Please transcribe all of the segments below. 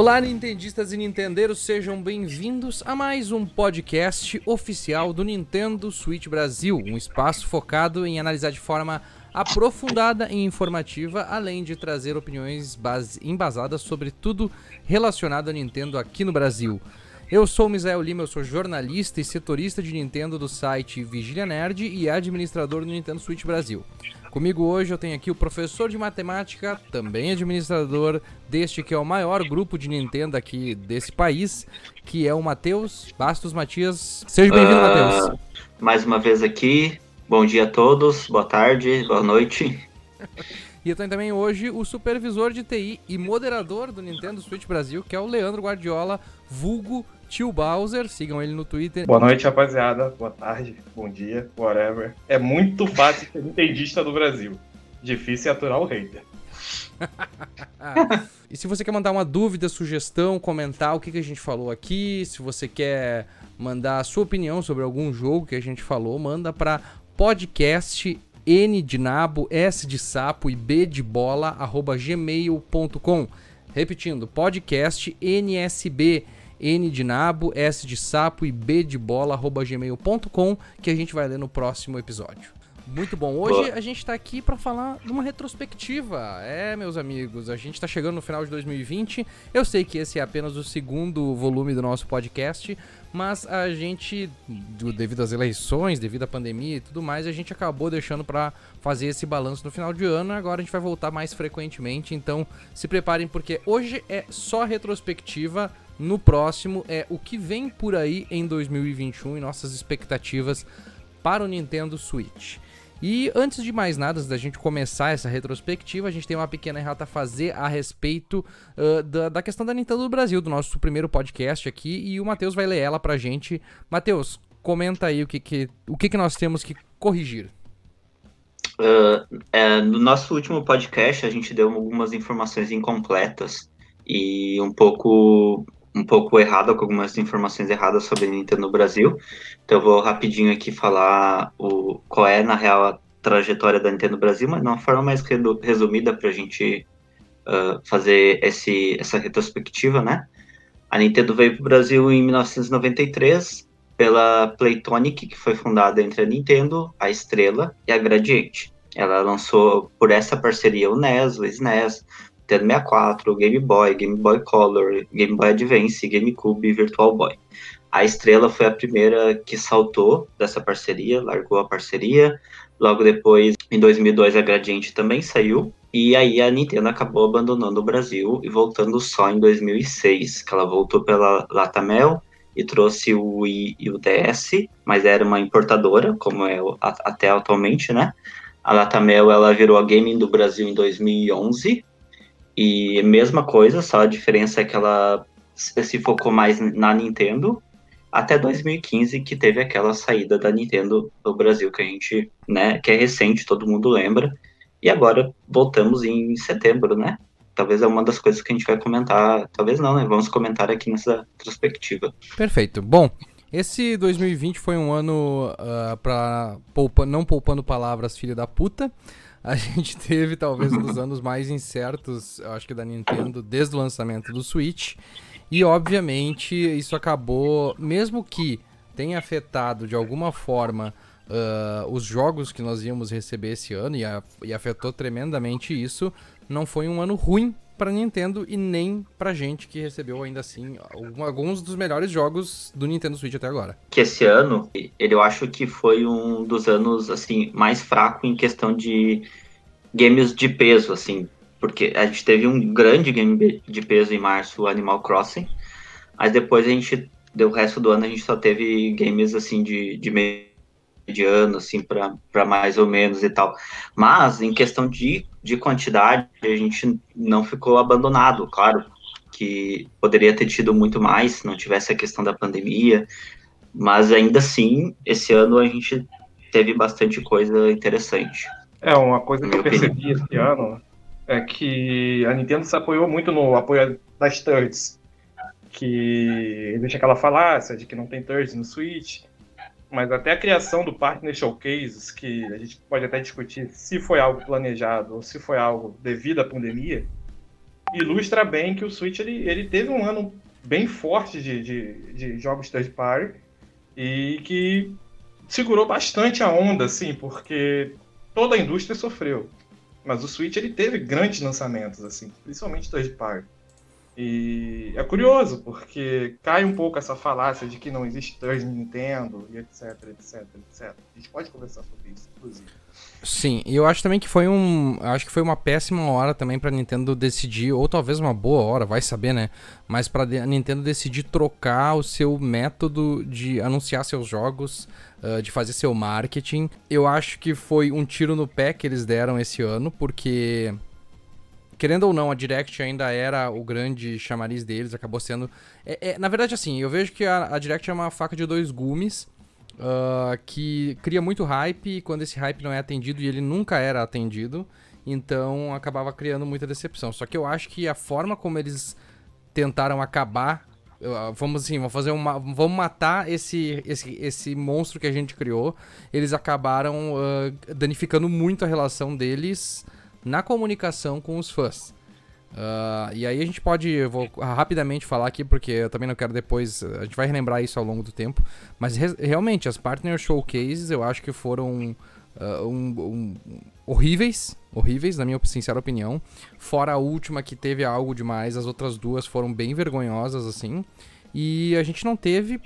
Olá, nintendistas e nintendeiros, sejam bem-vindos a mais um podcast oficial do Nintendo Switch Brasil, um espaço focado em analisar de forma aprofundada e informativa, além de trazer opiniões embasadas sobre tudo relacionado a Nintendo aqui no Brasil. Eu sou o Misael Lima, eu sou jornalista e setorista de Nintendo do site Vigília Nerd e administrador do Nintendo Switch Brasil. Comigo hoje eu tenho aqui o professor de matemática, também administrador deste que é o maior grupo de Nintendo aqui desse país, que é o Matheus Bastos Matias. Seja bem-vindo, uh, Matheus. Mais uma vez aqui. Bom dia a todos, boa tarde, boa noite. E eu tenho também hoje o supervisor de TI e moderador do Nintendo Switch Brasil, que é o Leandro Guardiola, vulgo Tio Bowser, sigam ele no Twitter. Boa noite, rapaziada. Boa tarde, bom dia, whatever. É muito fácil ser nintendista no Brasil. Difícil é aturar o hater. e se você quer mandar uma dúvida, sugestão, comentar o que, que a gente falou aqui, se você quer mandar a sua opinião sobre algum jogo que a gente falou, manda para podcast N de nabo, S de sapo e B de bola, arroba gmail.com. Repetindo, podcast NSB N de nabo, S de sapo e B de bola, arroba gmail.com, que a gente vai ler no próximo episódio. Muito bom. Hoje a gente está aqui para falar de uma retrospectiva. É, meus amigos, a gente está chegando no final de 2020. Eu sei que esse é apenas o segundo volume do nosso podcast, mas a gente, devido às eleições, devido à pandemia e tudo mais, a gente acabou deixando para fazer esse balanço no final de ano. Agora a gente vai voltar mais frequentemente, então se preparem porque hoje é só retrospectiva no próximo é o que vem por aí em 2021 e nossas expectativas para o Nintendo Switch. E antes de mais nada, antes da gente começar essa retrospectiva, a gente tem uma pequena errata a fazer a respeito uh, da, da, questão da Nintendo do Brasil, do nosso primeiro podcast aqui, e o Matheus vai ler ela pra gente. Matheus, comenta aí o que, que, o que, que nós temos que corrigir. Uh, é, no nosso último podcast, a gente deu algumas informações incompletas e um pouco um pouco errada, com algumas informações erradas sobre a Nintendo Brasil. Então eu vou rapidinho aqui falar o, qual é, na real, a trajetória da Nintendo Brasil, mas de uma forma mais resumida para a gente uh, fazer esse, essa retrospectiva, né? A Nintendo veio para o Brasil em 1993 pela Playtonic, que foi fundada entre a Nintendo, a Estrela e a Gradiente. Ela lançou por essa parceria o NES, o SNES, Nintendo 64, Game Boy, Game Boy Color, Game Boy Advance, GameCube e Virtual Boy. A Estrela foi a primeira que saltou dessa parceria, largou a parceria. Logo depois, em 2002, a Gradiente também saiu. E aí a Nintendo acabou abandonando o Brasil e voltando só em 2006, que ela voltou pela Latamel e trouxe o Wii e o DS, mas era uma importadora, como é até atualmente, né? A Latamel ela virou a Gaming do Brasil em 2011 e mesma coisa, só a diferença é que ela se focou mais na Nintendo até 2015, que teve aquela saída da Nintendo do Brasil, que a gente, né, que é recente, todo mundo lembra. E agora voltamos em setembro, né? Talvez é uma das coisas que a gente vai comentar, talvez não, né? Vamos comentar aqui nessa retrospectiva. Perfeito. Bom, esse 2020 foi um ano uh, para poupa, não poupando palavras, filha da puta a gente teve talvez um dos anos mais incertos, eu acho que da Nintendo, desde o lançamento do Switch. E obviamente isso acabou, mesmo que tenha afetado de alguma forma uh, os jogos que nós íamos receber esse ano e, a, e afetou tremendamente isso, não foi um ano ruim para Nintendo e nem pra gente que recebeu ainda assim alguns dos melhores jogos do Nintendo Switch até agora. Que esse ano, eu acho que foi um dos anos assim mais fraco em questão de games de peso assim, porque a gente teve um grande game de peso em março, Animal Crossing, mas depois a gente deu o resto do ano a gente só teve games assim de, de mediano, assim, para mais ou menos e tal. Mas, em questão de, de quantidade, a gente não ficou abandonado, claro, que poderia ter tido muito mais se não tivesse a questão da pandemia, mas ainda assim, esse ano a gente teve bastante coisa interessante. É, uma coisa que eu percebi esse ano é que a Nintendo se apoiou muito no apoio das thirds, que existe aquela falácia de que não tem thirds no Switch, mas até a criação do Partner Showcases, que a gente pode até discutir se foi algo planejado ou se foi algo devido à pandemia, ilustra bem que o Switch ele, ele teve um ano bem forte de, de, de jogos third party e que segurou bastante a onda, assim, porque toda a indústria sofreu. Mas o Switch ele teve grandes lançamentos, assim, principalmente third party. E é curioso, porque cai um pouco essa falácia de que não existe third Nintendo e etc, etc, etc. A gente pode conversar sobre isso, inclusive. Sim, e eu acho também que foi um. Acho que foi uma péssima hora também pra Nintendo decidir, ou talvez uma boa hora, vai saber, né? Mas pra Nintendo decidir trocar o seu método de anunciar seus jogos, uh, de fazer seu marketing. Eu acho que foi um tiro no pé que eles deram esse ano, porque. Querendo ou não, a Direct ainda era o grande chamariz deles, acabou sendo. É, é, na verdade, assim, eu vejo que a, a Direct é uma faca de dois gumes uh, que cria muito hype e quando esse hype não é atendido, e ele nunca era atendido, então acabava criando muita decepção. Só que eu acho que a forma como eles tentaram acabar vamos assim, vamos fazer uma, vamos matar esse, esse, esse monstro que a gente criou. Eles acabaram uh, danificando muito a relação deles na comunicação com os fãs. Uh, e aí a gente pode, vou rapidamente falar aqui, porque eu também não quero depois, a gente vai relembrar isso ao longo do tempo, mas re realmente as Partner Showcases eu acho que foram uh, um, um, horríveis, horríveis na minha sincera opinião, fora a última que teve algo demais, as outras duas foram bem vergonhosas assim, e a gente não teve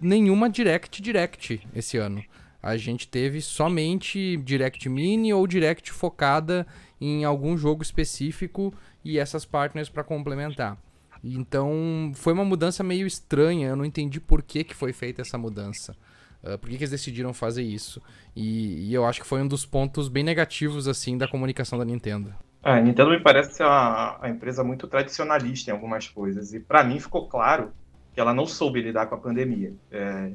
nenhuma Direct Direct esse ano. A gente teve somente Direct Mini ou Direct focada em algum jogo específico e essas partners para complementar. Então foi uma mudança meio estranha, eu não entendi por que, que foi feita essa mudança. Uh, por que, que eles decidiram fazer isso? E, e, eu acho que foi um dos pontos bem negativos assim da comunicação da Nintendo. É, a Nintendo me parece uma, uma empresa muito tradicionalista em algumas coisas. E para mim ficou claro que ela não soube lidar com a pandemia. É,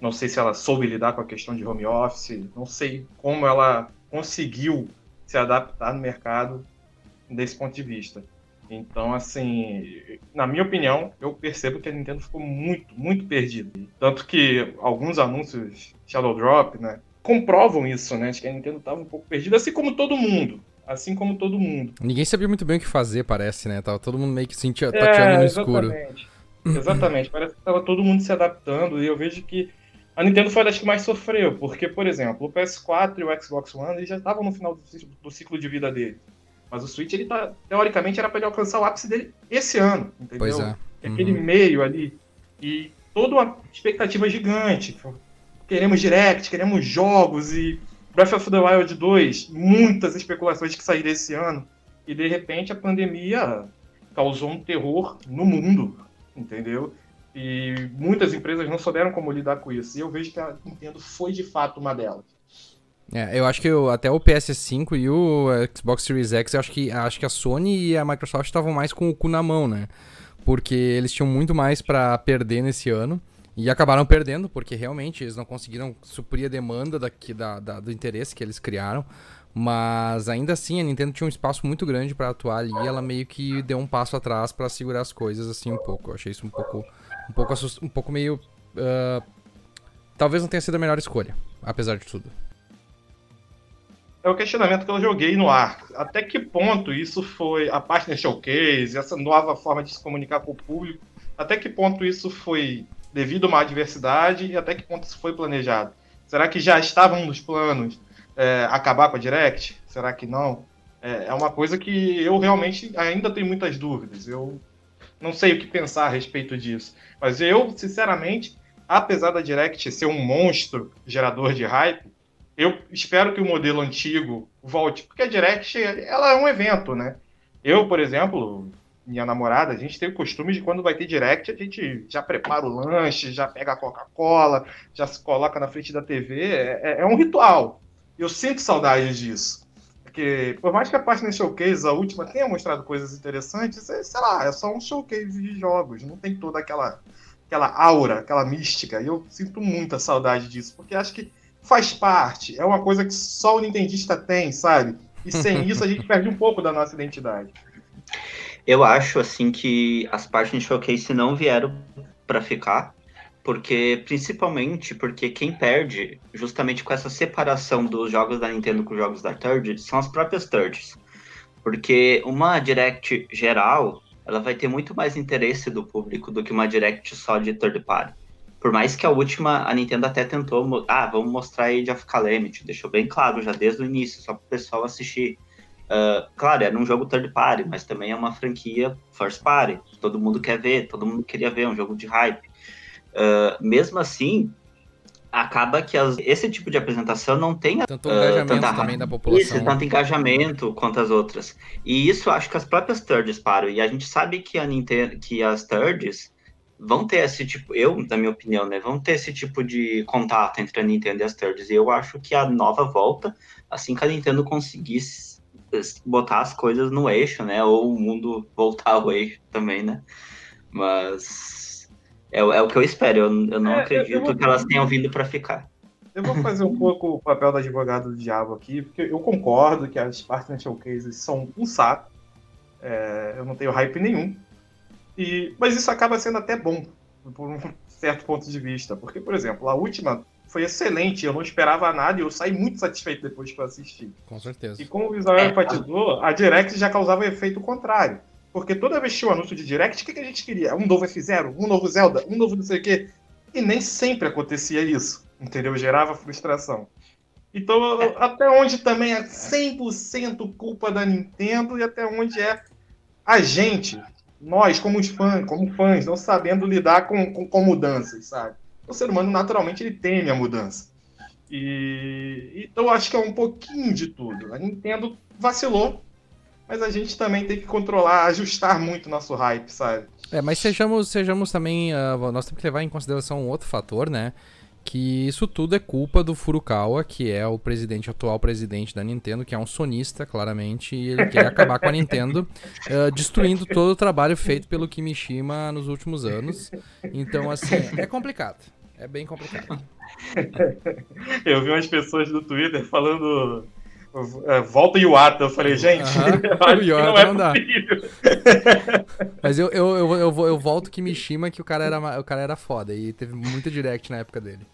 não sei se ela soube lidar com a questão de home office, não sei como ela conseguiu se adaptar no mercado desse ponto de vista. Então, assim, na minha opinião, eu percebo que a Nintendo ficou muito, muito perdida. Tanto que alguns anúncios Shadow Drop, né, comprovam isso, né, de que a Nintendo estava um pouco perdida, assim como todo mundo. Assim como todo mundo. Ninguém sabia muito bem o que fazer, parece, né? Tava todo mundo meio que sentia, é, tateando no escuro. Exatamente. Parece que estava todo mundo se adaptando e eu vejo que a Nintendo foi das que mais sofreu, porque, por exemplo, o PS4 e o Xbox One eles já estavam no final do ciclo de vida dele. Mas o Switch, ele tá, teoricamente, era para ele alcançar o ápice dele esse ano, entendeu? Pois é. Uhum. Aquele meio ali. E toda uma expectativa gigante. Queremos direct, queremos jogos e Breath of the Wild 2, muitas especulações que saíram esse ano. E de repente a pandemia causou um terror no mundo, entendeu? E muitas empresas não souberam como lidar com isso. E eu vejo que a Nintendo foi de fato uma delas. É, eu acho que eu, até o PS5 e o Xbox Series X, eu acho que, acho que a Sony e a Microsoft estavam mais com o cu na mão, né? Porque eles tinham muito mais para perder nesse ano. E acabaram perdendo, porque realmente eles não conseguiram suprir a demanda daqui, da, da, do interesse que eles criaram. Mas ainda assim, a Nintendo tinha um espaço muito grande para atuar ali. E ela meio que deu um passo atrás para segurar as coisas assim um pouco. Eu achei isso um pouco, um pouco, um pouco meio. Uh, talvez não tenha sido a melhor escolha, apesar de tudo é o questionamento que eu joguei no ar. Até que ponto isso foi a Partner Showcase, essa nova forma de se comunicar com o público, até que ponto isso foi devido a uma adversidade e até que ponto isso foi planejado? Será que já estavam nos planos é, acabar com a Direct? Será que não? É, é uma coisa que eu realmente ainda tenho muitas dúvidas. Eu não sei o que pensar a respeito disso. Mas eu, sinceramente, apesar da Direct ser um monstro gerador de hype, eu espero que o modelo antigo volte, porque a Direct ela é um evento, né? Eu, por exemplo, minha namorada, a gente tem o costume de quando vai ter Direct, a gente já prepara o lanche, já pega a Coca-Cola, já se coloca na frente da TV, é, é, é um ritual. Eu sinto saudade disso. Porque, por mais que a página Showcase, a última, tenha mostrado coisas interessantes, é, sei lá, é só um showcase de jogos, não tem toda aquela, aquela aura, aquela mística. E eu sinto muita saudade disso, porque acho que faz parte, é uma coisa que só o nintendista tem, sabe? E sem isso a gente perde um pouco da nossa identidade. Eu acho assim que as partes de showcase não vieram para ficar, porque principalmente porque quem perde justamente com essa separação dos jogos da Nintendo com os jogos da Third são as próprias Thirds. Porque uma direct geral, ela vai ter muito mais interesse do público do que uma direct só de third party. Por mais que a última, a Nintendo até tentou, ah, vamos mostrar Age of Calamity, deixou bem claro já desde o início, só para o pessoal assistir. Uh, claro, era um jogo third party, mas também é uma franquia first party. Todo mundo quer ver, todo mundo queria ver, um jogo de hype. Uh, mesmo assim, acaba que as, esse tipo de apresentação não tem tanto uh, engajamento tanta, também da população. Isso, tanto engajamento quanto as outras. E isso acho que as próprias thirds param. E a gente sabe que a Nintendo, que as thirds vão ter esse tipo, eu, na minha opinião, né, vão ter esse tipo de contato entre a Nintendo e as thirds. E eu acho que a nova volta, assim que a Nintendo conseguisse botar as coisas no eixo, né? Ou o mundo voltar ao eixo também, né? Mas é, é o que eu espero. Eu, eu não é, acredito eu, eu que elas tenham vindo para ficar. Eu vou fazer um pouco o papel do advogado do diabo aqui, porque eu concordo que as Spartan Showcases são um saco. É, eu não tenho hype nenhum. E, mas isso acaba sendo até bom, por um certo ponto de vista. Porque, por exemplo, a última foi excelente. Eu não esperava nada e eu saí muito satisfeito depois que eu assisti. Com certeza. E como o visual enfatizou, a Direct já causava efeito contrário. Porque toda vez que tinha o anúncio de Direct, o que, que a gente queria? Um novo F0, um novo Zelda, um novo não sei o quê. E nem sempre acontecia isso, entendeu? Gerava frustração. Então, é. até onde também é 100% culpa da Nintendo e até onde é a gente, nós como fãs, como fãs, não sabendo lidar com, com, com mudanças, sabe? o ser humano naturalmente ele teme a mudança. E então eu acho que é um pouquinho de tudo. A Nintendo vacilou, mas a gente também tem que controlar, ajustar muito nosso hype, sabe? É, mas sejamos, sejamos também. Uh, nós temos que levar em consideração um outro fator, né? Que isso tudo é culpa do Furukawa, que é o presidente, atual presidente da Nintendo, que é um sonista, claramente, e ele quer acabar com a Nintendo, uh, destruindo todo o trabalho feito pelo Kimishima nos últimos anos. Então, assim, é complicado. É bem complicado. eu vi umas pessoas no Twitter falando é, volta Iwata. Eu falei, gente, uh -huh. não, é não dá. Mas eu, eu, eu, eu, eu volto que me chama que o cara, era, o cara era foda e teve muito direct na época dele.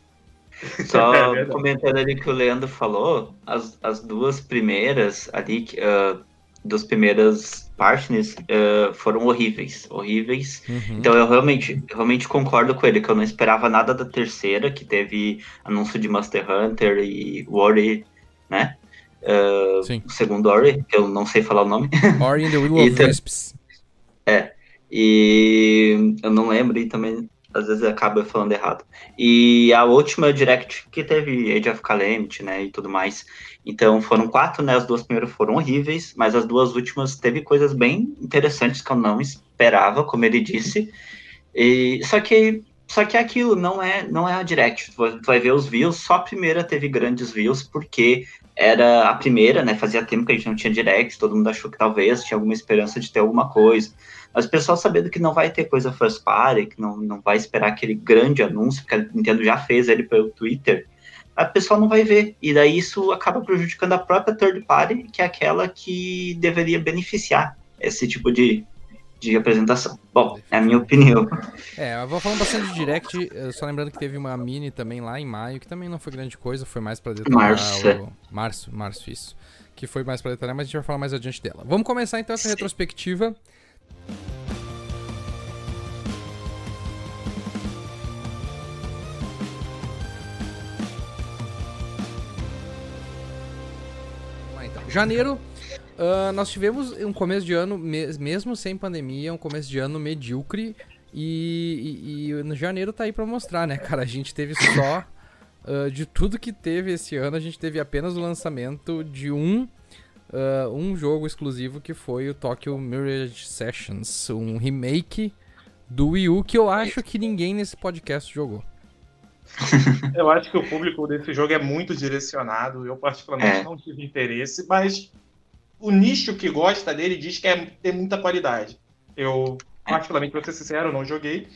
Só é comentando ali que o Leandro falou, as, as duas primeiras ali, uh, dos primeiras partners uh, foram horríveis, horríveis. Uhum. Então eu realmente, realmente concordo com ele que eu não esperava nada da terceira, que teve anúncio de Master Hunter e Ori, né? Uh, segundo Ori, que eu não sei falar o nome. Ori and the Will of Wisps. É. E eu não lembro e também às vezes acaba falando errado. E a última Direct que teve Age of Calamity, né, e tudo mais. Então foram quatro, né? As duas primeiras foram horríveis, mas as duas últimas teve coisas bem interessantes que eu não esperava, como ele disse. E só que só que aquilo não é não é a Direct. Tu vai ver os views, só a primeira teve grandes views porque era a primeira, né? Fazia tempo que a gente não tinha Direct, todo mundo achou que talvez tinha alguma esperança de ter alguma coisa. Mas o pessoal sabendo que não vai ter coisa first party, que não, não vai esperar aquele grande anúncio, que a Nintendo já fez ele pelo Twitter, a pessoa não vai ver. E daí isso acaba prejudicando a própria third party, que é aquela que deveria beneficiar esse tipo de, de apresentação. Bom, é a minha opinião. É, eu vou falando bastante de direct, só lembrando que teve uma mini também lá em maio, que também não foi grande coisa, foi mais pra detalhar. Março. O... Março, março, isso. Que foi mais pra detalhar, mas a gente vai falar mais adiante dela. Vamos começar então essa Sim. retrospectiva. Janeiro, uh, nós tivemos um começo de ano, mesmo sem pandemia, um começo de ano medíocre. E, e, e no janeiro tá aí pra mostrar, né, cara? A gente teve só. Uh, de tudo que teve esse ano, a gente teve apenas o lançamento de um uh, um jogo exclusivo que foi o Tokyo Mirage Sessions, um remake do Wii U que eu acho que ninguém nesse podcast jogou. Eu acho que o público desse jogo é muito direcionado. Eu, particularmente, é. não tive interesse, mas o nicho que gosta dele diz que é, tem muita qualidade. Eu, particularmente, pra ser sincero, não joguei.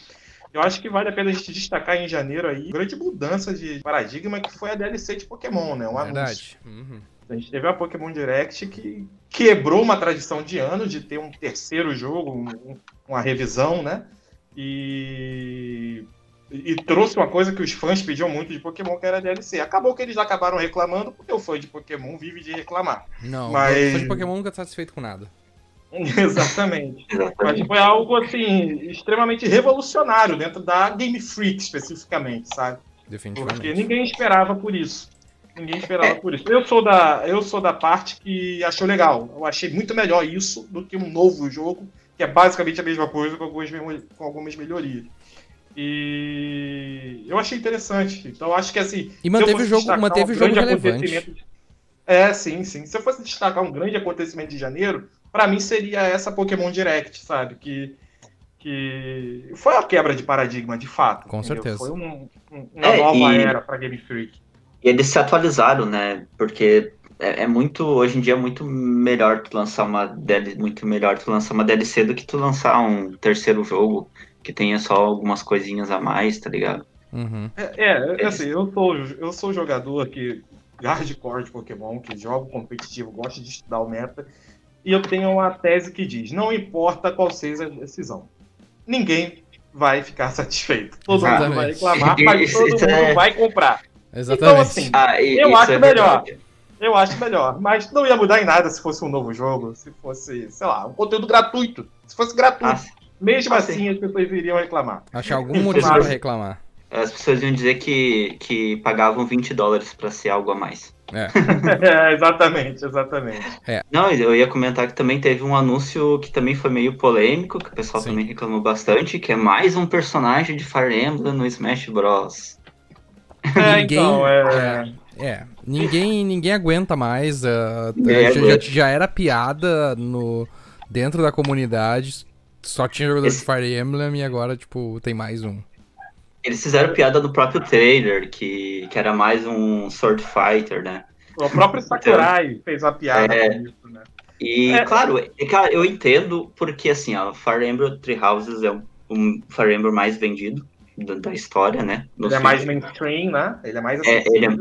Eu acho que vale a pena a gente destacar em janeiro aí grande mudança de paradigma que foi a DLC de Pokémon, né? Um Verdade. Uhum. A gente teve a Pokémon Direct que quebrou uma tradição de anos de ter um terceiro jogo, um, uma revisão, né? E e trouxe uma coisa que os fãs pediam muito de Pokémon, que era DLC. Acabou que eles acabaram reclamando, porque o fã de Pokémon vive de reclamar. Não, Mas- o fã de Pokémon nunca tá satisfeito com nada. Exatamente. Mas foi algo, assim, extremamente revolucionário dentro da Game Freak, especificamente, sabe? Porque Definitivamente. ninguém esperava por isso. Ninguém esperava por isso. Eu sou, da, eu sou da parte que achou legal. Eu achei muito melhor isso do que um novo jogo, que é basicamente a mesma coisa com algumas, com algumas melhorias. E eu achei interessante. Então eu acho que assim. E manteve o jogo, manteve um o jogo grande relevante. acontecimento- É, sim, sim. Se eu fosse destacar um grande acontecimento de janeiro, pra mim seria essa Pokémon Direct, sabe? Que, que foi a quebra de paradigma, de fato. Com entendeu? certeza. Foi um- um- uma É, nova e- era pra Game Freak. E eles se atualizaram, né? Porque é, é muito, hoje em dia é muito melhor tu lançar uma DL, muito melhor tu lançar uma DLC do que tu lançar um terceiro jogo que tenha só algumas coisinhas a mais, tá ligado? Uhum. É, é, assim, eu sou, eu sou jogador que hardcore de Pokémon, que jogo competitivo, gosto de estudar o meta, e eu tenho uma tese que diz: não importa qual seja a decisão, ninguém vai ficar satisfeito. Todo mundo Exatamente. vai reclamar, mas todo isso mundo é- vai comprar. Exatamente. Então, assim, Ah, e, Eu acho é melhor. verdade. eu acho melhor. Mas não ia mudar em nada se fosse um novo jogo, se fosse, sei lá, um conteúdo gratuito. Se fosse gratuito. Ah, Mesmo ah, assim, as pessoas iriam reclamar. Achar algum motivo pra reclamar. as pessoas iam dizer que, que pagavam 20 dólares pra ser algo a mais. É. É, exatamente, exatamente. Não, eu ia comentar que também teve um anúncio que também foi meio polêmico, que o pessoal Sim. também reclamou bastante, que é mais um personagem de Fire Emblem no Smash Bros. É, Ninguém- então, é... É, ninguém, ninguém aguenta mais. Ninguém já, já era piada no, dentro da comunidade. Só tinha jogador Esse- de Fire Emblem e agora, tipo, tem mais um. Eles fizeram piada no próprio trailer, que, que era mais um Sword Fighter, né? O próprio Sakurai fez uma piada É. com isso, né? E, É. claro, é, cara, eu entendo, porque assim, ó, Fire Emblem Three Houses é um, um Fire Emblem mais vendido da, da história, né? no Ele é Switch. mais mainstream, né? Ele é mais É, ele é-.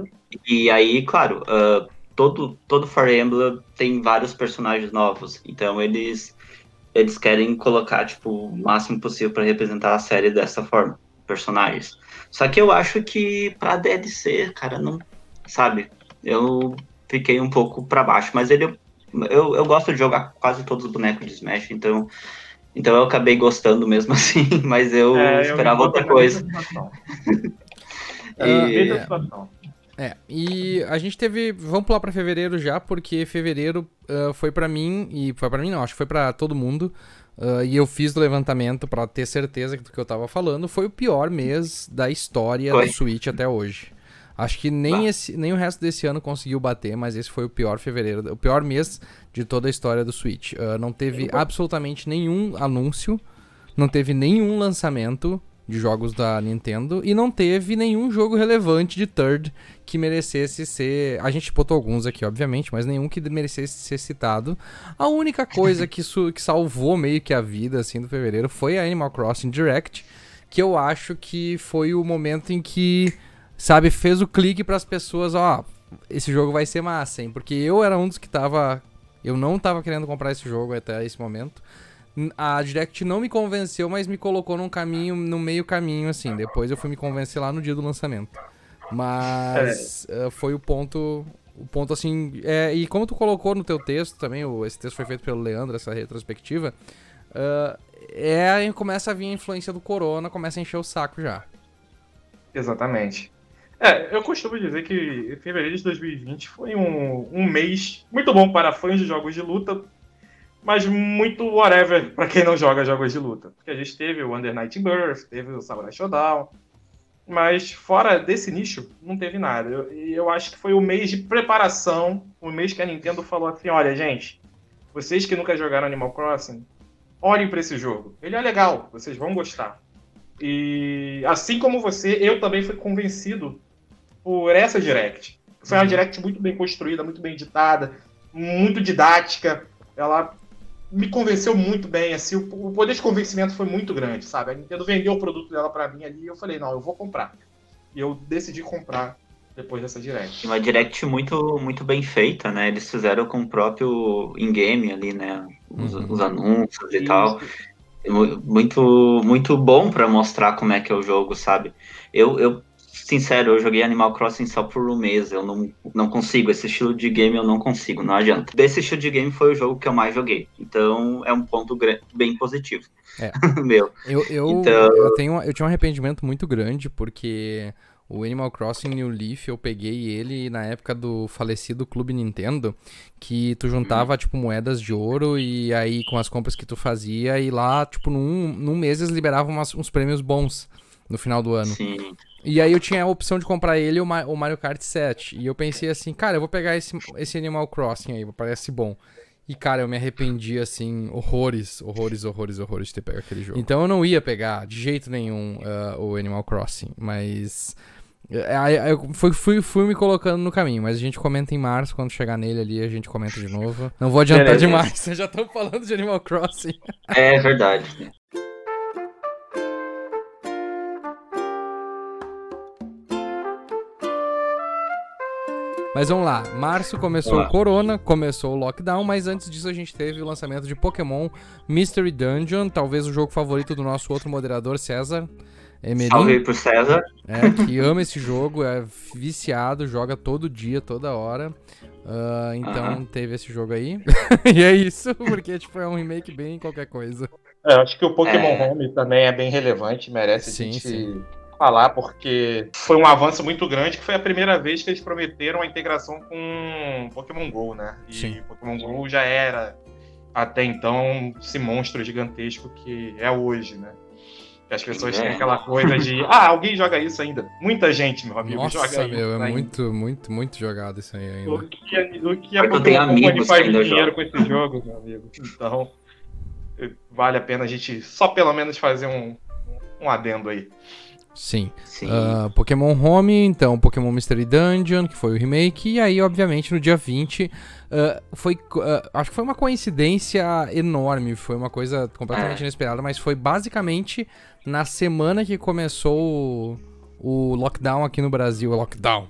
E aí, claro, ah, todo, todo Fire Emblem tem vários personagens novos. Então eles, eles querem colocar, tipo, o máximo possível para representar a série dessa forma, personagens. Só que eu acho que pra DLC, cara, não. Sabe? Eu fiquei um pouco pra baixo. Mas ele. Eu, eu gosto de jogar quase todos os bonecos de Smash, então. Então eu acabei gostando mesmo assim, mas eu É, esperava me outra coisa. É, E- situação. É, e a gente teve. Vamos pular pra fevereiro já, porque fevereiro ah, foi pra mim, e foi pra mim não, acho que foi pra todo mundo. ah, e eu fiz o levantamento pra ter certeza do que eu tava falando. Foi o pior mês da história Foi. do Switch até hoje. Acho que nem, esse, nem o resto desse ano conseguiu bater, mas esse foi o pior fevereiro, o pior mês de toda a história do Switch. Ah, não teve absolutamente nenhum anúncio, não teve nenhum lançamento de jogos da Nintendo e não teve nenhum jogo relevante de third que merecesse ser. A gente botou alguns aqui, obviamente, mas nenhum que merecesse ser citado. A única coisa que, su- que salvou meio que a vida assim do fevereiro foi a Animal Crossing Direct, que eu acho que foi o momento em que, sabe, fez o clique para as pessoas, ó, esse jogo vai ser massa, hein? Porque eu era um dos que tava eu não tava querendo comprar esse jogo até esse momento. A Direct não me convenceu, mas me colocou num caminho, no meio caminho, assim. Depois eu fui me convencer lá no dia do lançamento. Mas eh, foi o ponto. O ponto assim. é, e como tu colocou no teu texto também, o, esse texto foi feito pelo Leandro, essa retrospectiva. ah, é, aí começa a vir a influência do Corona, começa a encher o saco já. Exatamente. É, eu costumo dizer que fevereiro de 2020 foi um, um mês muito bom para fãs de jogos de luta, mas muito whatever para quem não joga jogos de luta. Porque a gente teve o Under Night Birth, teve o Samurai Shodown, mas fora desse nicho, não teve nada. Eu- E eu, acho que foi o mês de preparação, o mês que a Nintendo falou assim: olha, gente, vocês que nunca jogaram Animal Crossing, olhem para esse jogo. Ele é legal, vocês vão gostar. E assim como você, eu também fui convencido por essa Direct. Foi uma Uhum. Direct muito bem construída, muito bem editada, muito didática. Ela me convenceu muito bem, assim, o o poder de convencimento foi muito grande, sabe? A Nintendo vendeu o produto dela pra mim ali e eu falei, não, eu vou comprar. E eu decidi comprar depois dessa Direct. Uma direct muito, muito bem feita, né? Eles fizeram com o próprio in-game ali, né? Os, Uhum. os anúncios e tal. muito, muito bom para mostrar como é que é o jogo, sabe? Eu, eu, sincero, eu joguei Animal Crossing só por um mês, eu não, não consigo, esse estilo de game eu não consigo, não adianta. Desse estilo de game foi o jogo que eu mais joguei, então é um ponto bem positivo. É. Meu. Eu, eu, então... eu, tenho, eu tinha um arrependimento muito grande, porque o Animal Crossing New Leaf, eu peguei ele na época do falecido Clube Nintendo, que tu juntava, tipo, moedas de ouro e aí com as compras que tu fazia, e lá, tipo, num, num mês eles liberavam umas, uns prêmios bons no final do ano. Sim. E aí eu tinha a opção de comprar ele ou o Mario Kart 7. E eu pensei assim, cara, eu vou pegar esse, esse Animal Crossing aí, parece bom. E, cara, eu me arrependi, assim, horrores, horrores, horrores, horrores de ter pego aquele jogo. Então eu não ia pegar, de jeito nenhum, uh, o Animal Crossing. Mas aí eu fui, fui, fui me colocando no caminho, mas a gente comenta em março, quando chegar nele ali, a gente comenta de novo. Não vou adiantar Beleza. demais, já estamos falando de Animal Crossing. É verdade. Mas vamos lá, março começou o Corona, começou o lockdown, mas antes disso a gente teve o lançamento de Pokémon Mystery Dungeon, talvez o jogo favorito do nosso outro moderador, César. Emerim, Salve aí pro César. É, que ama esse jogo, é viciado, joga todo dia, toda hora. Uh, então teve esse jogo aí. e é isso, porque tipo, é um remake bem qualquer coisa. É, acho que o Pokémon é... Home também é bem relevante, merece sim, a gente sim. Falar, porque foi um avanço muito grande, que foi a primeira vez que eles prometeram a integração com Pokémon GO, né? E sim. Pokémon GO já era até então esse monstro gigantesco que é hoje, né? Que as pessoas é. têm aquela coisa de, ah, alguém joga isso ainda. Muita gente, meu amigo, Nossa, joga meu, isso. é muito, muito, muito jogado isso aí ainda. O que, é, o que é eu tenho amigos faz dinheiro com esse jogo, meu amigo. Então, vale a pena a gente só pelo menos fazer um, um adendo aí. Sim. Sim. Uh, Pokémon Home, então, Pokémon Mystery Dungeon, que foi o remake, e aí, obviamente, no dia 20, uh, ah, foi. Uh, acho que foi uma coincidência enorme, foi uma coisa completamente é. inesperada, mas foi basicamente na semana que começou o, o lockdown aqui no Brasil. Lockdown.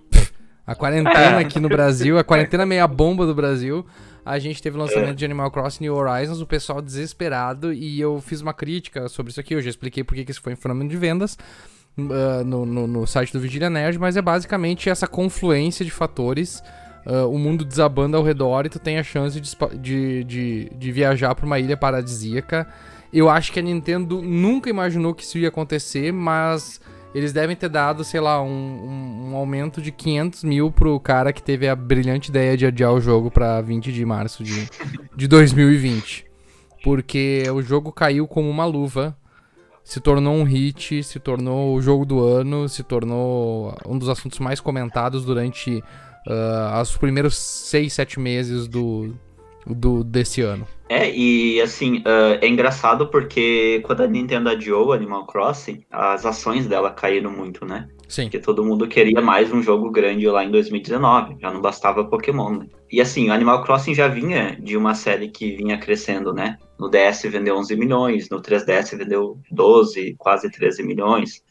A quarentena aqui no Brasil, a quarentena meia bomba do Brasil. A gente teve o lançamento de Animal Crossing New Horizons, o pessoal desesperado, e eu fiz uma crítica sobre isso aqui. Eu já expliquei porque que isso foi um fenômeno de vendas. Uh, no, no, no, site do Vigília Nerd, mas é basicamente essa confluência de fatores. Uh, o mundo desabando ao redor e tu tem a chance de, de, de, de viajar para uma ilha paradisíaca eu acho que a Nintendo nunca imaginou que isso ia acontecer, mas eles devem ter dado, sei lá, um, um, um, aumento de 500 mil pro cara que teve a brilhante ideia de adiar o jogo pra 20 de março de, de 2020. Porque o jogo caiu como uma luva, se tornou um hit, se tornou o jogo do ano, se tornou um dos assuntos mais comentados durante uh, os primeiros 6, 7 meses do, do, desse ano. É, e assim, uh, é engraçado porque quando a Nintendo adiou Animal Crossing, as ações dela caíram muito, né? Sim. Porque todo mundo queria mais um jogo grande lá em 2019, já não bastava Pokémon, né? E assim, o Animal Crossing já vinha de uma série que vinha crescendo, né? No DS vendeu 11 milhões, no 3DS vendeu 12, quase 13 milhões.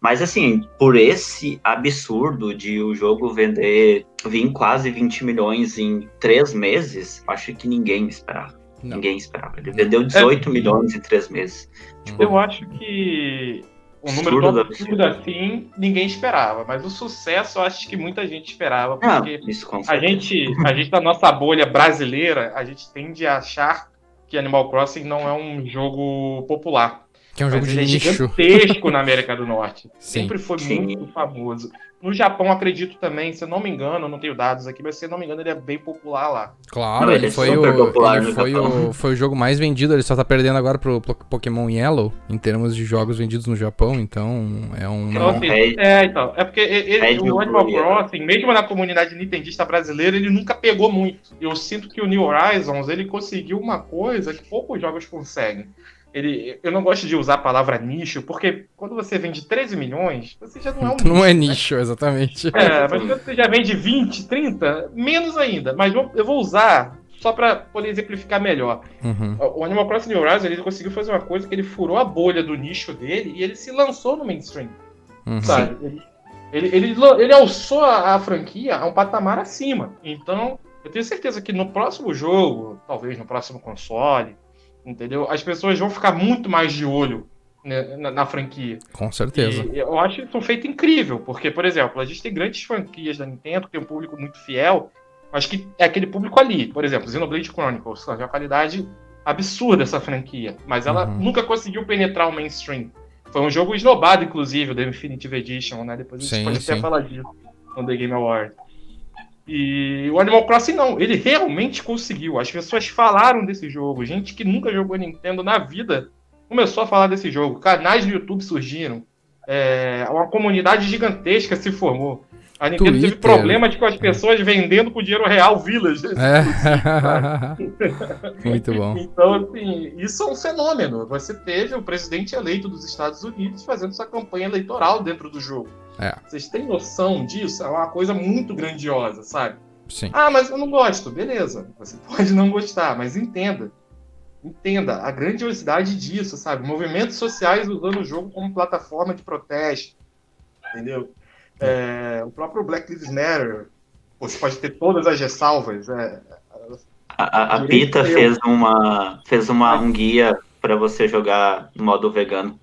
Mas assim, por esse absurdo de o jogo vender, vir quase 20 milhões em três meses, acho que ninguém esperava. Não. Ninguém esperava. Ele vendeu 18 é, milhões em três meses. Tipo, eu acho que o número tão absurdo assim, ninguém esperava. Mas o sucesso, eu acho que muita gente esperava. Ah, porque ah, a, gente, a gente, da nossa bolha brasileira, a gente tende a achar que Animal Crossing não é um jogo popular. Que é um jogo de é nicho. gigantesco na América do Norte. Sim. Sempre foi Sim. muito famoso. No Japão, acredito também, se eu não me engano, não tenho dados aqui, mas se eu não me engano, ele é bem popular lá. Claro, não, ele, ele, foi, o, ele foi, o, foi o jogo mais vendido, ele só tá perdendo agora pro Pokémon Yellow, em termos de jogos vendidos no Japão, então é um... Então, assim, é, então, é porque ele, o Animal Crossing, mesmo na comunidade nintendista brasileira, ele nunca pegou muito. Eu sinto que o New Horizons, ele conseguiu uma coisa que poucos jogos conseguem ele, eu não gosto de usar a palavra nicho, porque quando você vende 13 milhões, você já não é um Não é nicho, né? exatamente. É, mas quando você já vende 20, 30, menos ainda. Mas eu vou usar só para poder exemplificar melhor. Uhum. O Animal Crossing New Horizons, ele conseguiu fazer uma coisa que ele furou a bolha do nicho dele e ele se lançou no mainstream. Uhum. Sabe? Ele, ele, ele, ele alçou a, a franquia a um patamar acima. Então, eu tenho certeza que no próximo jogo, talvez no próximo console, Entendeu? As pessoas vão ficar muito mais de olho né, na, na, franquia. Com certeza. E eu acho isso um feito incrível, porque, por exemplo, a gente tem grandes franquias da Nintendo, tem um público muito fiel, mas que é aquele público ali. Por exemplo, Xenoblade Chronicles, tem uma qualidade absurda essa franquia, mas ela uhum. nunca conseguiu penetrar o mainstream. Foi um jogo esnobado, inclusive, o The Definitive Edition, né? Depois a gente sim, pode sim. até falar disso no The Game Award. E o Animal Crossing não, ele realmente conseguiu. As pessoas falaram desse jogo. Gente que nunca jogou Nintendo na vida começou a falar desse jogo. Canais do YouTube surgiram. É, uma comunidade gigantesca se formou. A Nintendo Twitter. teve problemas com as pessoas vendendo com dinheiro real Village. É. Muito bom. Então, assim, isso é um fenômeno. Você teve o presidente eleito dos Estados Unidos fazendo sua campanha eleitoral dentro do jogo. É. Vocês têm noção disso? É uma coisa muito grandiosa, sabe? Sim. Ah, mas eu não gosto. Beleza. Você pode não gostar, mas entenda. Entenda a grandiosidade disso, sabe? Movimentos sociais usando o jogo como plataforma de protesto. Entendeu? É, o próprio Black Lives Matter, você pode ter todas as ressalvas. É, a, a Pita fez uma fez uma, um guia para você jogar no modo vegano.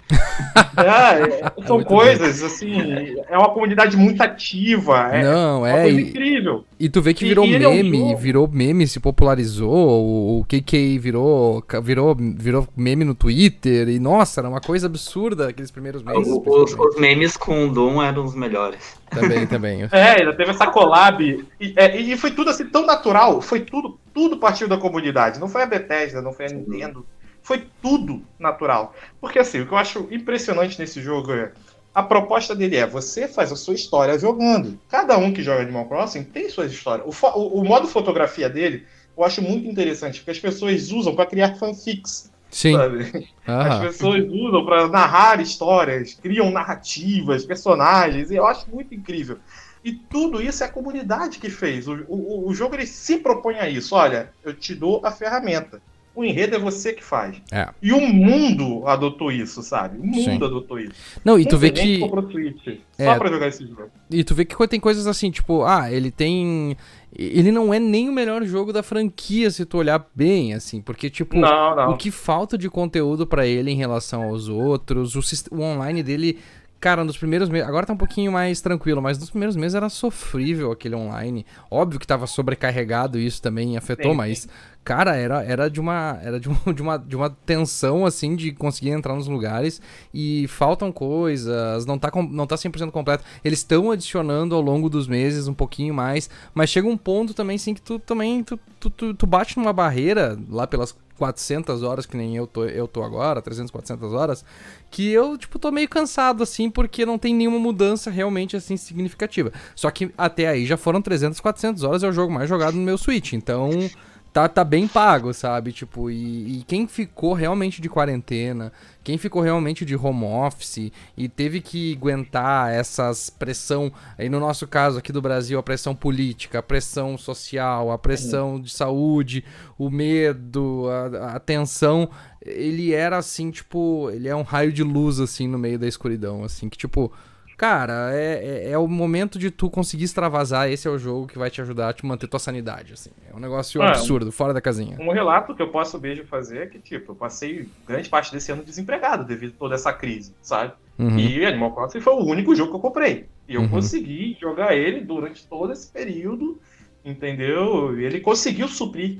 É, é são é coisas, bem. assim, é uma comunidade muito ativa. É Não, é. E, incrível. E tu vê que virou e meme, é um virou meme, se popularizou, o KK virou, virou, virou meme no Twitter, e nossa, era uma coisa absurda aqueles primeiros memes. Os, os memes com o Doom eram os melhores. Também, também. é, ainda teve essa collab, e, é, e foi tudo assim tão natural, foi tudo, tudo partiu da comunidade, não foi a Bethesda, não foi a Nintendo foi tudo natural. Porque assim, o que eu acho impressionante nesse jogo é. A proposta dele é você faz a sua história jogando. Cada um que joga Animal Crossing tem suas histórias. O, o, o modo fotografia dele eu acho muito interessante, porque as pessoas usam para criar fanfics. Sim. Sabe? As pessoas usam para narrar histórias, criam narrativas, personagens, e eu acho muito incrível. E tudo isso é a comunidade que fez. O, o, o jogo ele se propõe a isso. Olha, eu te dou a ferramenta o enredo é você que faz. É. E o mundo adotou isso, sabe? O mundo Sim. adotou isso. Não, e tu vê que. Switch, é. Só pra jogar esse jogo. E tu vê que tem coisas assim, tipo, ah, ele tem. Ele não é nem o melhor jogo da franquia, se tu olhar bem, assim, porque, tipo, não, não. o que falta de conteúdo para ele em relação aos outros, o, o online dele Cara, nos primeiros meses. Agora tá um pouquinho mais tranquilo, mas nos primeiros meses era sofrível aquele online. Óbvio que tava sobrecarregado isso também afetou, sim, mas, sim. Cara, era, era, de, uma, era de, uma, de, uma, de uma tensão, assim, de conseguir entrar nos lugares. E faltam coisas, não tá, não tá 100% completo. Eles estão adicionando ao longo dos meses um pouquinho mais, mas chega um ponto também, sim, que tu também. Tu, tu, tu, tu bate numa barreira lá pelas 400 horas, que nem eu tô, eu tô agora, 300, 400 horas, que eu, tipo, tô meio cansado, assim, porque não tem nenhuma mudança realmente, assim, significativa. Só que até aí já foram 300, 400 horas, é o jogo mais jogado no meu Switch, então tá, tá bem pago, sabe? Tipo, e, e, quem ficou realmente de quarentena, quem ficou realmente de home office e teve que aguentar essas pressão, aí no nosso caso aqui do Brasil, a pressão política, a pressão social, a pressão de saúde, o medo, a, a tensão, ele era assim, tipo, ele é um raio de luz assim no meio da escuridão, assim, que tipo Cara, é, é, é, o momento de tu conseguir extravasar. Esse é o jogo que vai te ajudar a te manter tua sanidade, assim. É um negócio ah, absurdo, fora da casinha. Um relato que eu posso mesmo fazer é que, tipo, eu passei grande parte desse ano desempregado devido a toda essa crise, sabe? Uhum. E Animal Crossing foi o único jogo que eu comprei. E eu uhum. consegui jogar ele durante todo esse período, entendeu? E ele conseguiu suprir.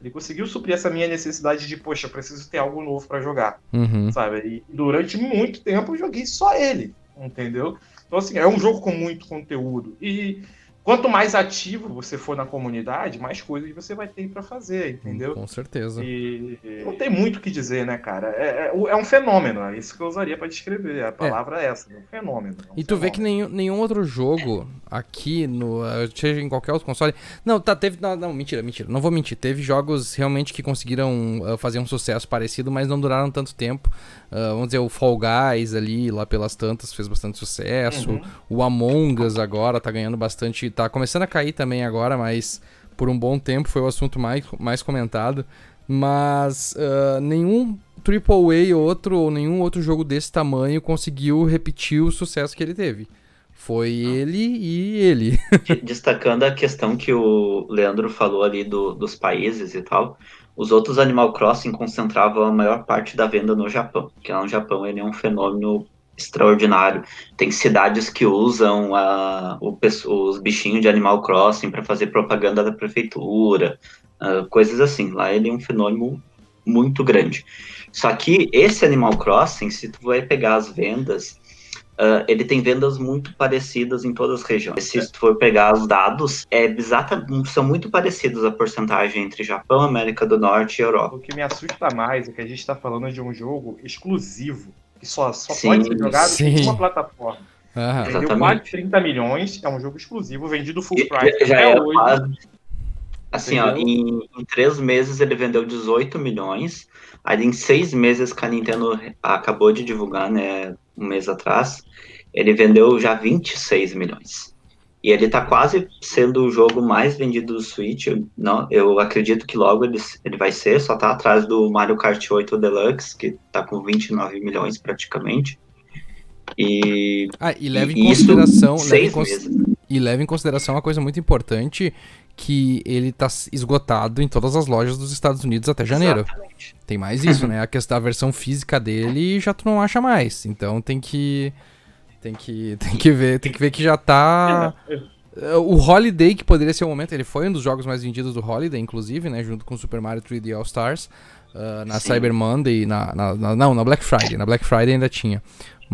Ele conseguiu suprir essa minha necessidade de, poxa, eu preciso ter algo novo para jogar, uhum. sabe? E durante muito tempo eu joguei só ele entendeu? Então, assim, é um jogo com muito conteúdo. E quanto mais ativo você for na comunidade, mais coisas você vai ter para fazer, entendeu? Com certeza. E não tem muito o que dizer, né, cara? É, é, é um fenômeno, é isso que eu usaria para descrever. A palavra é, é essa, é um fenômeno. É um e tu fenômeno. vê que nenhum, nenhum outro jogo aqui, no, seja em qualquer outro console. Não, tá, teve. Não, não, mentira, mentira. Não vou mentir. Teve jogos realmente que conseguiram uh, fazer um sucesso parecido, mas não duraram tanto tempo. Uh, vamos dizer, o Fall Guys ali, lá pelas tantas, fez bastante sucesso. Uhum. O Among Us agora tá ganhando bastante. Tá começando a cair também agora, mas por um bom tempo foi o assunto mais, mais comentado. Mas uh, nenhum AAA outro, ou nenhum outro jogo desse tamanho conseguiu repetir o sucesso que ele teve. Foi ele e ele. Destacando a questão que o Leandro falou ali do, dos países e tal. Os outros Animal Crossing concentravam a maior parte da venda no Japão, porque lá no Japão ele é um fenômeno extraordinário. Tem cidades que usam o, os bichinhos de Animal Crossing para fazer propaganda da prefeitura, uh, coisas assim. Lá ele é um fenômeno muito grande. Só que esse Animal Crossing, se tu vai pegar as vendas, Uh, ele tem vendas muito parecidas em todas as regiões. Se tu for pegar os dados, é exata, são muito parecidos a porcentagem entre Japão, América do Norte e Europa. O que me assusta mais é que a gente está falando de um jogo exclusivo, que só, só pode ser jogado sim. em uma plataforma. Ah, Vendeu quase 30 milhões, é um jogo exclusivo, vendido full price. Já é hoje. Quase... Assim, ó, em, em, três meses ele vendeu 18 milhões. Aí em seis meses que a Nintendo acabou de divulgar, né, um mês atrás, ele vendeu já 26 milhões. E ele está quase sendo o jogo mais vendido do Switch. Eu, não, eu acredito que logo ele, ele vai ser, só está atrás do Mario Kart 8 Deluxe, que está com 29 milhões praticamente. E, ah, e leva em consideração. Leva em cons... E leva em consideração uma coisa muito importante: que ele está esgotado em todas as lojas dos Estados Unidos até janeiro. Exatamente. Tem mais isso, né? A questão da versão física dele já tu não acha mais. Então tem que. Tem que, tem que ver, tem que ver que já tá. O Holiday, que poderia ser o momento, ele foi um dos jogos mais vendidos do Holiday, inclusive, né? Junto com Super Mario 3D All Stars. Uh, na Sim. Cyber Monday, na, na, na, não, na Black Friday. Na Black Friday ainda tinha.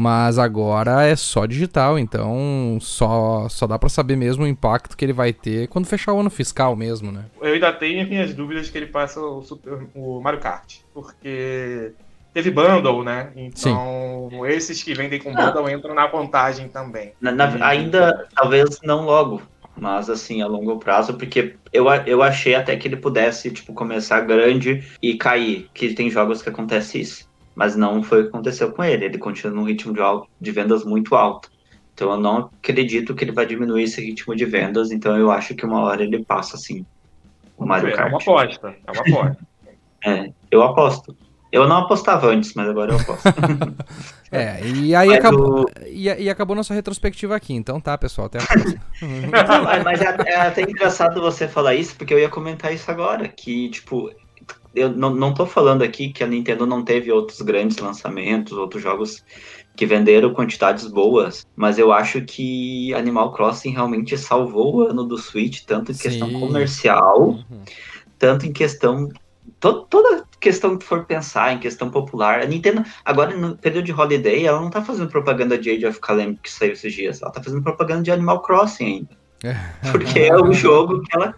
Mas agora é só digital, então só, só dá para saber mesmo o impacto que ele vai ter quando fechar o ano fiscal mesmo, né? Eu ainda tenho as minhas dúvidas que ele passa o, Super, o Mario Kart, porque teve bundle, né? Então Sim. esses que vendem com bundle ah. entram na contagem também. Na, na, ainda, talvez não logo, mas assim, a longo prazo, porque eu, eu achei até que ele pudesse, tipo, começar grande e cair, que tem jogos que acontece isso mas não foi o que aconteceu com ele. Ele continua num ritmo de, alto, de vendas muito alto. Então eu não acredito que ele vai diminuir esse ritmo de vendas, então eu acho que uma hora ele passa assim. O Mario Kart. É uma aposta, é uma aposta. é, eu aposto. Eu não apostava antes, mas agora eu aposto. é, e aí acabou, o... e, e, acabou nossa retrospectiva aqui, então tá, pessoal, até a próxima. mas é, é, até engraçado você falar isso, porque eu ia comentar isso agora, que, tipo, eu não, não tô falando aqui que a Nintendo não teve outros grandes lançamentos, outros jogos que venderam quantidades boas, mas eu acho que Animal Crossing realmente salvou o ano do Switch, tanto em Sim. questão comercial, uhum. tanto em questão. To, toda questão que for pensar, em questão popular, a Nintendo, agora no período de holiday, ela não tá fazendo propaganda de Age of Calamity que saiu esses dias, ela tá fazendo propaganda de Animal Crossing ainda. Porque é o jogo que ela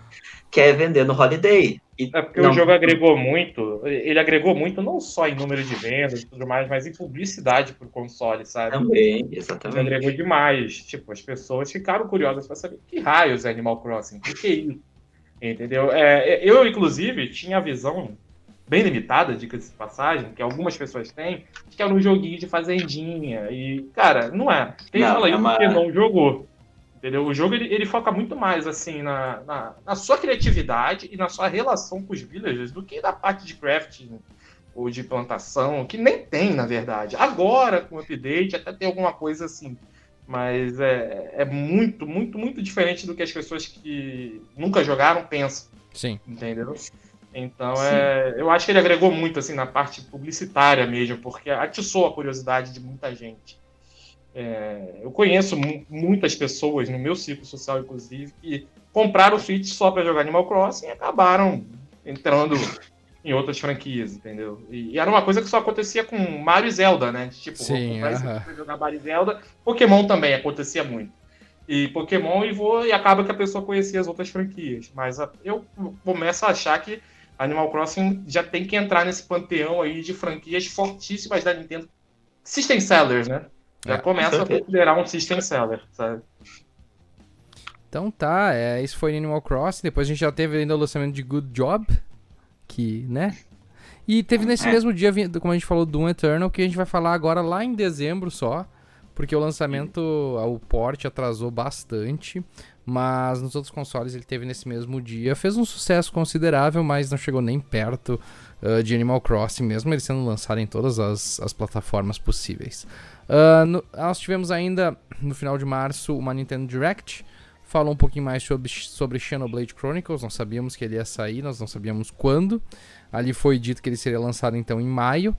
quer vender no holiday. E é porque não... o jogo agregou muito, ele agregou muito não só em número de vendas e tudo mais, mas em publicidade pro console, sabe? Também, exatamente. Ele agregou demais. Tipo, as pessoas ficaram curiosas para saber que raios é Animal Crossing, o que é isso? Entendeu? É, eu, inclusive, tinha a visão bem limitada, dica-se de passagem, que algumas pessoas têm, que é um joguinho de fazendinha. E, cara, não é. Quem não, fala é isso uma... porque não jogou. Entendeu? O jogo ele, ele foca muito mais assim na, na, na, sua criatividade e na sua relação com os villagers do que na parte de crafting ou de plantação, que nem tem, na verdade. Agora, com o update, até tem alguma coisa assim. Mas é, é muito, muito, muito diferente do que as pessoas que nunca jogaram pensam. Sim. Entendeu? Então, é, eu acho que ele agregou muito assim na parte publicitária mesmo, porque atiçou a curiosidade de muita gente. É, eu conheço muitas pessoas no meu ciclo social, inclusive, que compraram o Switch só para jogar Animal Crossing e acabaram entrando em outras franquias, entendeu? E, e, era uma coisa que só acontecia com Mario e Zelda, né? Tipo, Sim, uh -huh. jogar Mario e Zelda. Pokémon também acontecia muito. E Pokémon e, vou, e acaba que a pessoa conhecia as outras franquias. Mas a, eu começo a achar que Animal Crossing já tem que entrar nesse panteão aí de franquias fortíssimas da Nintendo. System sellers, né? Já é, começa a considerar um system seller, sabe? Então tá, é, isso foi Animal Crossing. Depois a gente já teve ainda o lançamento de Good Job, que, né? E teve nesse é. mesmo dia, como a gente falou, Doom Eternal, que a gente vai falar agora lá em dezembro só, porque o lançamento, o port atrasou bastante, mas nos outros consoles ele teve nesse mesmo dia. Fez um sucesso considerável, mas não chegou nem perto uh, de Animal Crossing, mesmo ele sendo lançado em todas as, as plataformas possíveis. Uh, no, nós tivemos ainda no final de março uma Nintendo Direct falou um pouquinho mais sobre, sobre Xenoblade Chronicles. Nós sabíamos que ele ia sair, nós não sabíamos quando. Ali foi dito que ele seria lançado então em maio.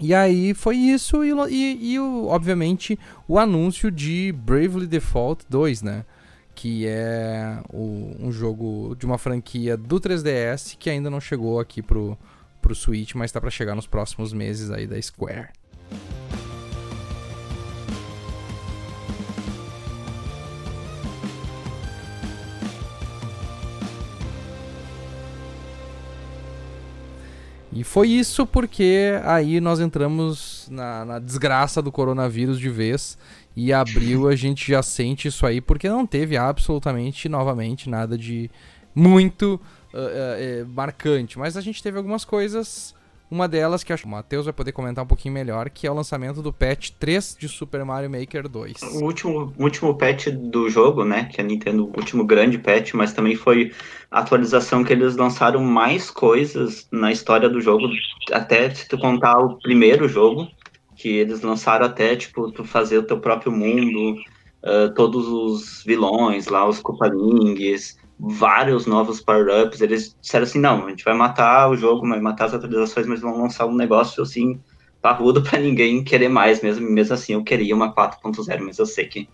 E aí foi isso, e, e, e obviamente o anúncio de Bravely Default 2, né? Que é o, um jogo de uma franquia do 3DS que ainda não chegou aqui pro, pro Switch, mas tá para chegar nos próximos meses aí da Square. E foi isso porque aí nós entramos na, na, desgraça do coronavírus de vez. E abril a gente já sente isso aí, porque não teve absolutamente, novamente, nada de muito uh, uh, marcante. Mas a gente teve algumas coisas uma delas que acho que o Matheus vai poder comentar um pouquinho melhor, que é o lançamento do patch 3 de Super Mario Maker 2. O último, último patch do jogo, né, que a Nintendo, o último grande patch, mas também foi a atualização que eles lançaram mais coisas na história do jogo, até se tu contar o primeiro jogo, que eles lançaram até, tipo, tu fazer o teu próprio mundo, uh, todos os vilões lá, os Koopalings, vários novos power-ups. Eles disseram assim: não, a gente vai matar o jogo, vai matar as atualizações, mas vão lançar um negócio assim, parrudo para ninguém querer mais mesmo. Mesmo assim, eu queria uma 4.0, mas eu sei que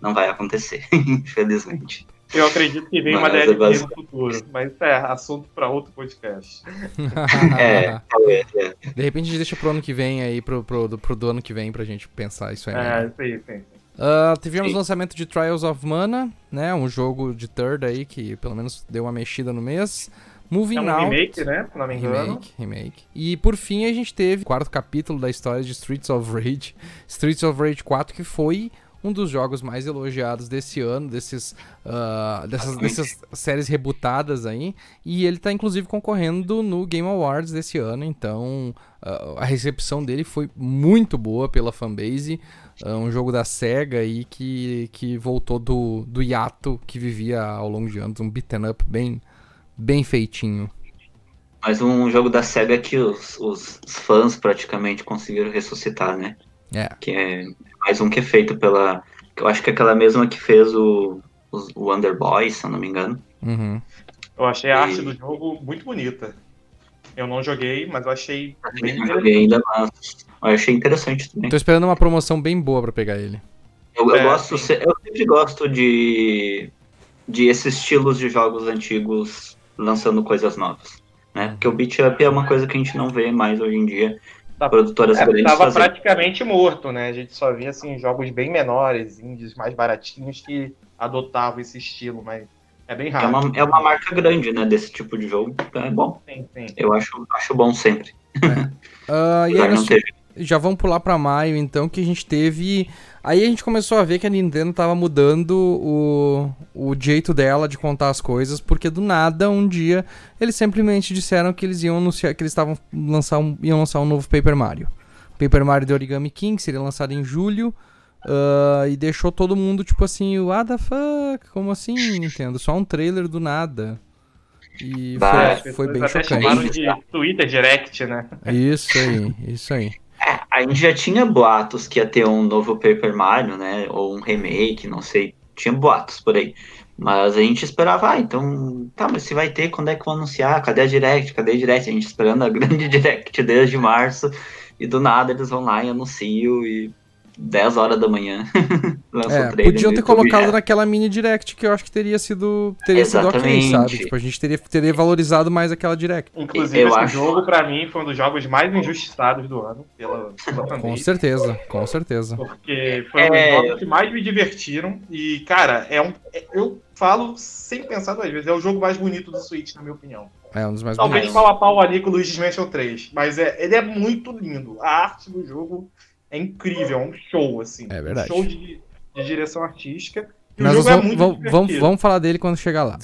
não vai acontecer, infelizmente. Eu acredito que vem mas, uma DLC é no futuro, mas é assunto para outro podcast. é, é. De repente a gente deixa pro ano que vem aí, pro, pro, pro do ano que vem pra gente pensar isso aí. É, sim, sim. Uh, tivemos o lançamento de Trials of Mana, né? Um jogo de third aí que pelo menos deu uma mexida no mês. Moving é um Out. remake, né? Se não me engano. Remake, remake. E por fim a gente teve o quarto capítulo da história de Streets of Rage. Streets of Rage 4, que foi um dos jogos mais elogiados desse ano, desses, uh, dessas, dessas séries rebutadas aí. E ele tá inclusive concorrendo no Game Awards desse ano, então uh, a recepção dele foi muito boa pela fanbase. É um jogo da SEGA aí que, que voltou do, do hiato que vivia ao longo de anos, um beat'em up bem, bem feitinho. Mais um jogo da SEGA que os, os fãs praticamente conseguiram ressuscitar, né? É. Que é mais um que é feito pela. Eu acho que é aquela mesma que fez o, o Wonder Boy, se eu não me engano. Uhum. Eu achei a arte do jogo muito bonita. Eu não joguei, mas eu achei. Bem eu joguei ainda, mas eu achei interessante também. Tô esperando uma promoção bem boa para pegar ele. Eu, eu é, gosto, sim. eu sempre gosto de, de esses estilos de jogos antigos lançando coisas novas. Né? Porque o beat up é uma coisa que a gente não vê mais hoje em dia. Tá, produtoras é, grandes tava fazendo. praticamente morto, né? A gente só via assim, jogos bem menores, indies mais baratinhos que adotavam esse estilo, mas é bem raro. É uma, é uma marca grande, né, desse tipo de jogo. Então é bom. Sim, sim. Eu acho, acho bom sempre. É. Uh, e aí nós, já vamos pular para maio, então, que a gente teve. Aí a gente começou a ver que a Nintendo tava mudando o, o jeito dela de contar as coisas, porque do nada, um dia, eles simplesmente disseram que eles iam anunciar que eles estavam lançar um, iam lançar um novo Paper Mario. Paper Mario de Origami King seria lançado em julho. Uh, e deixou todo mundo tipo assim, what the fuck? Como assim, Nintendo? Só um trailer do nada. E bah, foi, foi bem chocante. de Twitter Direct, né? Isso aí, isso aí. A gente já tinha boatos que ia ter um novo Paper Mario, né? Ou um remake, não sei. Tinha boatos por aí. Mas a gente esperava, ah, então, tá, mas se vai ter, quando é que vão anunciar? Cadê a Direct? Cadê a Direct? A gente esperando a grande Direct desde março. E do nada eles vão lá e anunciam e 10 horas da manhã. é, podiam ter colocado naquela mini direct que eu acho que teria sido teria sido ok, sabe? Tipo, a gente teria, teria valorizado mais aquela direct. Inclusive, eu esse acho... jogo, pra mim, foi um dos jogos mais injustiçados do ano. Pela, pela com certeza, com certeza. Porque foi um dos é... jogos que mais me divertiram. E, cara, é um. É, eu falo sem pensar duas vezes, é o jogo mais bonito do Switch, na minha opinião. É um dos mais Talvez bonitos. Talvez pau a pau ali com o Luigi's Mansion 3, mas é, ele é muito lindo. A arte do jogo é incrível, é um show, assim. É verdade. Um show de, de direção artística. Mas o jogo vamos, é muito vamos, vamos, vamos, falar dele quando chegar lá.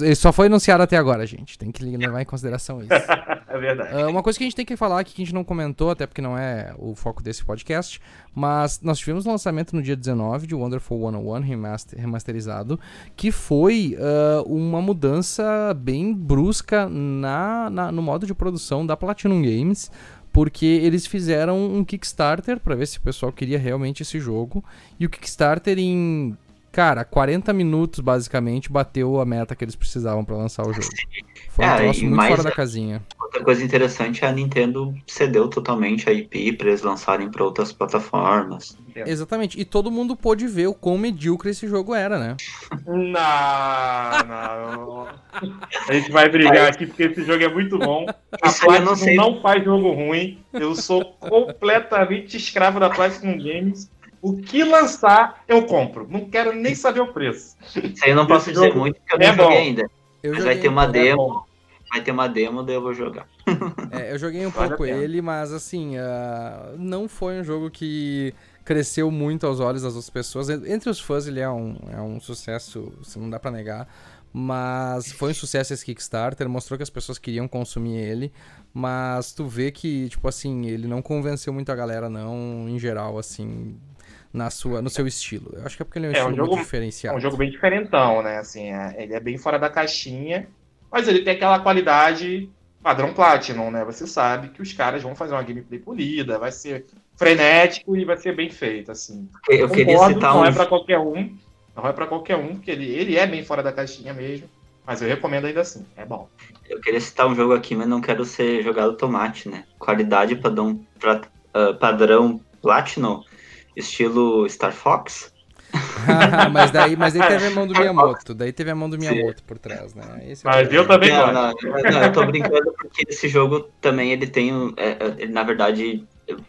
Ele só foi anunciado até agora, gente. Tem que levar em consideração isso. é verdade. Uh, uma coisa que a gente tem que falar aqui, que a gente não comentou, até porque não é o foco desse podcast, mas nós tivemos o lançamento no dia 19 de Wonderful 101 remaster, remasterizado, que foi uh, uma mudança bem brusca na, na, no modo de produção da Platinum Games porque eles fizeram um Kickstarter para ver se o pessoal queria realmente esse jogo. E o Kickstarter em cara, 40 minutos basicamente bateu a meta que eles precisavam para lançar o jogo. Foi um É, troço muito mais fora da casinha. Outra coisa interessante é a Nintendo cedeu totalmente a IP para eles lançarem para outras plataformas. Exatamente. E todo mundo pôde ver o quão medíocre esse jogo era, né? Não, não. A gente vai brigar aqui porque esse jogo é muito bom. A não Platinum sei. não faz jogo ruim. Eu sou completamente escravo da Platinum Games. O que lançar, eu compro. Não quero nem saber o preço. Isso aí eu não posso Esse dizer muito porque eu é não joguei bom. ainda. Eu Mas vai ter uma um. É demo. Vai ter uma demo, daí eu vou jogar. É, eu joguei um Vale pouco ele, mas assim, ah, não foi um jogo que cresceu muito aos olhos das outras pessoas. En- Entre os fãs ele é um, é um sucesso, não dá pra negar. Mas foi um sucesso esse Kickstarter, mostrou que as pessoas queriam consumir ele, mas tu vê que, tipo assim, ele não convenceu muito a galera não, em geral, assim, na sua, no seu estilo. Eu acho que é porque ele é um É, um estilo jogo- muito É diferenciado. um jogo bem diferentão, né? Assim, é- ele é bem fora da caixinha, mas ele tem aquela qualidade padrão Platinum, né? Você sabe que os caras vão fazer uma gameplay polida, vai ser frenético e vai ser bem feito, assim. Eu queria Concordo, citar não um é pra qualquer um, não é pra qualquer um, porque ele, ele é bem fora da caixinha mesmo, mas eu recomendo ainda assim, é bom. Eu queria citar um jogo aqui, mas não quero ser jogado tomate, né? Qualidade padrão, pra- ah, padrão Platinum, estilo Star Fox. mas, daí, mas daí teve a mão do Miyamoto, daí teve a mão do Miyamoto por trás, né? Esse é Mas eu problema. também Não, não, não, eu tô brincando porque esse jogo também ele tem, um- é, é, ele, na verdade,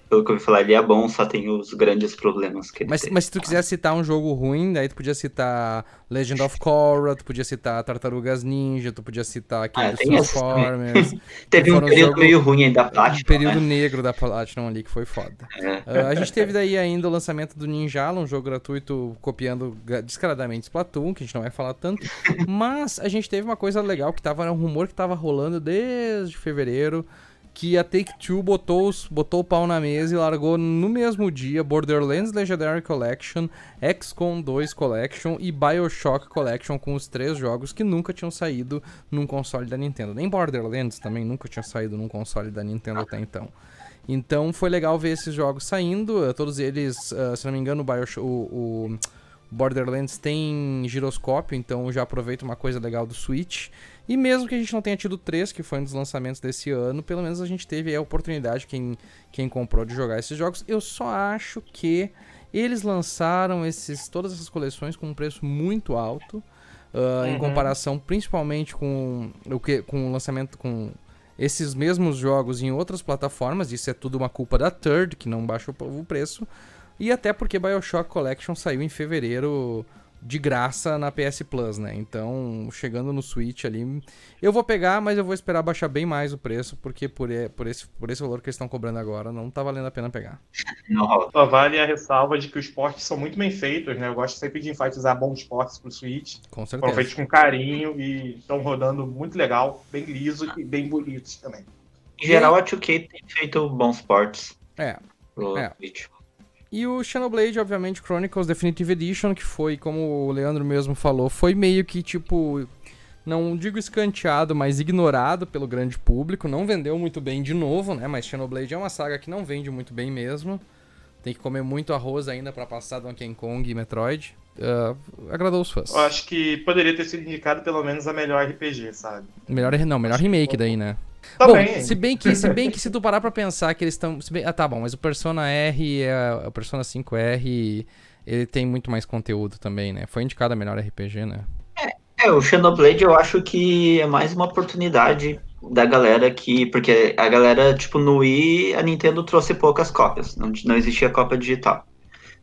pelo que eu ouvi falar, ele é bom, só tem os grandes problemas que ele Mas, tem. mas se tu quiser citar um jogo ruim, daí tu podia citar Legend of Korra, tu podia citar Tartarugas Ninja, tu podia citar aquele Ah, Transformers. Teve um foram período jogo- meio ruim aí da um Platinum, período né? negro da Platinum ali que foi foda. É. Ah, a gente teve daí ainda o lançamento do Ninjala, um jogo gratuito copiando descaradamente Splatoon, que a gente não vai falar tanto. Mas a gente teve uma coisa legal que tava, era um rumor que tava rolando desde fevereiro. Que a Take-Two botou, botou o pau na mesa e largou no mesmo dia Borderlands Legendary Collection, XCOM 2 Collection e Bioshock Collection com os três jogos que nunca tinham saído num console da Nintendo. Nem Borderlands também nunca tinha saído num console da Nintendo até então. Então foi legal ver esses jogos saindo. eh, Todos eles, eh, se não me engano, o, o- o Borderlands tem giroscópio, então já aproveita uma coisa legal do Switch. E mesmo que a gente não tenha tido três, que foi um dos lançamentos desse ano, pelo menos a gente teve a oportunidade, quem, quem comprou, de jogar esses jogos. Eu só acho que eles lançaram esses, todas essas coleções com um preço muito alto. Em Uhum. comparação principalmente com o que com o lançamento com esses mesmos jogos em outras plataformas, isso é tudo uma culpa da Third, que não baixa o o preço, e até porque BioShock Collection saiu em fevereiro de graça na PS Plus, né? Então, chegando no Switch ali, eu vou pegar, mas eu vou esperar baixar bem mais o preço, porque por, por, esse, por esse valor que eles estão cobrando agora, não tá valendo a pena pegar. Não. Só vale a ressalva de que os portes são muito bem feitos, né? Eu gosto sempre de enfatizar bons portes pro Switch. Com Foram certeza. feitos com carinho e estão rodando muito legal, bem liso e bem bonitos também. Em geral, a 2K tem feito bons ports É. pro É. Switch. E o Xenoblade, obviamente, Chronicles Definitive Edition, que foi, como o Leandro mesmo falou, foi meio que tipo. Não digo escanteado, mas ignorado pelo grande público. Não vendeu muito bem de novo, né? Mas Xenoblade é uma saga que não vende muito bem mesmo. Tem que comer muito arroz ainda pra passar Donkey Kong e Metroid. Ah, agradou os fãs. Eu acho que poderia ter sido indicado pelo menos a melhor RPG, sabe? Melhor, não, melhor remake daí, né? Também. Bom, se bem que se bem que se tu parar pra pensar que eles estão, ah, tá bom, mas o Persona R, é, o Persona 5R, ele tem muito mais conteúdo também, né? Foi indicado a melhor RPG, né? É, o Xenoblade eu acho que é mais uma oportunidade da galera que. Porque a galera, tipo, no Wii, a Nintendo trouxe poucas cópias, não, não existia cópia digital.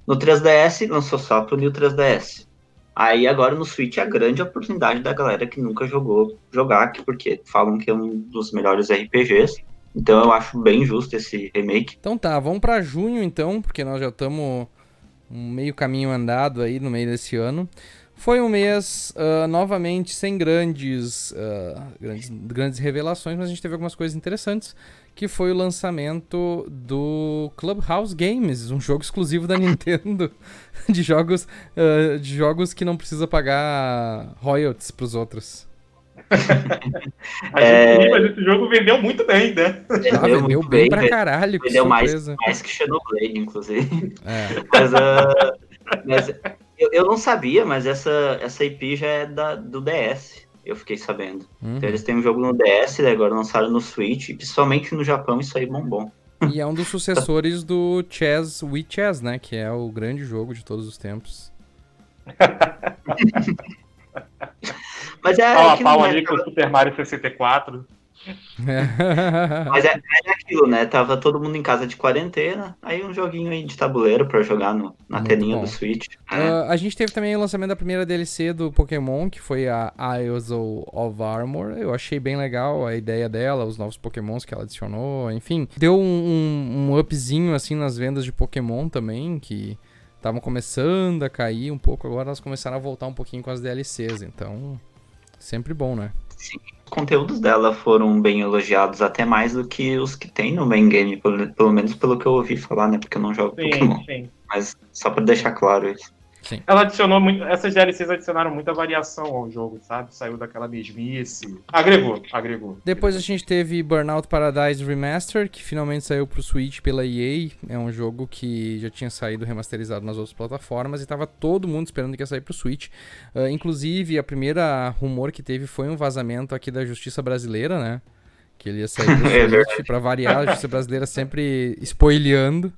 No 3DS, lançou só pro New 3DS. Aí agora no Switch é a grande oportunidade da galera que nunca jogou jogar, que- porque falam que é um dos melhores RPGs. Então eu acho bem justo esse remake. Então tá, vamos pra junho então, porque nós já estamos um meio caminho andado aí no meio desse ano. Foi um mês ah, novamente sem grandes, ah, grandes grandes revelações, mas a gente teve algumas coisas interessantes, que foi o lançamento do Clubhouse Games, um jogo exclusivo da Nintendo de jogos ah, de jogos que não precisa pagar royalties pros outros. A É. gente ri, mas esse jogo vendeu muito bem, né? Ah, Vendeu vendeu muito bem bem, pra caralho, que vendeu mais, mais que Xenoblade, inclusive. É. Mas, ah, mas Eu, eu não sabia, mas essa, essa IP já é da, do DS. Eu fiquei sabendo. Uhum. Então eles têm um jogo no DS, e agora lançaram no Switch, e principalmente no Japão isso aí bombom. E é um dos sucessores do Chess We Chess, né? Que é o grande jogo de todos os tempos. Mas é, Pau a pau né, ali com o Super Mario 64. mas é, é aquilo, né? Tava todo mundo em casa de quarentena, aí um joguinho aí de tabuleiro pra jogar no, na Muito telinha bom. do Switch. É. Ah, a gente teve também o lançamento da primeira DLC do Pokémon, que foi a Isles of Armor. Eu achei bem legal a ideia dela, os novos Pokémons que ela adicionou, enfim. Deu um, um, um upzinho, assim, nas vendas de Pokémon também, que estavam começando a cair um pouco. Agora elas começaram a voltar um pouquinho com as DLCs, então... Sempre bom, né? Os conteúdos dela foram bem elogiados, até mais do que os que tem no main game, pelo, pelo menos pelo que eu ouvi falar, né? Porque eu não jogo Pokémon. Sim, sim. Mas só pra deixar claro isso. Ela adicionou muito. Essas DLCs adicionaram muita variação ao jogo, sabe? Saiu daquela mesmice. Agregou, agregou. Depois a gente teve Burnout Paradise Remaster, que finalmente saiu pro Switch pela EA. É um jogo que já tinha saído remasterizado nas outras plataformas e tava todo mundo esperando que ia sair pro Switch. Ah, inclusive, a primeira rumor que teve foi um vazamento aqui da Justiça Brasileira, né? Que ele ia sair pro É Switch, pra variar, a Justiça Brasileira sempre spoileando.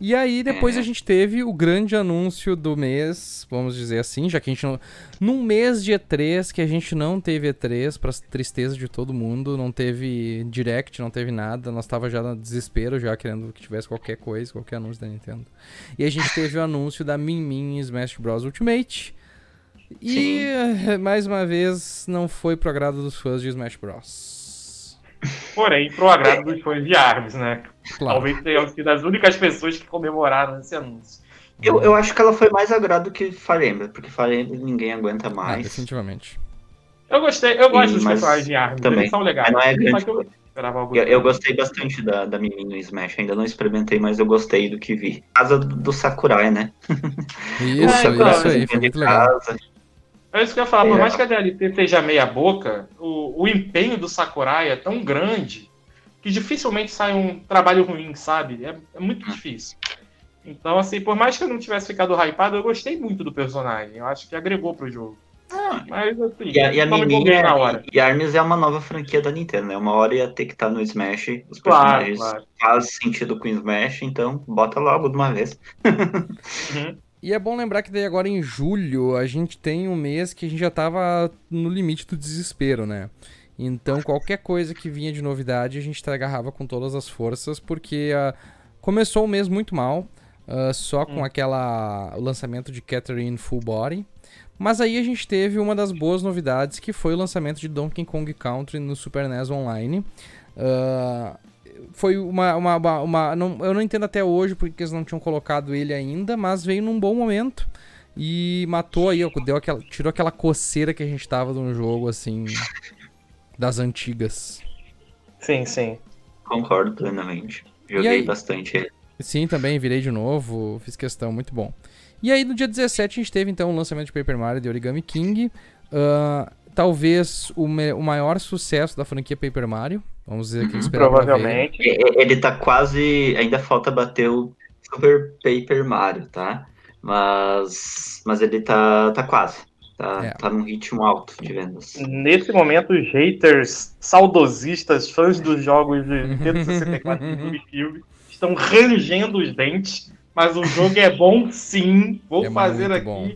E aí, depois É. a gente teve o grande anúncio do mês, vamos dizer assim, já que a gente não. Num mês de E3, que a gente não teve E3, pra tristeza de todo mundo, não teve direct, não teve nada, nós tava já no desespero, já querendo que tivesse qualquer coisa, qualquer anúncio da Nintendo. E a gente teve o anúncio da Min Min Smash Bros Ultimate. E, eh, mais uma vez, não foi pro agrado dos fãs de Smash Bros. Porém, pro agrado dos fãs de Arms, né? Claro. Talvez tenham sido as únicas pessoas que comemoraram esse anúncio. Eu, eu acho que ela foi mais agrado que Fire Emblem, porque Fire Emblem ninguém aguenta Ah, mais. definitivamente. Eu gostei, eu gosto dos personagens de Arms, também. eles são legais. Mas não é grande Só que eu esperava algo Eu, eu gostei bastante da, da Mimi no Smash, ainda não experimentei, mas eu gostei do que vi. Casa do, do Sakurai, né? Isso, então, isso aí, foi de muito legal. casa. É isso que eu ia falar, por É. mais que a DLC seja meia boca, o, o empenho do Sakurai é tão grande que dificilmente sai um trabalho ruim, sabe? É, é muito difícil. Então, assim, por mais que eu não tivesse ficado hypado, eu gostei muito do personagem. Eu acho que agregou pro jogo. Ah, Mas, assim, E a, e a é, na hora. e Arms é uma nova franquia da Nintendo, né? Uma hora ia ter que estar no Smash, os Claro, personagens claro. faz sentido com o Smash, então bota logo de uma vez. Uhum. E é bom lembrar que daí agora em julho a gente tem um mês que a gente já tava no limite do desespero, né? Então qualquer coisa que vinha de novidade a gente agarrava com todas as forças, porque ah, começou o mês muito mal, ah, só com Hum. aquela o lançamento de Catherine Full Body. Mas aí a gente teve uma das boas novidades, que foi o lançamento de Donkey Kong Country no Super NES Online. Ah, foi uma. uma, uma- uma- não- eu não entendo até hoje porque eles não tinham colocado ele ainda, mas veio num bom momento. E matou aí, ó, deu aquela, tirou aquela coceira que a gente tava num jogo assim. Das antigas. Sim, sim. Concordo plenamente. Joguei aí? bastante ele. Sim, também virei de novo, fiz questão, muito bom. E aí no dia 17 a gente teve então o lançamento de Paper Mario de Origami King. Ah, talvez o, o maior sucesso da franquia Paper Mario. Vamos dizer que Uhum. Provavelmente. Ele tá quase. Ainda falta bater o Super Paper Mario, tá? Mas. Mas ele tá, tá quase. Tá, É. tá num ritmo alto de vendas. Nesse momento, os haters saudosistas, fãs dos jogos de Nintendo 64 e GameCube, estão rangendo os dentes, mas o jogo é bom sim. Vou É fazer aqui. bom.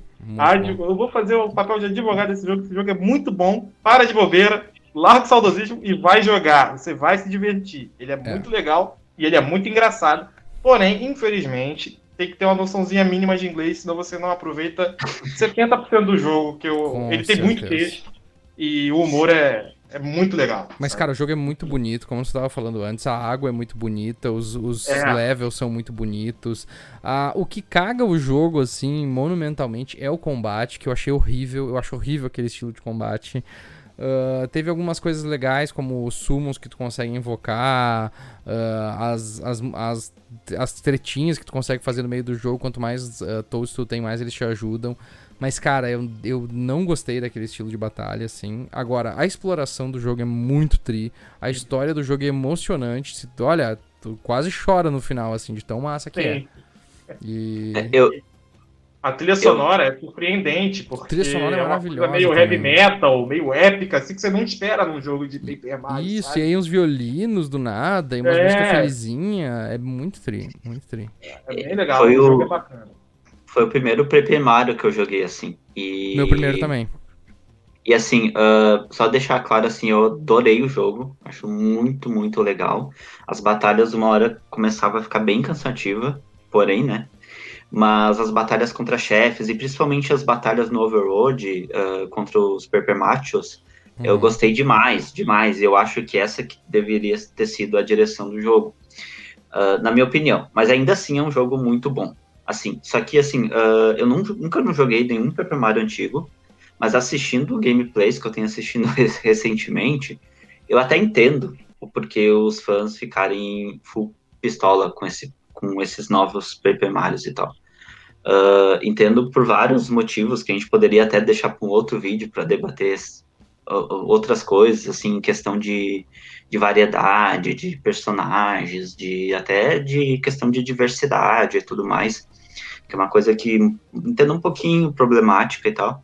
Eu vou fazer o papel de advogado desse jogo. Esse jogo é muito bom. Para de bobeira, larga o saudosismo e vai jogar. Você vai se divertir. Ele é, muito legal e ele é muito engraçado. Porém, infelizmente, tem que ter uma noçãozinha mínima de inglês, senão você não aproveita 70% do jogo. Que eu, Com ele tem muito texto e o humor é, é muito legal. Mas, cara, o jogo é muito bonito, como você estava falando antes. A água é muito bonita, os, os É. levels são muito bonitos. Ah, o que caga o jogo, assim, monumentalmente, é o combate, que eu achei horrível. Eu acho horrível aquele estilo de combate. Ah, teve algumas coisas legais, como os summons que tu consegue invocar, ah, as, as, as, as tretinhas que tu consegue fazer no meio do jogo. Quanto mais uh, toads tu tem, mais eles te ajudam. Mas, cara, eu, eu não gostei daquele estilo de batalha, assim. Agora, a exploração do jogo é muito tri. A história do jogo é emocionante. Se tu, olha, tu quase chora no final, assim, de tão massa que é. Sim. É, E... Eu, A trilha sonora eu... é surpreendente, porque a trilha sonora é, é maravilhosa. meio também. heavy metal, meio épica, assim que você não espera num jogo de Paper Mario. Isso, sabe? e aí uns violinos do nada, e uma é. música felizinha. É muito tri, muito tri. É bem legal, Foi o jogo é bacana. Foi o primeiro Paper Mario que eu joguei, assim. E... Meu primeiro também. E assim, uh, só deixar claro assim, eu adorei o jogo, acho muito, muito legal. As batalhas uma hora começava a ficar bem cansativa, porém, né? Mas as batalhas contra chefes, e principalmente as batalhas no Overworld uh, contra os Perpermachos, uhum. eu gostei demais, demais. Eu acho que essa que deveria ter sido a direção do jogo, uh, na minha opinião. Mas ainda assim é um jogo muito bom. Assim, só que assim, eu nunca, nunca não joguei nenhum Paper Mario antigo, mas assistindo gameplays que eu tenho assistido recentemente, eu até entendo o porquê os fãs ficarem full pistola com, esse, com esses novos Paper Marios e tal. Uh, entendo por vários motivos que a gente poderia até deixar para um outro vídeo para debater outras coisas, assim, questão de, de variedade, de personagens, de até de questão de diversidade e tudo mais, que é uma coisa que entendo um pouquinho problemática e tal.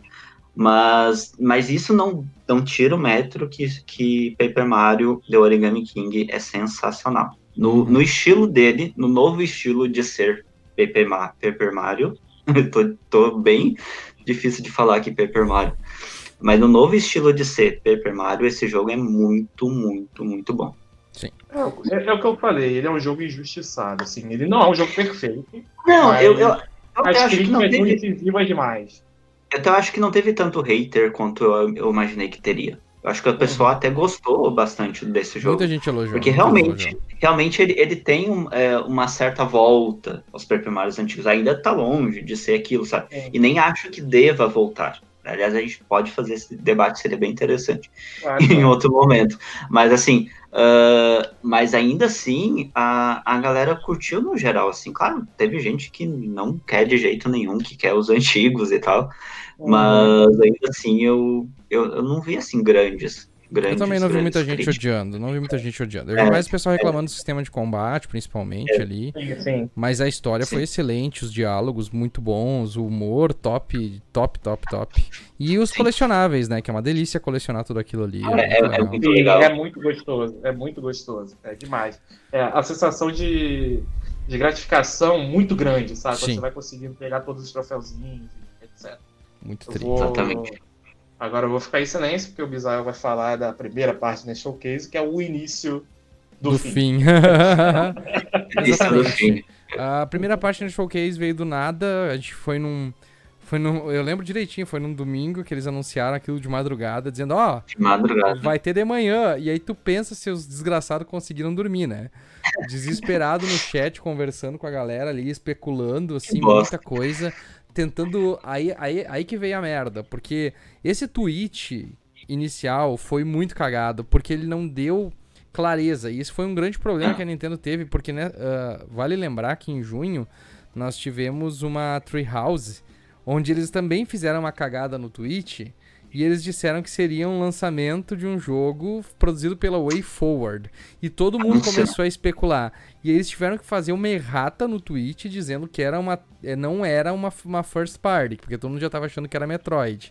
Mas, mas isso não, não tira o metro que, que Paper Mario The Origami King é sensacional. No, no estilo dele, no novo estilo de ser Paper, Ma Paper Mario, tô, tô bem difícil de falar aqui Paper Mario, mas no novo estilo de ser Paper Mario, esse jogo é muito, muito, muito bom. Sim. É, é, é, o que eu falei, ele é um jogo injustiçado, assim, ele não é um jogo perfeito. Não, eu, eu, eu as críticas são decisivas demais. Eu até acho que não teve tanto hater quanto eu, eu imaginei que teria. Eu acho que o pessoal uhum. até gostou bastante desse jogo. Muita gente elogiou. Porque realmente, realmente ele, ele tem um, é, uma certa volta aos Paper Mario antigos. Ainda tá longe de ser aquilo, sabe? É. E nem acho que deva voltar. Aliás, a gente pode fazer esse debate, seria bem interessante claro, em outro momento. Mas assim, uh, mas ainda assim, a, a galera curtiu no geral, assim, claro, teve gente que não quer de jeito nenhum, que quer os antigos e tal. Mas ainda assim eu, eu, eu não vi assim grandes Grandes, eu também não vi muita gente críticas. odiando, não vi muita gente odiando. Eu vi é, mais o pessoal reclamando é. do sistema de combate, principalmente é, ali. Sim, sim. Mas a história sim. foi excelente, os diálogos muito bons, o humor top, top, top, top. E os colecionáveis, né? Que é uma delícia colecionar tudo aquilo ali. É, é, muito legal. É muito gostoso, é muito gostoso, é demais. É, a sensação de, de gratificação muito grande, sabe? Sim. Você vai conseguindo pegar todos os troféuzinhos. Muito triste. Vou... Exatamente. Agora eu vou ficar em silêncio, porque o Bizarro vai falar da primeira parte nesse showcase, que é o início do, do fim. fim. Exatamente. A primeira parte do showcase veio do nada, a gente foi num. Foi num, eu lembro direitinho, foi num domingo que eles anunciaram aquilo de madrugada, dizendo, ó, oh, vai ter de manhã. E aí tu pensa se os desgraçados conseguiram dormir, né? Desesperado no chat, conversando com a galera ali, especulando, assim, muita coisa tentando. Aí, aí, aí que veio a merda. Porque esse tweet inicial foi muito cagado. Porque ele não deu clareza. E isso foi um grande problema que a Nintendo teve. Porque, né, uh, vale lembrar que em junho nós tivemos uma Treehouse. Onde eles também fizeram uma cagada no tweet e eles disseram que seria um lançamento de um jogo produzido pela WayForward. E todo mundo começou a especular. E eles tiveram que fazer uma errata no tweet dizendo que era uma, eh, não era uma, uma first party, porque todo mundo já estava achando que era Metroid.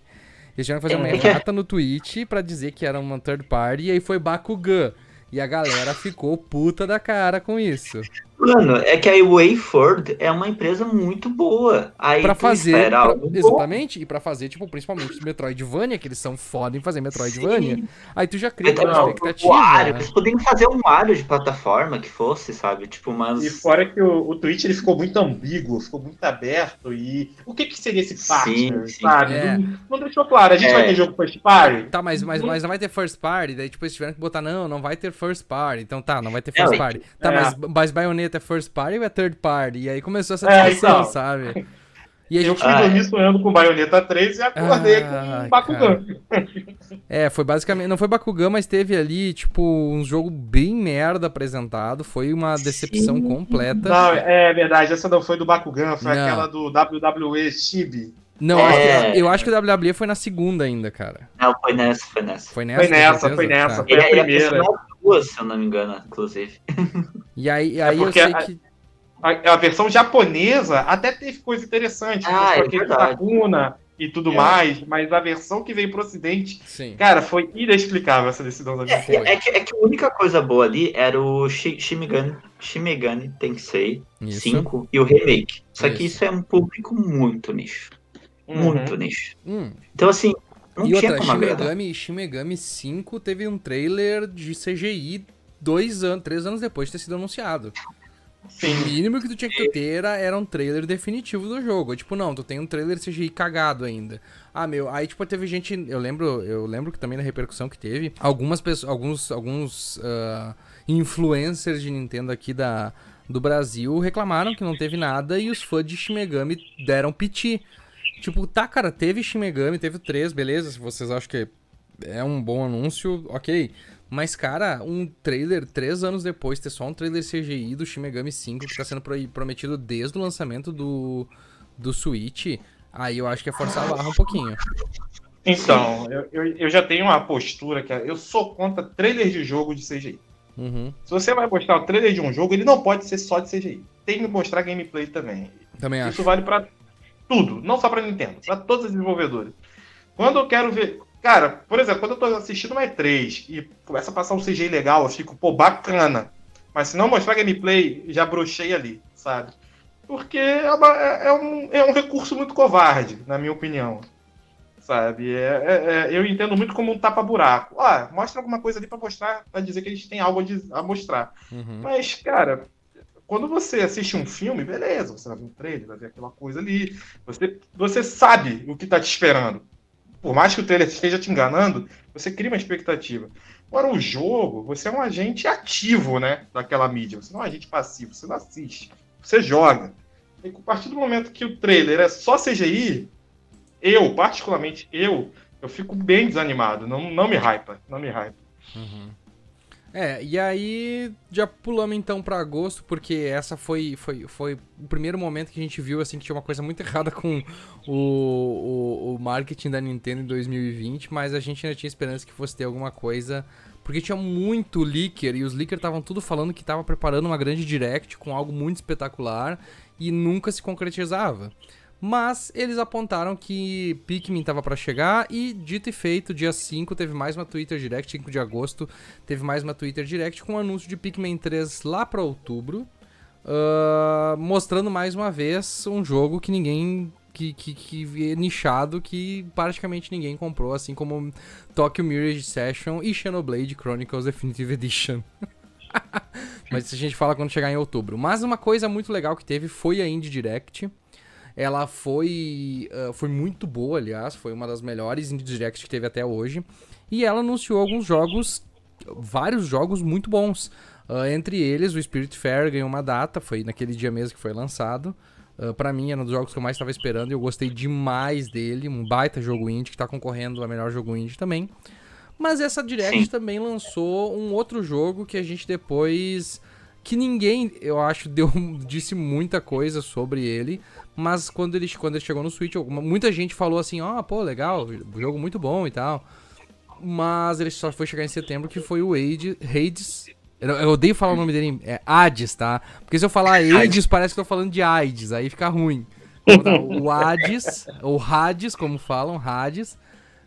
Eles tiveram que fazer uma é. errata no tweet para dizer que era uma third party e aí foi Bakugan. E a galera ficou puta da cara com isso. Mano, é que a Wayford é uma empresa muito boa. Aí pra fazer. Pra, exatamente. E pra fazer, tipo, principalmente Metroidvania, que eles são foda em fazer Metroidvania. Sim. Aí tu já cria uma expectativa. Wario, eles poderiam fazer um Mario de plataforma que fosse, sabe? Tipo, mas. E fora que o, o Twitch ele ficou muito ambíguo, ficou muito aberto. E o que que seria esse partner, sim, sim. sabe? É. Não, não, deixou claro. A gente é. vai ter jogo first party? Tá, mas, mas, mas não vai ter first party. Daí, tipo, eles tiveram que botar, não, não vai ter first party. Então tá, não vai ter first party. Tá, é. mas, mas Bayonetta é first party ou é third party? E aí começou essa é, discussão, é, então. sabe? E eu fui dormir ah, sonhando com Bayonetta 3 e acordei ah, com Bakugan. É, foi basicamente. Não foi Bakugan, mas teve ali, tipo, um jogo bem merda apresentado. Foi uma decepção Sim. completa. Não, é verdade, essa não foi do Bakugan, foi não. aquela do WWE Chibi. Não, é... eu acho que o WWE foi na segunda ainda, cara. Não, foi nessa, foi nessa. Foi nessa, foi nessa, foi, nessa, tá. foi a primeira duas, se eu não me engano, inclusive. E aí, aí é eu sei a... que. a, a, versão japonesa até teve coisa interessante. Ah, é verdade. Sakuna e tudo é. mais, mas a versão que veio pro ocidente, Sim. cara, foi inexplicável essa decisão da é, é, que, é que a única coisa boa ali era o Shimigami, Shimigami Tensei isso. 5 e o remake. Só isso. que isso é um público muito nicho. Uhum. Muito nicho. Hum. Então, assim, não e tinha outra, como Shimegami, Shimegami 5 teve um trailer de CGI dois anos, três anos depois de ter sido anunciado. Sim. O mínimo que tu tinha que ter era, era um trailer definitivo do jogo. Tipo, não, tu tem um trailer CGI cagado ainda. Ah, meu, aí tipo teve gente, eu lembro, eu lembro que também na repercussão que teve, algumas pessoas, alguns alguns uh, influencers de Nintendo aqui da do Brasil reclamaram que não teve nada e os fãs de Shimegami deram piti. Tipo, tá, cara, teve Shimegami, teve o 3, beleza? Se vocês acham que é um bom anúncio, ok. Mas, cara, um trailer, três anos depois, ter só um trailer CGI do Shimegami 5 que tá sendo prometido desde o lançamento do, do Switch, aí eu acho que é forçar a barra um pouquinho. Então, eu, eu, eu, já tenho uma postura que é, eu sou contra trailer de jogo de CGI. Uhum. Se você vai mostrar o trailer de um jogo, ele não pode ser só de CGI. Tem que mostrar gameplay também. Também acho. Isso vale para tudo, não só para Nintendo, para todos os desenvolvedores. Quando eu quero ver, Cara, por exemplo, quando eu tô assistindo uma E3 e começa a passar um CGI legal, eu fico, pô, bacana. Mas se não mostrar gameplay, já brochei ali, sabe? Porque é, uma, é, é, um, é um recurso muito covarde, na minha opinião. Sabe? É, é, é eu entendo muito como um tapa-buraco. Ah, mostra alguma coisa ali pra mostrar, pra dizer que a gente tem algo a, a mostrar. Uhum. Mas, cara, quando você assiste um filme, beleza, você vai ver um trailer, vai ver aquela coisa ali. Você, você sabe o que tá te esperando por mais que o trailer esteja te enganando, você cria uma expectativa. Agora, o jogo, você é um agente ativo, né, daquela mídia. Você não é um agente passivo, você não assiste, você joga. E a partir do momento que o trailer é só CGI, eu, particularmente eu, eu fico bem desanimado. Não, não me hypa, não me hypa. Uhum. É, e aí já pulamos então para agosto, porque essa foi, foi, foi o primeiro momento que a gente viu assim que tinha uma coisa muito errada com o, o, o marketing da Nintendo em 2020, mas a gente ainda tinha esperança que fosse ter alguma coisa, porque tinha muito leaker e os leakers estavam tudo falando que estava preparando uma grande direct com algo muito espetacular e nunca se concretizava. Mas eles apontaram que Pikmin estava para chegar e, dito e feito, dia 5 teve mais uma Twitter Direct, 5 de agosto, teve mais uma Twitter Direct com o um anúncio de Pikmin 3 lá para outubro, uh, mostrando mais uma vez um jogo que ninguém que, que, que é nichado que praticamente ninguém comprou, assim como Tokyo Mirage Session e Xenoblade Chronicles Definitive Edition. Mas a gente fala quando chegar em outubro. Mas uma coisa muito legal que teve foi a Indie Direct. Ela foi, uh, foi muito boa, aliás, foi uma das melhores Indie Directs que teve até hoje. E ela anunciou alguns jogos, vários jogos muito bons. Uh, entre eles, o Spirit Fair ganhou uma data, foi naquele dia mesmo que foi lançado. Uh, para mim, era um dos jogos que eu mais estava esperando e eu gostei demais dele. Um baita jogo indie que está concorrendo a melhor jogo indie também. Mas essa Direct Sim. também lançou um outro jogo que a gente depois. Que ninguém, eu acho, deu, disse muita coisa sobre ele. Mas quando ele, quando ele chegou no Switch, muita gente falou assim, ó, oh, pô, legal, jogo muito bom e tal. Mas ele só foi chegar em setembro, que foi o Hades. Hades eu, odeio falar o nome dele, é Hades, tá? Porque se eu falar Hades, parece que eu tô falando de AIDS, aí fica ruim. Então, o Hades, ou Hades, como falam, Hades,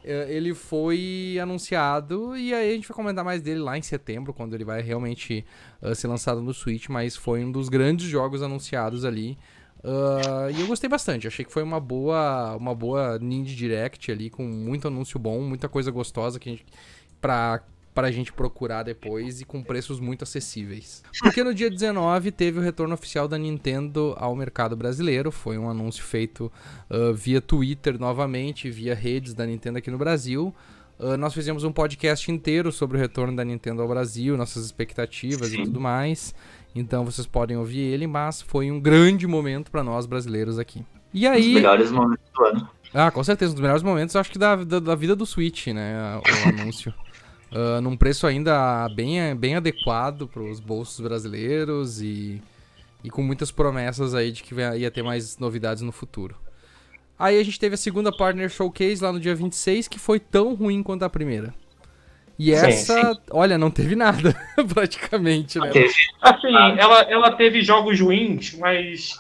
ele foi anunciado e aí a gente vai comentar mais dele lá em setembro, quando ele vai realmente uh, ser lançado no Switch, mas foi um dos grandes jogos anunciados ali. Uh, e eu gostei bastante, achei que foi uma boa, uma boa Ninja Direct ali, com muito anúncio bom, muita coisa gostosa que a gente, pra, pra gente procurar depois e com preços muito acessíveis. Porque no dia 19 teve o retorno oficial da Nintendo ao mercado brasileiro, foi um anúncio feito uh, via Twitter novamente, via redes da Nintendo aqui no Brasil. Uh, nós fizemos um podcast inteiro sobre o retorno da Nintendo ao Brasil, nossas expectativas Sim. e tudo mais. Então vocês podem ouvir ele, mas foi um grande momento para nós brasileiros aqui. E aí. Os melhores momentos do ano. Ah, com certeza, um dos melhores momentos, acho que da, da, da vida do Switch, né? O anúncio. uh, num preço ainda bem, bem adequado para os bolsos brasileiros e, e com muitas promessas aí de que ia ter mais novidades no futuro. Aí a gente teve a segunda Partner Showcase lá no dia 26, que foi tão ruim quanto a primeira. E essa, sim. olha, não teve nada, praticamente, né? Assim, ela, ela teve jogos ruins, mas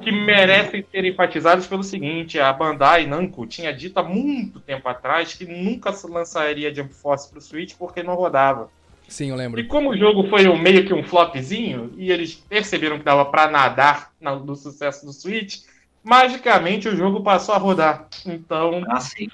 que merecem ser enfatizados pelo seguinte: a Bandai Namco tinha dito há muito tempo atrás que nunca se lançaria Jump Force pro Switch porque não rodava. Sim, eu lembro. E como o jogo foi um, meio que um flopzinho, e eles perceberam que dava para nadar no sucesso do Switch, magicamente o jogo passou a rodar. Então. Ah, sim.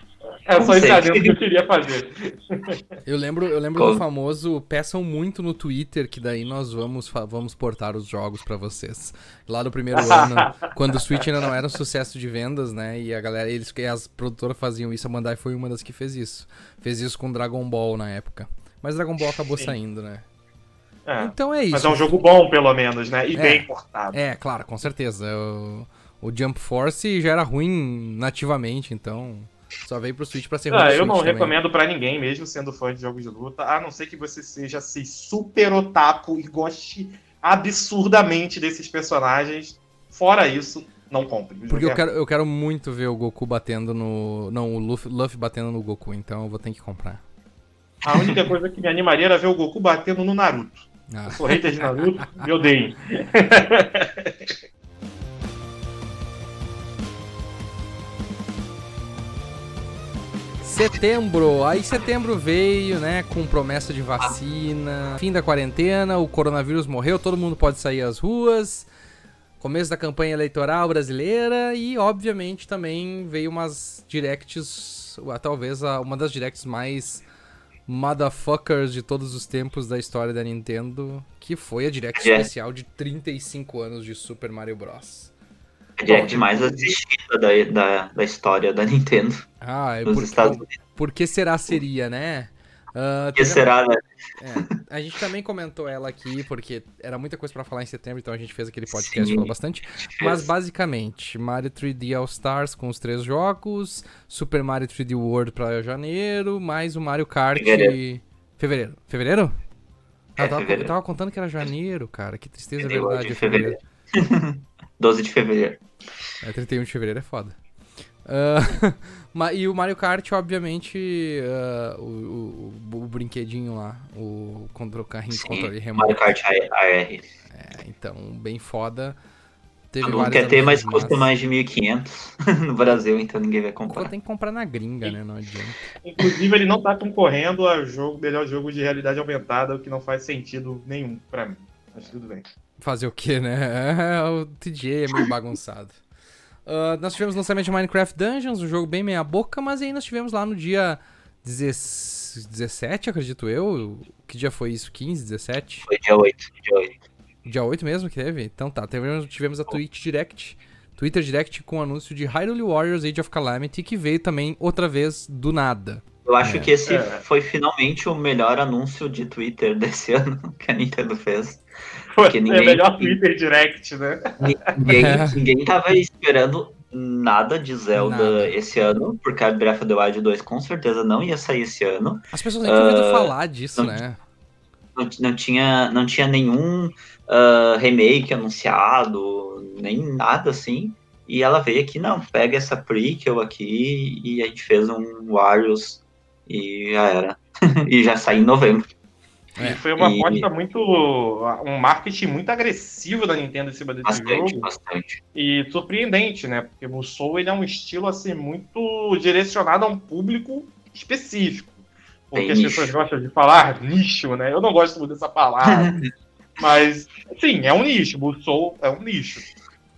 É só adendo que eu queria fazer. Eu lembro, eu lembro do famoso peçam muito no Twitter que daí nós vamos, vamos portar os jogos para vocês. Lá no primeiro ano, quando o Switch ainda não era um sucesso de vendas, né? E a galera, eles as produtoras faziam isso, a Bandai foi uma das que fez isso. Fez isso com Dragon Ball na época. Mas Dragon Ball acabou Sim. saindo, né? É, então é isso. Mas é um jogo bom, pelo menos, né? E é, bem portado. É, claro, com certeza. O, o Jump Force já era ruim nativamente, então só veio pro Switch pra ser. Ah, eu não também. recomendo para ninguém, mesmo sendo fã de jogos de luta, a não ser que você seja assim, super otaku e goste absurdamente desses personagens. Fora isso, não compre. Porque eu quero, eu quero muito ver o Goku batendo no. Não, o Luffy, Luffy batendo no Goku, então eu vou ter que comprar. A única coisa que me animaria era ver o Goku batendo no Naruto. Ah. Eu sou hater de Naruto, me odeio. Setembro, aí setembro veio, né, com promessa de vacina, fim da quarentena, o coronavírus morreu, todo mundo pode sair às ruas, começo da campanha eleitoral brasileira e, obviamente, também veio umas directs, talvez uma das directs mais motherfuckers de todos os tempos da história da Nintendo, que foi a direct é. especial de 35 anos de Super Mario Bros. A direct mais assistida da, da, da história da Nintendo. Ah, é nos por, Estados Unidos. Por que será seria, né? Uh, que será, né? É, a gente também comentou ela aqui, porque era muita coisa para falar em setembro, então a gente fez aquele podcast, Sim, falou bastante. Mas basicamente, Mario 3D All Stars com os três jogos, Super Mario 3D World para janeiro, mais o Mario Kart. Fevereiro. Fevereiro? Fevereiro? Ah, é, eu, tava, fevereiro. eu tava contando que era janeiro, cara. Que tristeza, é verdade. De fevereiro. fevereiro. 12 de fevereiro. É, 31 de fevereiro é foda. Uh, e o Mario Kart, obviamente, uh, o, o, o, brinquedinho lá, o, contra, o carrinho Sim, de controle remoto. Mario Kart AR. É, então, bem foda. Teve não quer ter, mas custa mais de 1.500 no Brasil, então ninguém vai comprar. Tem que comprar na gringa, né? Não adianta. Inclusive, ele não tá concorrendo a jogo, melhor jogo de realidade aumentada, o que não faz sentido nenhum pra mim. Mas tudo bem. Fazer o que, né? o TJ é meio bagunçado. Uh, nós tivemos o lançamento de Minecraft Dungeons, um jogo bem meia boca, mas aí nós tivemos lá no dia 17, acredito eu. Que dia foi isso? 15, 17? Foi dia 8, dia 8. Dia 8 mesmo que teve? Então tá, tivemos, tivemos a Twitch Direct, Twitter Direct com o anúncio de Hyrule Warriors Age of Calamity, que veio também outra vez do nada. Eu acho é. que esse é. foi finalmente o melhor anúncio de Twitter desse ano que a Nintendo fez. Foi ninguém, é o melhor Twitter Direct, né? Ninguém, ninguém tava esperando nada de Zelda nada. esse ano, porque a Breath of the Wild 2 com certeza não ia sair esse ano. As pessoas nem tinham ouvido uh, falar disso, não, né? Não, não, tinha, não tinha nenhum uh, remake anunciado, nem nada assim. E ela veio aqui, não, pega essa prequel aqui e a gente fez um Warriors e já era. e já saiu em novembro. É. E foi uma e... aposta muito. um marketing muito agressivo da Nintendo em cima desse bastante, jogo. Bastante. E surpreendente, né? Porque o Soul ele é um estilo assim muito direcionado a um público específico. Porque Bem as nicho. pessoas gostam de falar nicho, né? Eu não gosto muito dessa palavra. mas, sim, é um nicho. O Soul é um nicho.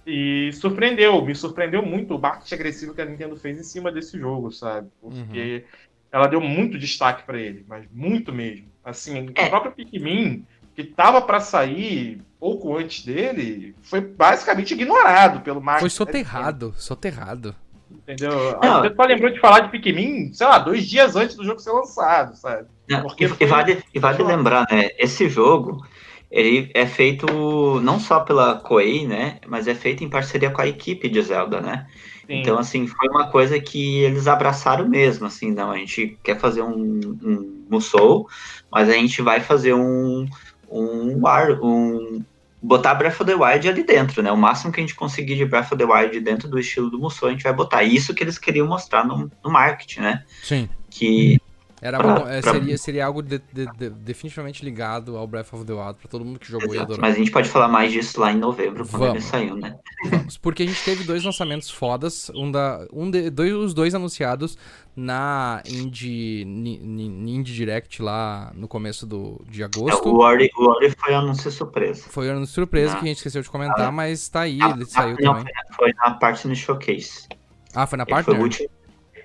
E surpreendeu, me surpreendeu muito o marketing agressivo que a Nintendo fez em cima desse jogo, sabe? Porque uhum ela deu muito destaque para ele, mas muito mesmo. Assim, é. o próprio Pikmin, que tava para sair pouco antes dele, foi basicamente ignorado pelo marketing. Foi soterrado, soterrado. Entendeu? Não. Você só lembrou de falar de Pikmin, sei lá, dois dias antes do jogo ser lançado, sabe? Não, Porque e, foi... e vale, e vale lembrar, né? Esse jogo, ele é feito não só pela Koei, né? Mas é feito em parceria com a equipe de Zelda, né? Então, assim, foi uma coisa que eles abraçaram mesmo, assim, não, a gente quer fazer um, um Musou, mas a gente vai fazer um, um, um botar Breath of the Wild ali dentro, né? O máximo que a gente conseguir de Breath of the Wild dentro do estilo do Musou, a gente vai botar. Isso que eles queriam mostrar no, no marketing, né? Sim. Que Era pra, é, seria, seria algo de, de, de, definitivamente ligado ao Breath of the Wild, pra todo mundo que jogou Exato, e adorou. Mas a gente pode falar mais disso lá em novembro, quando Vamos. ele saiu, né? Vamos, porque a gente teve dois lançamentos fodas, um da, um de, dois, os dois anunciados na Indie, Indie Direct lá no começo do, de agosto. É, o Ori, o Ori foi anúncio surpresa. Foi anúncio surpresa que a gente esqueceu de comentar, ah, mas tá aí, ele saiu não, também. Foi na parte no showcase. Ah, foi na parte? Foi o último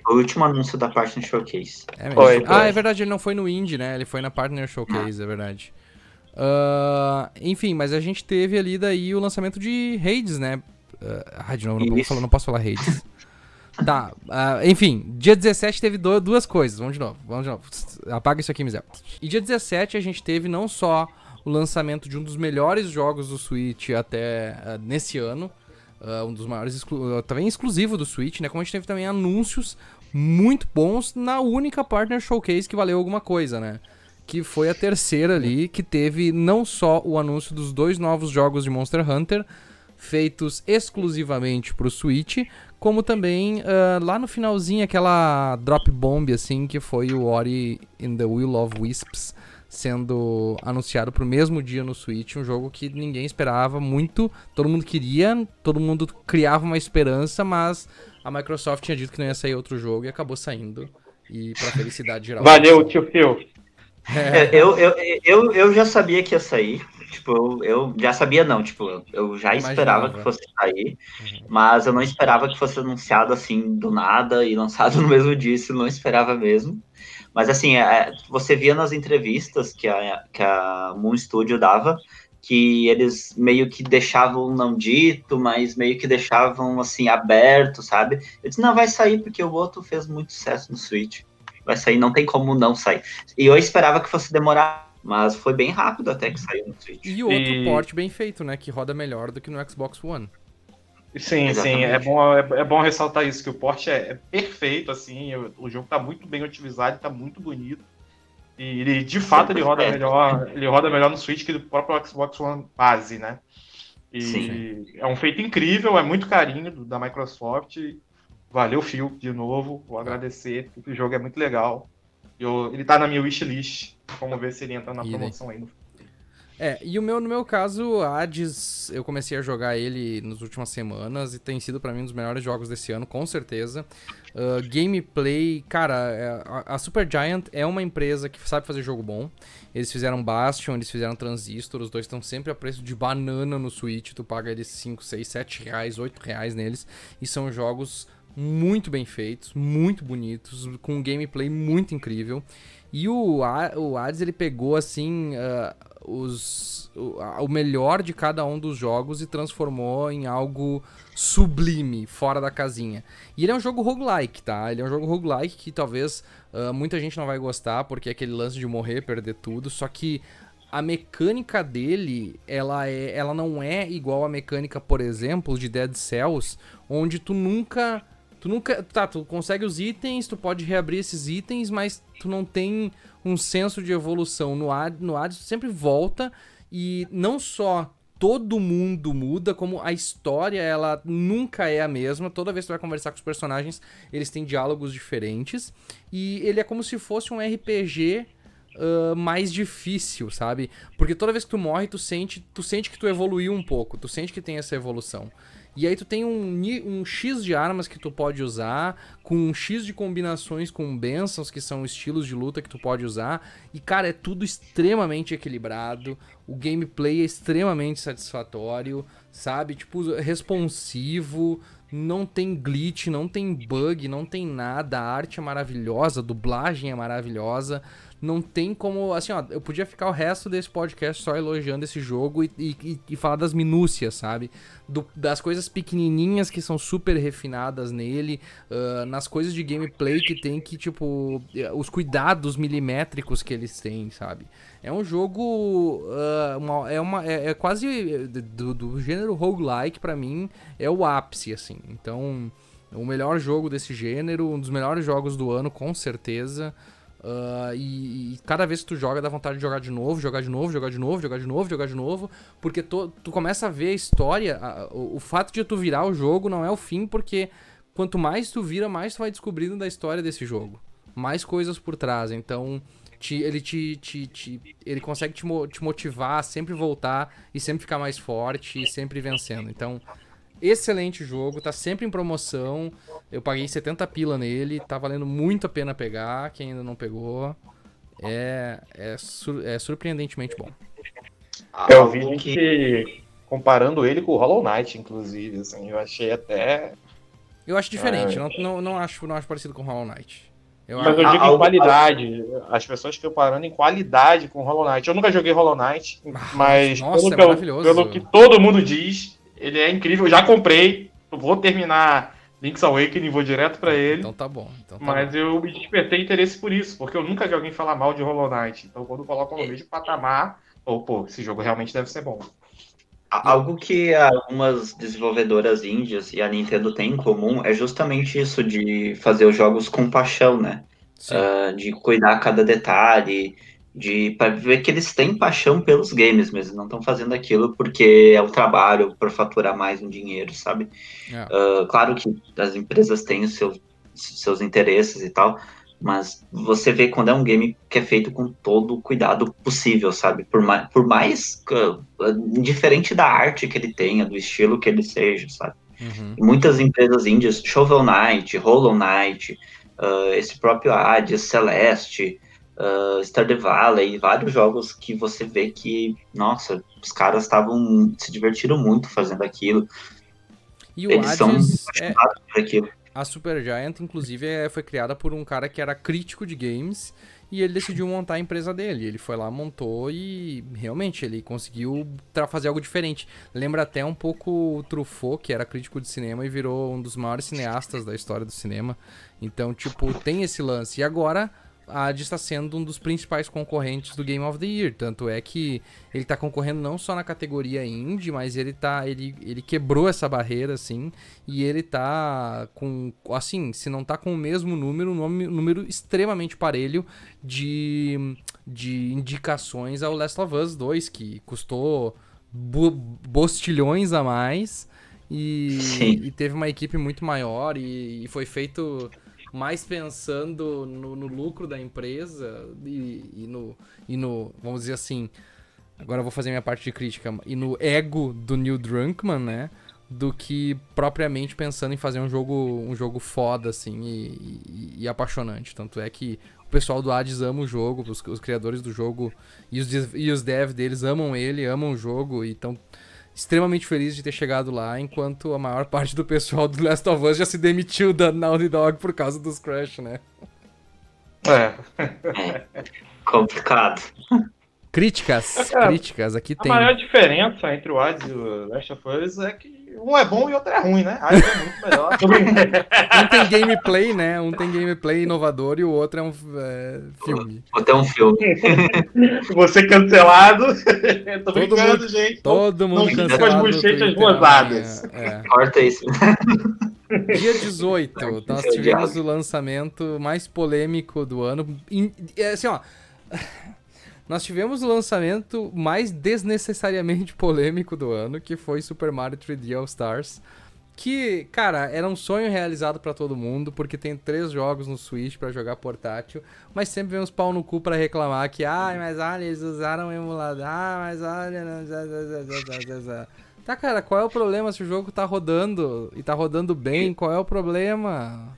o último anúncio da Partner Showcase. É foi, ah, é verdade, ele não foi no Indie, né? Ele foi na Partner Showcase, ah. é verdade. Uh, enfim, mas a gente teve ali daí o lançamento de Hades, né? Uh, ah, de novo, não, falar, não posso falar Hades. tá, uh, enfim, dia 17 teve do, duas coisas. Vamos de novo, vamos de novo. Apaga isso aqui, Mizel. E dia 17 a gente teve não só o lançamento de um dos melhores jogos do Switch até uh, nesse ano, uh, um dos maiores, exclu também exclusivo do Switch, né? Como a gente teve também anúncios muito bons na única Partner Showcase que valeu alguma coisa, né? Que foi a terceira ali, que teve não só o anúncio dos dois novos jogos de Monster Hunter, feitos exclusivamente pro Switch, como também uh, lá no finalzinho aquela drop bomb assim que foi o Ori in the Will of Wisps sendo anunciado pro mesmo dia no Switch, um jogo que ninguém esperava muito, todo mundo queria, todo mundo criava uma esperança, mas a Microsoft tinha dito que não ia sair outro jogo e acabou saindo. E pra felicidade geral. Valeu, tio Phil. É. Eu, eu, eu, eu já sabia que ia sair. Tipo, eu, eu já sabia, não. Tipo, eu já esperava Imaginava. que fosse sair. Uhum. Mas eu não esperava que fosse anunciado assim do nada e lançado no mesmo dia. Isso não esperava mesmo. Mas assim, é, você via nas entrevistas que a, que a Moon Studio dava que eles meio que deixavam não dito, mas meio que deixavam assim aberto, sabe? Eu disse, não, vai sair porque o outro fez muito sucesso no Switch. Vai sair, não tem como não sair. E eu esperava que fosse demorar, mas foi bem rápido até que saiu no Switch. E outro e... port bem feito, né? Que roda melhor do que no Xbox One. Sim, Exatamente. sim, é bom, é, é, bom ressaltar isso, que o port é, é perfeito, assim, o, o jogo tá muito bem otimizado, tá muito bonito. E ele, de fato, ele roda melhor, ele roda melhor no Switch que do próprio Xbox One base, né? E Sim. é um feito incrível, é muito carinho da Microsoft. Valeu, Phil, de novo. Vou agradecer. O jogo é muito legal. Eu, ele tá na minha wishlist. Vamos ver se ele entra na promoção aí no é, e o meu, no meu caso, Hades, eu comecei a jogar ele nas últimas semanas e tem sido para mim um dos melhores jogos desse ano, com certeza. Uh, gameplay, cara, é, a, a Supergiant é uma empresa que sabe fazer jogo bom. Eles fizeram Bastion, eles fizeram Transistor, os dois estão sempre a preço de banana no Switch. Tu paga eles 5, 6, 7 reais, 8 reais neles. E são jogos muito bem feitos, muito bonitos, com um gameplay muito incrível. E o, o Hades, ele pegou, assim, uh, os, o, o, melhor de cada um dos jogos e transformou em algo sublime, fora da casinha. E ele é um jogo roguelike, tá? Ele é um jogo roguelike que talvez uh, muita gente não vai gostar, porque é aquele lance de morrer, perder tudo, só que a mecânica dele, ela, é, ela não é igual a mecânica, por exemplo, de Dead Cells, onde tu nunca Tu nunca. Tá, tu consegue os itens, tu pode reabrir esses itens, mas tu não tem um senso de evolução. No Hades, no Hades sempre volta e não só todo mundo muda, como a história ela nunca é a mesma. Toda vez que tu vai conversar com os personagens, eles têm diálogos diferentes. E ele é como se fosse um RPG Uh, mais difícil, sabe? Porque toda vez que tu morre, tu sente, tu sente que tu evoluiu um pouco, tu sente que tem essa evolução. E aí tu tem um, um X de armas que tu pode usar, com um X de combinações com bênçãos, que são estilos de luta que tu pode usar. E, cara, é tudo extremamente equilibrado. O gameplay é extremamente satisfatório, sabe? Tipo, responsivo, não tem glitch, não tem bug, não tem nada. A arte é maravilhosa, a dublagem é maravilhosa não tem como. Assim, ó, eu podia ficar o resto desse podcast só elogiando esse jogo e, e, e falar das minúcias, sabe? Do, das coisas pequenininhas que são super refinadas nele, uh, nas coisas de gameplay que tem que, tipo, os cuidados milimétricos que eles têm, sabe? É um jogo. Uh, uma, é, uma, é, é quase. Do, do gênero roguelike, para mim, é o ápice, assim. Então. O melhor jogo desse gênero, um dos melhores jogos do ano, com certeza. Uh, e, e, cada vez que tu joga, dá vontade de jogar de novo, jogar de novo, jogar de novo, jogar de novo, jogar de novo. Porque tu, começa a ver a história. A, o, o, fato de tu virar o jogo não é o fim, porque quanto mais tu vira, mais tu vai descobrindo da história desse jogo. mais coisas por trás. Então, te, ele te, te, te, ele consegue te, te motivar a sempre voltar e sempre ficar mais forte e sempre vencendo. Então, excelente jogo, tá sempre em promoção. Eu paguei 70 pila nele, tá valendo muito a pena pegar. Quem ainda não pegou, é, é, sur, é surpreendentemente bom. Eu vi gente comparando ele com o Hollow Knight, inclusive, assim, eu achei até. Eu acho diferente, é... não, não, não, acho, não acho parecido com o Hollow Knight. Eu Mas eu digo em qualidade. As pessoas comparando em qualidade com Hollow Knight. Eu nunca joguei Hollow Knight, ah, mas nossa, pelo, é que pelo que todo mundo diz, ele é incrível. Eu já comprei, vou terminar Link's Awakening, vou direto para ele. Então tá bom. Então tá mas bom. eu me despertei interesse por isso, porque eu nunca vi alguém falar mal de Hollow Knight. Então quando colocam no mesmo patamar, ou pô, esse jogo realmente deve ser bom. Algo que algumas desenvolvedoras índias e a Nintendo têm em comum é justamente isso de fazer os jogos com paixão, né? Uh, de cuidar cada detalhe, de para ver que eles têm paixão pelos games mesmo, não estão fazendo aquilo porque é o trabalho para faturar mais um dinheiro, sabe? Uh, claro que as empresas têm os seus, seus interesses e tal, mas você vê quando é um game que é feito com todo o cuidado possível, sabe? Por mais, por mais uh, diferente da arte que ele tenha, do estilo que ele seja, sabe? Uhum. Muitas empresas índias, Shovel Knight, Hollow Knight, uh, esse próprio Hades, Celeste, uh, Stardew Valley, vários jogos que você vê que, nossa, os caras estavam se divertiram muito fazendo aquilo. E o Eles Hades são é... por aquilo. A Supergiant, inclusive, é, foi criada por um cara que era crítico de games e ele decidiu montar a empresa dele. Ele foi lá, montou e realmente ele conseguiu fazer algo diferente. Lembra até um pouco o Truffaut, que era crítico de cinema e virou um dos maiores cineastas da história do cinema. Então, tipo, tem esse lance. E agora a Hades está sendo um dos principais concorrentes do Game of the Year. Tanto é que ele está concorrendo não só na categoria indie, mas ele tá. Ele, ele quebrou essa barreira, assim. E ele tá com. Assim, se não tá com o mesmo número, um número extremamente parelho de, de indicações ao Last of Us 2, que custou bostilhões a mais. E, e, teve uma equipe muito maior e, e foi feito mais pensando no, no lucro da empresa e, e, no, e no, vamos dizer assim, agora eu vou fazer minha parte de crítica, e no ego do Neil Drunkman, né? Do que propriamente pensando em fazer um jogo, um jogo foda, assim, e, e, e apaixonante. Tanto é que o pessoal do Hades ama o jogo, os, os criadores do jogo e os, e os devs deles amam ele, amam o jogo, e estão extremamente feliz de ter chegado lá, enquanto a maior parte do pessoal do Last of Us já se demitiu da Naughty Dog por causa dos Crash, né? É. é. Complicado. Críticas, é, críticas, aqui a tem. A maior diferença entre o Hades e o Last of Us é que um é bom e outro é ruim, né? É muito melhor. um tem gameplay, né? Um tem gameplay inovador e o outro é um é, filme. Outro é um filme. Você cancelado. Tô todo brincando, mundo, gente. Todo mundo não cancelado. Com as bochechas rosadas. É. Corta isso. Dia 18, nós tivemos o lançamento mais polêmico do ano. É, assim, ó nós tivemos o lançamento mais desnecessariamente polêmico do ano, que foi Super Mario 3D All Stars. Que, cara, era um sonho realizado para todo mundo, porque tem três jogos no Switch para jogar portátil, mas sempre vem uns pau no cu para reclamar que, ah, mas olha, eles usaram o emulador, ah, mas olha. Tá, cara, qual é o problema se o jogo tá rodando e tá rodando bem? Qual é o problema?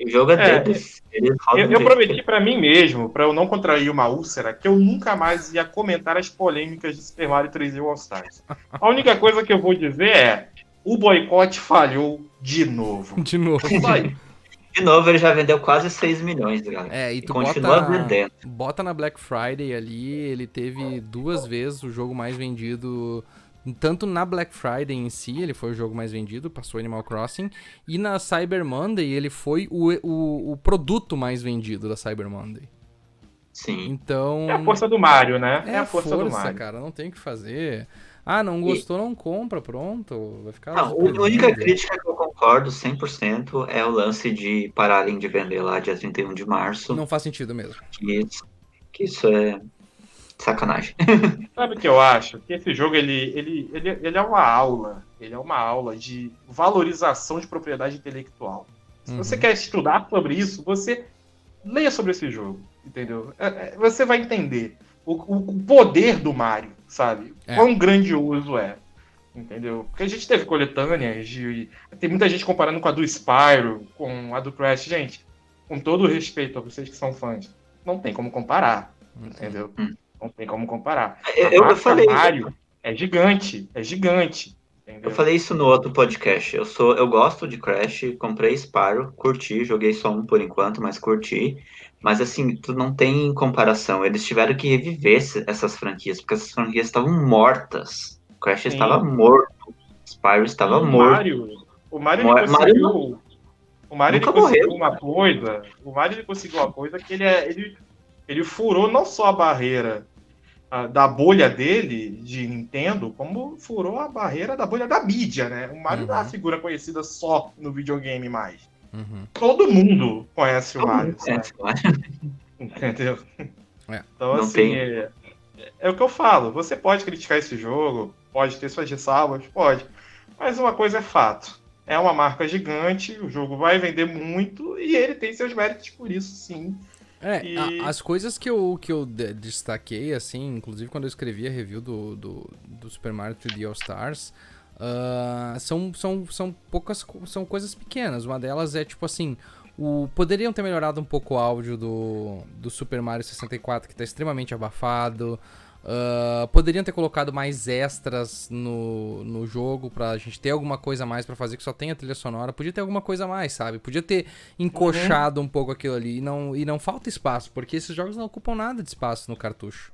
O jogo é, é deles. Eu, eu prometi para mim mesmo, para eu não contrair uma úlcera, que eu nunca mais ia comentar as polêmicas de Super Mario 3D All Stars. A única coisa que eu vou dizer é: o boicote falhou de novo. De novo. De novo, ele já vendeu quase 6 milhões, galera. É, e tu e continua bota, vendendo. Bota na Black Friday ali, ele teve duas vezes o jogo mais vendido tanto na Black Friday em si, ele foi o jogo mais vendido, passou Animal Crossing, e na Cyber Monday ele foi o, o, o produto mais vendido da Cyber Monday. Sim. Então. É a força do Mario, né? É, é a força, força, do Mario. cara, não tem o que fazer. Ah, não gostou, e... não compra, pronto. Vai ficar. Não, a única crítica que eu concordo 100% é o lance de pararem de vender lá dia 31 de março. Não faz sentido mesmo. Que isso, que isso é Sacanagem. Sabe o que eu acho? Que esse jogo ele, ele, ele, ele é uma aula. Ele é uma aula de valorização de propriedade intelectual. Se uhum. você quer estudar sobre isso, você leia sobre esse jogo, entendeu? É, é, você vai entender o, o poder do Mario, sabe? É. Quão grandioso é. Entendeu? Porque a gente teve coletâneas de. Tem muita gente comparando com a do Spyro, com a do Crash. Gente, com todo respeito a vocês que são fãs, não tem como comparar. Entendeu? Hum. Não tem como comparar. Eu, eu falei. Mario é gigante, é gigante. Entendeu? Eu falei isso no outro podcast. Eu sou, eu gosto de Crash, comprei Spyro, curti, joguei só um por enquanto, mas curti. Mas assim, tu não tem comparação. Eles tiveram que reviver essas franquias, porque essas franquias estavam mortas. O Crash Sim. estava morto. Spyro estava o morto. Mario, o Mario, Mor conseguiu, Mario o Mario conseguiu uma coisa. O Mario conseguiu uma coisa que ele, é, ele, ele furou não só a barreira da bolha dele, de Nintendo, como furou a barreira da bolha da mídia, né? O Mario uhum. não é uma uhum. figura conhecida só no videogame mais. Uhum. Todo mundo conhece o Mario. Conhece, Entendeu? É. Então, não assim, é, é, o que eu falo. Você pode criticar esse jogo, pode ter suas ressalvas, pode. Mas uma coisa é fato. É uma marca gigante, o jogo vai vender muito e ele tem seus méritos por isso, sim. É, e... a, as coisas que eu, que eu destaquei, assim, inclusive quando eu escrevi a review do, do, do Super Mario 3D All Stars, uh, são, são, são poucas são coisas pequenas. Uma delas é tipo assim. O, poderiam ter melhorado um pouco o áudio do, do Super Mario 64, que está extremamente abafado. Uh, poderiam ter colocado mais extras no, no jogo pra gente ter alguma coisa a mais para fazer que só tenha trilha sonora. Podia ter alguma coisa a mais, sabe? Podia ter encoxado uhum. um pouco aquilo ali. E não, e não falta espaço, porque esses jogos não ocupam nada de espaço no cartucho.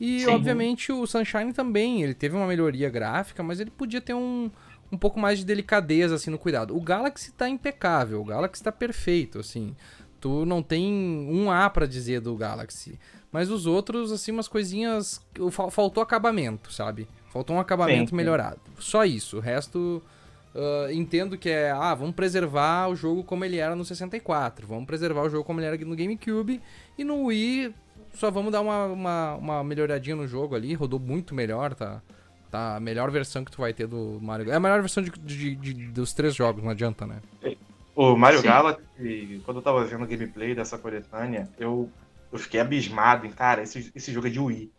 E, Sim. obviamente, o Sunshine também. Ele teve uma melhoria gráfica, mas ele podia ter um, um pouco mais de delicadeza, assim, no cuidado. O Galaxy tá impecável, o Galaxy tá perfeito, assim. Tu não tem um A para dizer do Galaxy. Mas os outros, assim, umas coisinhas. Faltou acabamento, sabe? Faltou um acabamento sim, melhorado. Só isso. O resto. Uh, entendo que é, ah, vamos preservar o jogo como ele era no 64, vamos preservar o jogo como ele era no GameCube, e no Wii só vamos dar uma, uma, uma melhoradinha no jogo ali, rodou muito melhor, tá? Tá a melhor versão que tu vai ter do Mario. É a melhor versão de, de, de dos três jogos, não adianta, né? O Mario Sim. Galaxy, quando eu tava vendo o gameplay dessa coletânea, eu eu fiquei abismado em, cara, esse, esse jogo é de Wii.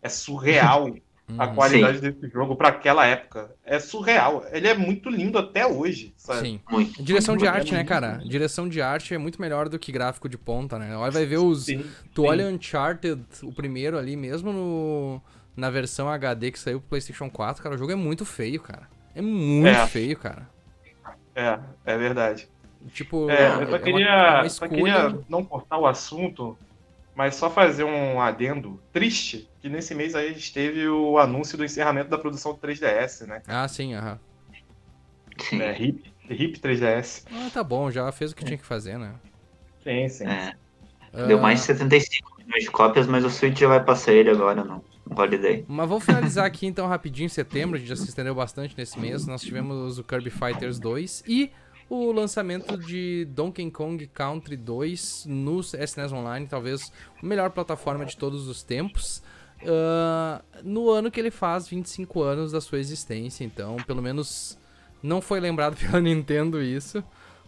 É surreal a hum, qualidade Sim. desse jogo para aquela época. É surreal. Ele é muito lindo até hoje, sabe? Sim. Muito. Direção de arte, é né, cara? Lindo. Direção de arte é muito melhor do que gráfico de ponta, né? Olha, vai ver os. Sim, tu sim. olha Uncharted, o primeiro ali, mesmo no, na versão HD que saiu pro PlayStation 4, cara, o jogo é muito feio, cara. É muito é. feio, cara. É, é verdade. Tipo, é, eu só, é queria, uma, é uma só queria não cortar o assunto, mas só fazer um adendo triste, que nesse mês aí a gente teve o anúncio do encerramento da produção do 3DS, né? Ah, sim, aham. É, hip, hip 3DS. Ah, tá bom, já fez o que tinha que fazer, né? Sim, sim. É. Deu mais de 75 milhões de cópias, mas o Switch já vai passar ele agora no Holiday. Mas vamos finalizar aqui então rapidinho em setembro, a gente já se estendeu bastante nesse mês. Nós tivemos o Kirby Fighters 2 e o lançamento de Donkey Kong Country 2 no SNES Online, talvez a melhor plataforma de todos os tempos. Uh, no ano que ele faz 25 anos da sua existência, então pelo menos não foi lembrado pela Nintendo isso,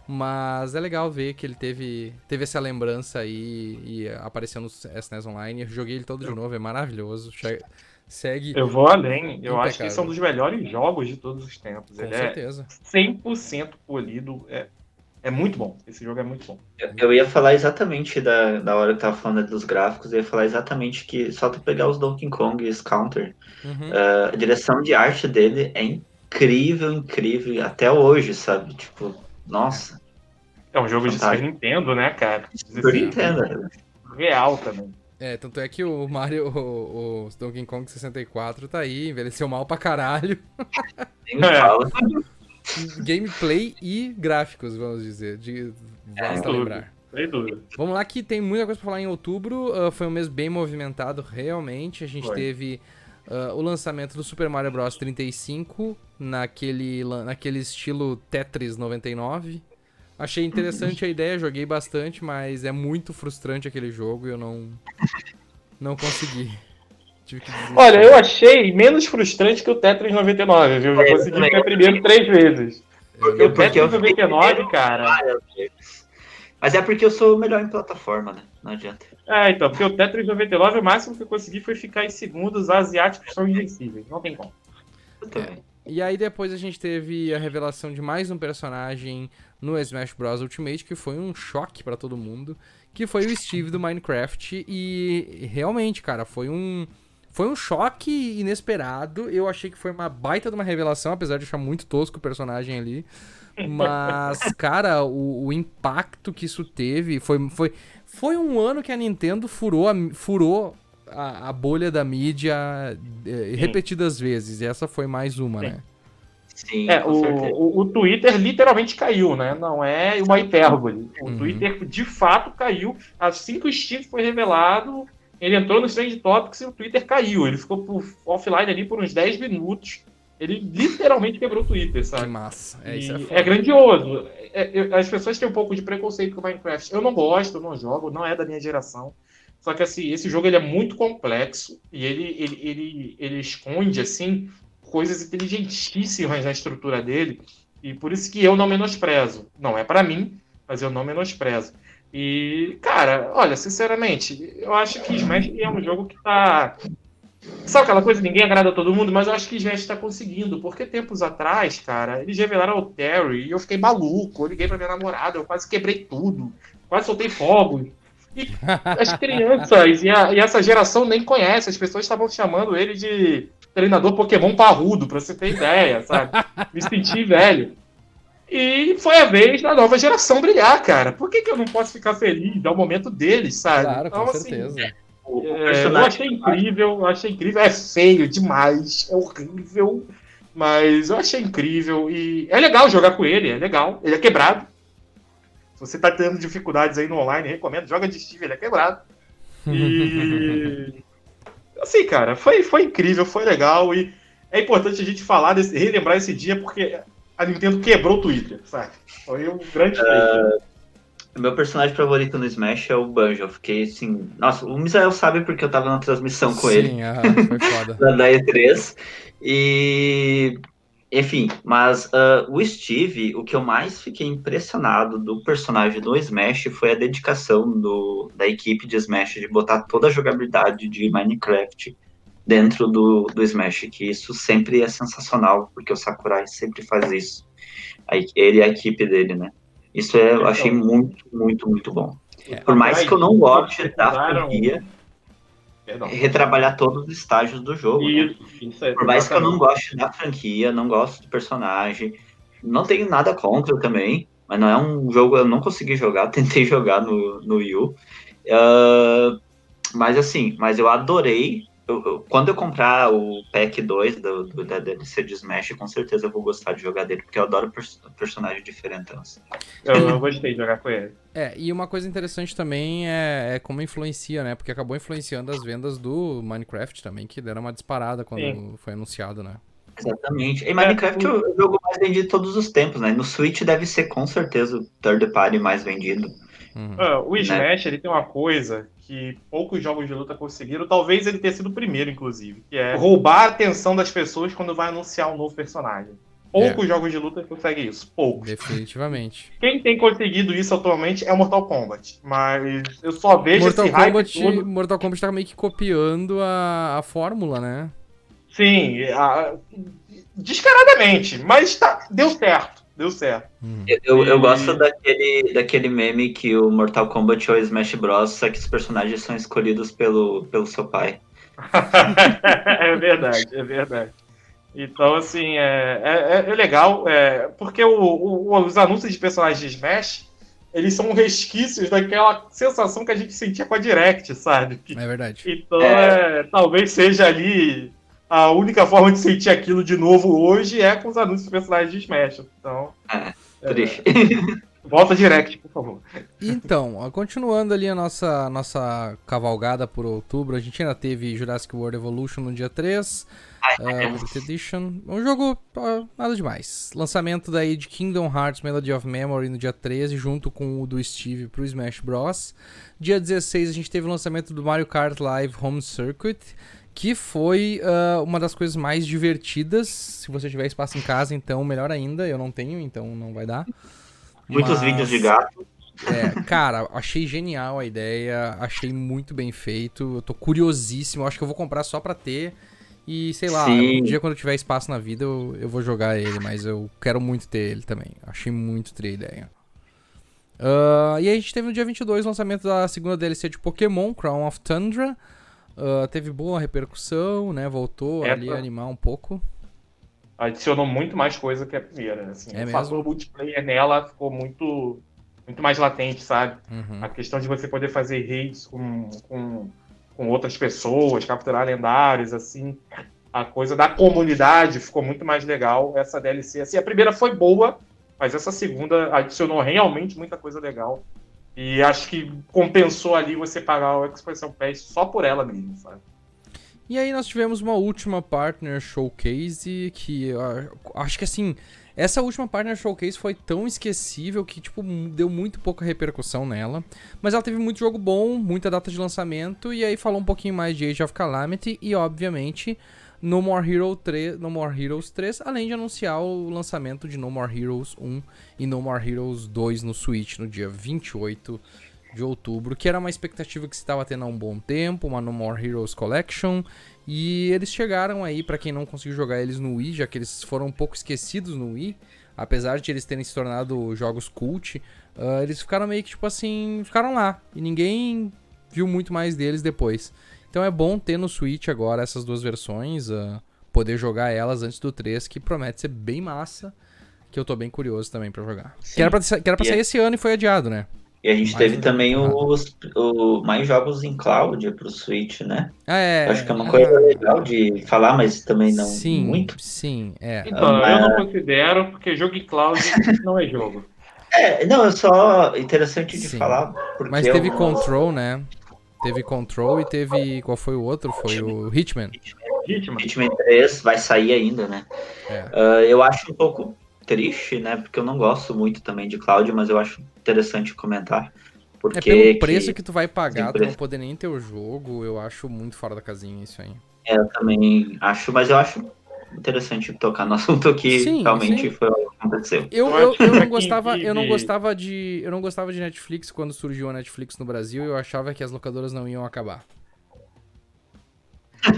mas é legal ver que ele teve, teve essa lembrança aí e apareceu no SNES Online. Eu joguei ele todo de novo, é maravilhoso segue. Eu vou além. Eu impecável. acho que esse é um dos melhores jogos de todos os tempos. Com Ele é certeza. é 100% polido. É, é muito bom. Esse jogo é muito bom. Eu, eu, ia falar exatamente da, da hora que tava falando dos gráficos. Eu ia falar exatamente que só tu pegar os Donkey Kong e Counter, uhum. uh, a direção de arte dele é incrível, incrível. Até hoje, sabe? Tipo, nossa. É um jogo fantástico. de Super Nintendo, né, cara? Super Nintendo. Real também. É, tanto é que o Mario, o, o Donkey Kong 64 tá aí, envelheceu mal pra caralho. É. Gameplay e gráficos, vamos dizer. De, basta é, lembrar. Vamos lá que tem muita coisa pra falar em outubro. Uh, foi um mês bem movimentado, realmente. A gente foi. teve uh, o lançamento do Super Mario Bros 35 naquele, naquele estilo Tetris 99. Achei interessante a ideia, joguei bastante, mas é muito frustrante aquele jogo e eu não não consegui. Olha, eu achei menos frustrante que o Tetris 99, viu? Eu é, consegui ficar primeiro três vezes. Porque o Tetris 99, cara. Mas é porque eu sou o melhor em plataforma, né? Não adianta. É, então, porque o Tetris 99, o máximo que eu consegui foi ficar em segundo, os asiáticos são invencíveis, não tem como. Eu também. É. E aí depois a gente teve a revelação de mais um personagem no Smash Bros Ultimate que foi um choque para todo mundo, que foi o Steve do Minecraft e realmente, cara, foi um foi um choque inesperado. Eu achei que foi uma baita de uma revelação, apesar de achar muito tosco o personagem ali. Mas, cara, o, o impacto que isso teve foi, foi, foi um ano que a Nintendo furou a, furou a, a bolha da mídia eh, repetidas vezes. E essa foi mais uma, Sim. né? Sim, É, o, o, o Twitter literalmente caiu, né? Não é uma hipérbole. O Uhum. Twitter de fato caiu. Assim que o Steve foi revelado, ele entrou no Trend Topics e o Twitter caiu. Ele ficou por- offline ali por uns 10 minutos. Ele literalmente quebrou o Twitter, Que sabe? massa. É, isso é, é, grandioso. É- é- as pessoas têm um pouco de preconceito com Minecraft. Eu não gosto, eu não jogo, não é da minha geração. Só que assim, esse jogo ele é muito complexo e ele, ele, ele, ele esconde assim coisas inteligentíssimas na estrutura dele. E por isso que eu não menosprezo. Não é pra mim, mas eu não menosprezo. E, cara, olha, sinceramente, eu acho que Smash é um jogo que tá. Sabe aquela coisa, ninguém agrada a todo mundo, mas eu acho que Smash tá conseguindo, porque tempos atrás, cara, eles revelaram o Terry e eu fiquei maluco. Eu liguei pra minha namorada, eu quase quebrei tudo, quase soltei fogos. E as crianças e, a- e essa geração nem conhece, as pessoas estavam chamando ele de treinador Pokémon parrudo, pra você ter ideia, sabe? Me senti velho. E foi a vez da nova geração brilhar, cara. Por que, que eu não posso ficar feliz? Dar o momento deles, sabe? Claro, com Então, assim, certeza. É, eu achei incrível, eu achei incrível. É feio demais, é horrível, mas eu achei incrível. E é legal jogar com ele, é legal. Ele é quebrado. Se você tá tendo dificuldades aí no online, recomendo, joga de Steve, ele é quebrado. E. Assim, cara, foi, foi incrível, foi legal. E é importante a gente falar, desse, relembrar esse dia, porque a Nintendo quebrou o Twitter, sabe? Foi um grande feito. O meu personagem favorito no Smash é o Banjo. Eu fiquei assim. Nossa, o Misael sabe porque eu tava na transmissão com ele. Sim, aham, foi foda. da, da E3. E. Enfim, mas ah, o Steve, o que eu mais fiquei impressionado do personagem do Smash foi a dedicação do, da equipe de Smash de botar toda a jogabilidade de Minecraft dentro do, do Smash, que isso sempre é sensacional, porque o Sakurai sempre faz isso. Ele e a equipe dele, né? Isso é, eu achei muito, muito, muito bom. Por mais que eu não goste da franquia, Perdão. retrabalhar todos os estágios do jogo. né? Isso, isso é Por mais que eu não goste da franquia, não gosto do personagem, não tenho nada contra também, mas não é um jogo eu não consegui jogar, tentei jogar no, no Wii U. Ah, mas assim, mas eu adorei. Eu- eu- quando eu comprar o pack 2 do, do, da DLC de Smash, com certeza eu vou gostar de jogar dele, porque eu adoro pers personagem diferentão. Eu, eu gostei de jogar com ele. É, e uma coisa interessante também é, é como influencia, né? Porque acabou influenciando as vendas do Minecraft também, que deram uma disparada quando Sim. foi anunciado, né? Exatamente. E Minecraft é o jogo mais vendido de todos os tempos, né? No Switch deve ser com certeza o third party mais vendido. Uhum. Ah, o Smash ele tem uma coisa que poucos jogos de luta conseguiram, talvez ele tenha sido o primeiro, inclusive, que é roubar a atenção das pessoas quando vai anunciar um novo personagem. Poucos jogos de luta conseguem isso, poucos. Definitivamente. Quem tem conseguido isso atualmente é o Mortal Kombat, mas eu só vejo Mortal esse hype Kombat, todo. Mortal Kombat tá meio que copiando a, a fórmula, né? Sim, a- descaradamente, mas tá, deu certo, deu certo. Uhum. Eu, eu, E- gosto daquele, daquele meme que o Mortal Kombat é o Smash Bros, só que os personagens são escolhidos pelo, pelo seu pai. é verdade, é verdade. Então, assim, é, é, é legal, é, porque o- o- os anúncios de personagens de Smash, eles são resquícios daquela sensação que a gente sentia com a Direct, sabe? É verdade. Então, é, talvez seja ali a única forma de sentir aquilo de novo hoje é com os anúncios personagens de Smash. Então, É, é, Triste. volta Direct, por favor. Então, continuando ali a nossa, nossa cavalgada por outubro, a gente ainda teve Jurassic World Evolution no dia 3, uh, Limited Edition. Um jogo ó, nada demais. Lançamento daí de Kingdom Hearts Melody of Memory no dia 13, junto com o do Steve pro Smash Bros. Dia 16 a gente teve o lançamento do Mario Kart Live Home Circuit, que foi ah, uma das coisas mais divertidas. Se você tiver espaço em casa, então melhor ainda. Eu não tenho, então não vai dar. Muitos Mas- vídeos de gato. É, cara, achei genial a ideia, achei muito bem feito. Eu tô curiosíssimo, acho que eu vou comprar só pra ter. E sei lá, Sim. um dia quando eu tiver espaço na vida eu, eu vou jogar ele, mas eu quero muito ter ele também. Achei muito tri a ideia. Uh, e aí a gente teve no dia 22 o lançamento da segunda DLC de Pokémon, Crown of Tundra. Uh, teve boa repercussão, né? Voltou é ali a animar um pouco. Adicionou muito mais coisa que a primeira. Assim, é o fator multiplayer nela ficou muito, muito mais latente, sabe? Uhum. A questão de você poder fazer raids com, com, com outras pessoas, capturar lendários, assim. A coisa da comunidade ficou muito mais legal. Essa DLC, assim, a primeira foi boa, mas essa segunda adicionou realmente muita coisa legal. E acho que compensou ali você pagar o Expression Pass só por ela mesmo, sabe? E aí nós tivemos uma última Partner Showcase que acho que assim, essa última Partner Showcase foi tão esquecível que tipo deu muito pouca repercussão nela, mas ela teve muito jogo bom, muita data de lançamento e aí falou um pouquinho mais de Age of Calamity e obviamente no More, Hero 3, no More Heroes 3, além de anunciar o lançamento de No More Heroes 1 e No More Heroes 2 no Switch no dia 28 de outubro, que era uma expectativa que se estava tendo há um bom tempo, uma No More Heroes Collection, e eles chegaram aí para quem não conseguiu jogar eles no Wii, já que eles foram um pouco esquecidos no Wii, apesar de eles terem se tornado jogos cult, uh, eles ficaram meio que tipo assim, ficaram lá e ninguém viu muito mais deles depois. Então é bom ter no Switch agora essas duas versões, uh, poder jogar elas antes do 3, que promete ser bem massa, que eu tô bem curioso também para jogar. Sim. Que era pra, que era pra sair é... esse ano e foi adiado, né? E a gente mais teve também os, o, mais jogos em cloud pro Switch, né? Ah, é. Acho que é uma coisa é. legal de falar, mas também não sim, muito. Sim, é. Então, mas... eu não considero, porque jogo em cloud não é jogo. É, não, é só interessante de sim. falar. mas teve eu... Control, né? Teve Control e teve. Qual foi o outro? Foi o Hitman. Hitman. Hitman 3 vai sair ainda, né? É. Uh, eu acho um pouco triste, né? Porque eu não gosto muito também de cloud, mas eu acho interessante comentar. Porque é pelo preço que, que tu vai pagar, tu não poder nem ter o jogo, eu acho muito fora da casinha isso aí. É, eu também acho, mas eu acho interessante tocar no assunto que sim, realmente sim. foi o que aconteceu. Eu, eu, eu, não gostava, eu não gostava de. Eu não gostava de Netflix quando surgiu a Netflix no Brasil eu achava que as locadoras não iam acabar.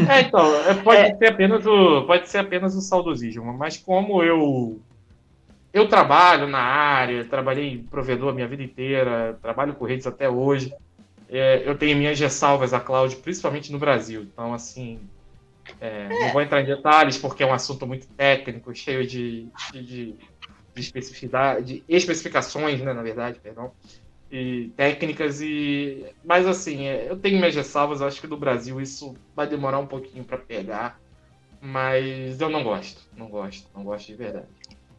É, então, é, pode, é. Ser apenas o, pode ser apenas o saudosismo, mas como eu eu trabalho na área, trabalhei em provedor a minha vida inteira, trabalho com redes até hoje, é, eu tenho minhas ressalvas à cloud, principalmente no Brasil. Então, assim, é, não vou entrar em detalhes porque é um assunto muito técnico, cheio de, de, de, de especificidade, de especificações, né, na verdade, perdão, e técnicas e, mas assim, é, eu tenho minhas ressalvas. Acho que no Brasil isso vai demorar um pouquinho para pegar, mas eu não gosto, não gosto, não gosto de verdade.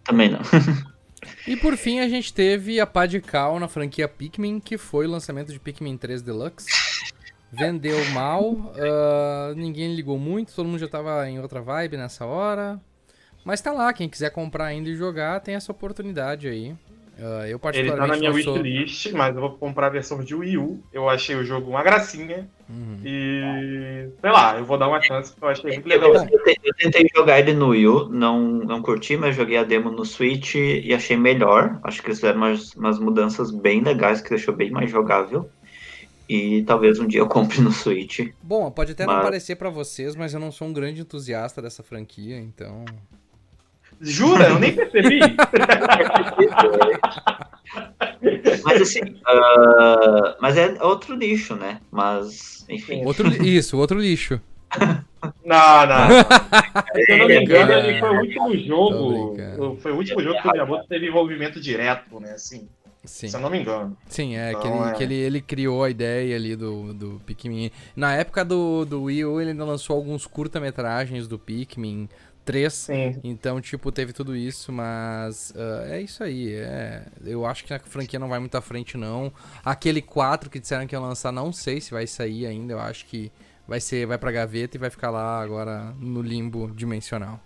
Também não. E por fim a gente teve a pá de cal na franquia Pikmin, que foi o lançamento de Pikmin 3 Deluxe. Vendeu mal, uh, ninguém ligou muito, todo mundo já tava em outra vibe nessa hora. Mas tá lá, quem quiser comprar ainda e jogar, tem essa oportunidade aí. Uh, eu particularmente Ele tá na minha wishlist, mas eu vou comprar a versão de Wii U. Eu achei o jogo uma gracinha. Uhum. E sei lá, eu vou dar uma chance porque eu achei muito legal. Eu, tentei jogar ele no Wii U, não, não curti, mas joguei a demo no Switch e achei melhor. Acho que eles fizeram umas, umas mudanças bem legais que deixou bem mais jogável. E talvez um dia eu compre no Switch. Bom, pode até mas... não parecer para vocês, mas eu não sou um grande entusiasta dessa franquia, então. Jura? Eu nem percebi. mas assim, uh, mas é outro nicho, né? Mas, enfim. Outro, isso, outro lixo. Não, não. Se eu não me engano, ele foi o último jogo. Foi o último jogo que o Miyamoto teve envolvimento direto, né? Assim. Sim. Se eu não me engano. Sim, é então, que, ele, é... que ele, ele criou a ideia ali do, do Pikmin. Na época do, do Wii U, ele ainda lançou alguns curta-metragens do Pikmin 3. Sim. Então, tipo, teve tudo isso, mas uh, é isso aí. É, eu acho que a franquia não vai muito à frente, não. Aquele 4 que disseram que ia lançar, não sei se vai sair ainda. Eu acho que vai ser, vai pra gaveta e vai ficar lá agora no limbo dimensional.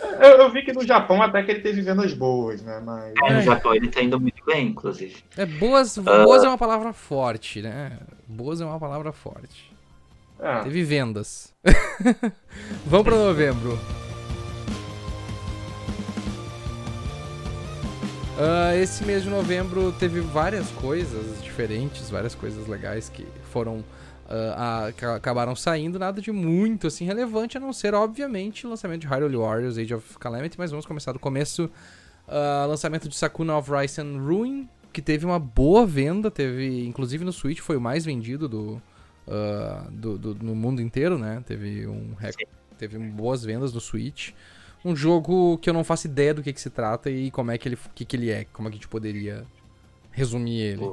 Eu, eu, vi que no Japão até que ele teve vendas boas, né? Mas... É, no Japão ele tá indo muito bem, inclusive. É, boas, uh... boas é uma palavra forte, né? Boas é uma palavra forte. É. Teve vendas. Vamos para novembro. Uh, esse mês de novembro teve várias coisas diferentes, várias coisas legais que foram. Uh, a, acabaram saindo, nada de muito assim relevante, a não ser, obviamente, o lançamento de Hyrule Warriors Age of Calamity, mas vamos começar do começo. Uh, lançamento de Sakuna of Rice and Ruin, que teve uma boa venda, teve, inclusive no Switch foi o mais vendido do, do, do no mundo inteiro, né? Teve um teve boas vendas no Switch um jogo que eu não faço ideia do que, que se trata e como é que ele, que, que ele é, como é que a gente poderia resumir ele.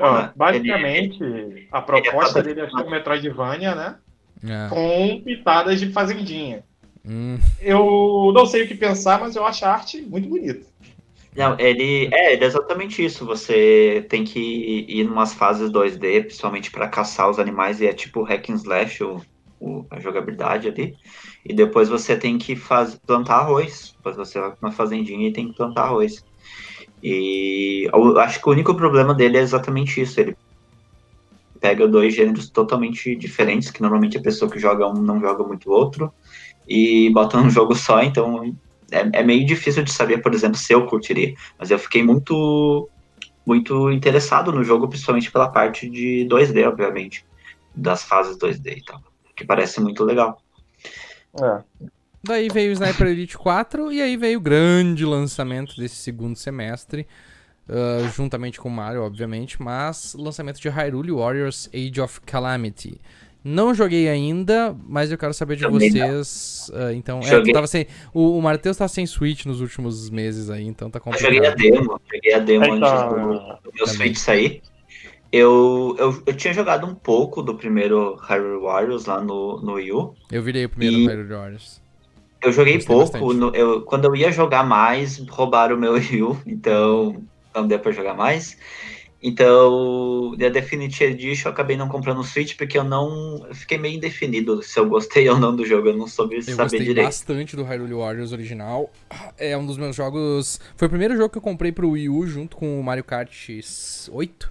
Ah, basicamente, ele, a proposta é dele é ser um Metroidvania, né? É. Com pitadas de fazendinha. Hum. Eu não sei o que pensar, mas eu acho a arte muito bonita. Não, ele é, ele é exatamente isso. Você tem que ir em umas fases 2D, principalmente para caçar os animais, e é tipo hack and slash o, o, a jogabilidade ali. E depois você tem que faz, plantar arroz. Depois você vai para uma fazendinha e tem que plantar arroz. E eu acho que o único problema dele é exatamente isso. Ele pega dois gêneros totalmente diferentes, que normalmente a pessoa que joga um não joga muito o outro, e bota num jogo só, então é, é, meio difícil de saber, por exemplo, se eu curtiria. Mas eu fiquei muito muito interessado no jogo, principalmente pela parte de 2D, obviamente, das fases 2D e tal, que parece muito legal. É. Daí veio o Sniper Elite 4 e aí veio o grande lançamento desse segundo semestre, uh, juntamente com Mario, obviamente, mas lançamento de Hyrule Warriors Age of Calamity. Não joguei ainda, mas eu quero saber de Também vocês. Uh, então, é, tava sem, o, o Matheus tá sem Switch nos últimos meses aí, então tá complicado. Eu joguei a demo, joguei a demo antes do, do meu Switch sair. Eu, eu, eu tinha jogado um pouco do primeiro Hyrule Warriors lá no, no Wii U. Eu virei o primeiro e... Hyrule Warriors. Eu joguei Gostei pouco. No, eu, quando eu ia jogar mais, roubaram o meu Wii U, então não deu pra jogar mais. Então, da Definitive Edition eu acabei não comprando o Switch porque eu não. Eu fiquei meio indefinido se eu gostei ou não do jogo, eu não soube eu saber direito. Eu gostei bastante do Hyrule Warriors original. É um dos meus jogos. Foi o primeiro jogo que eu comprei pro Wii U junto com o Mario Kart 8.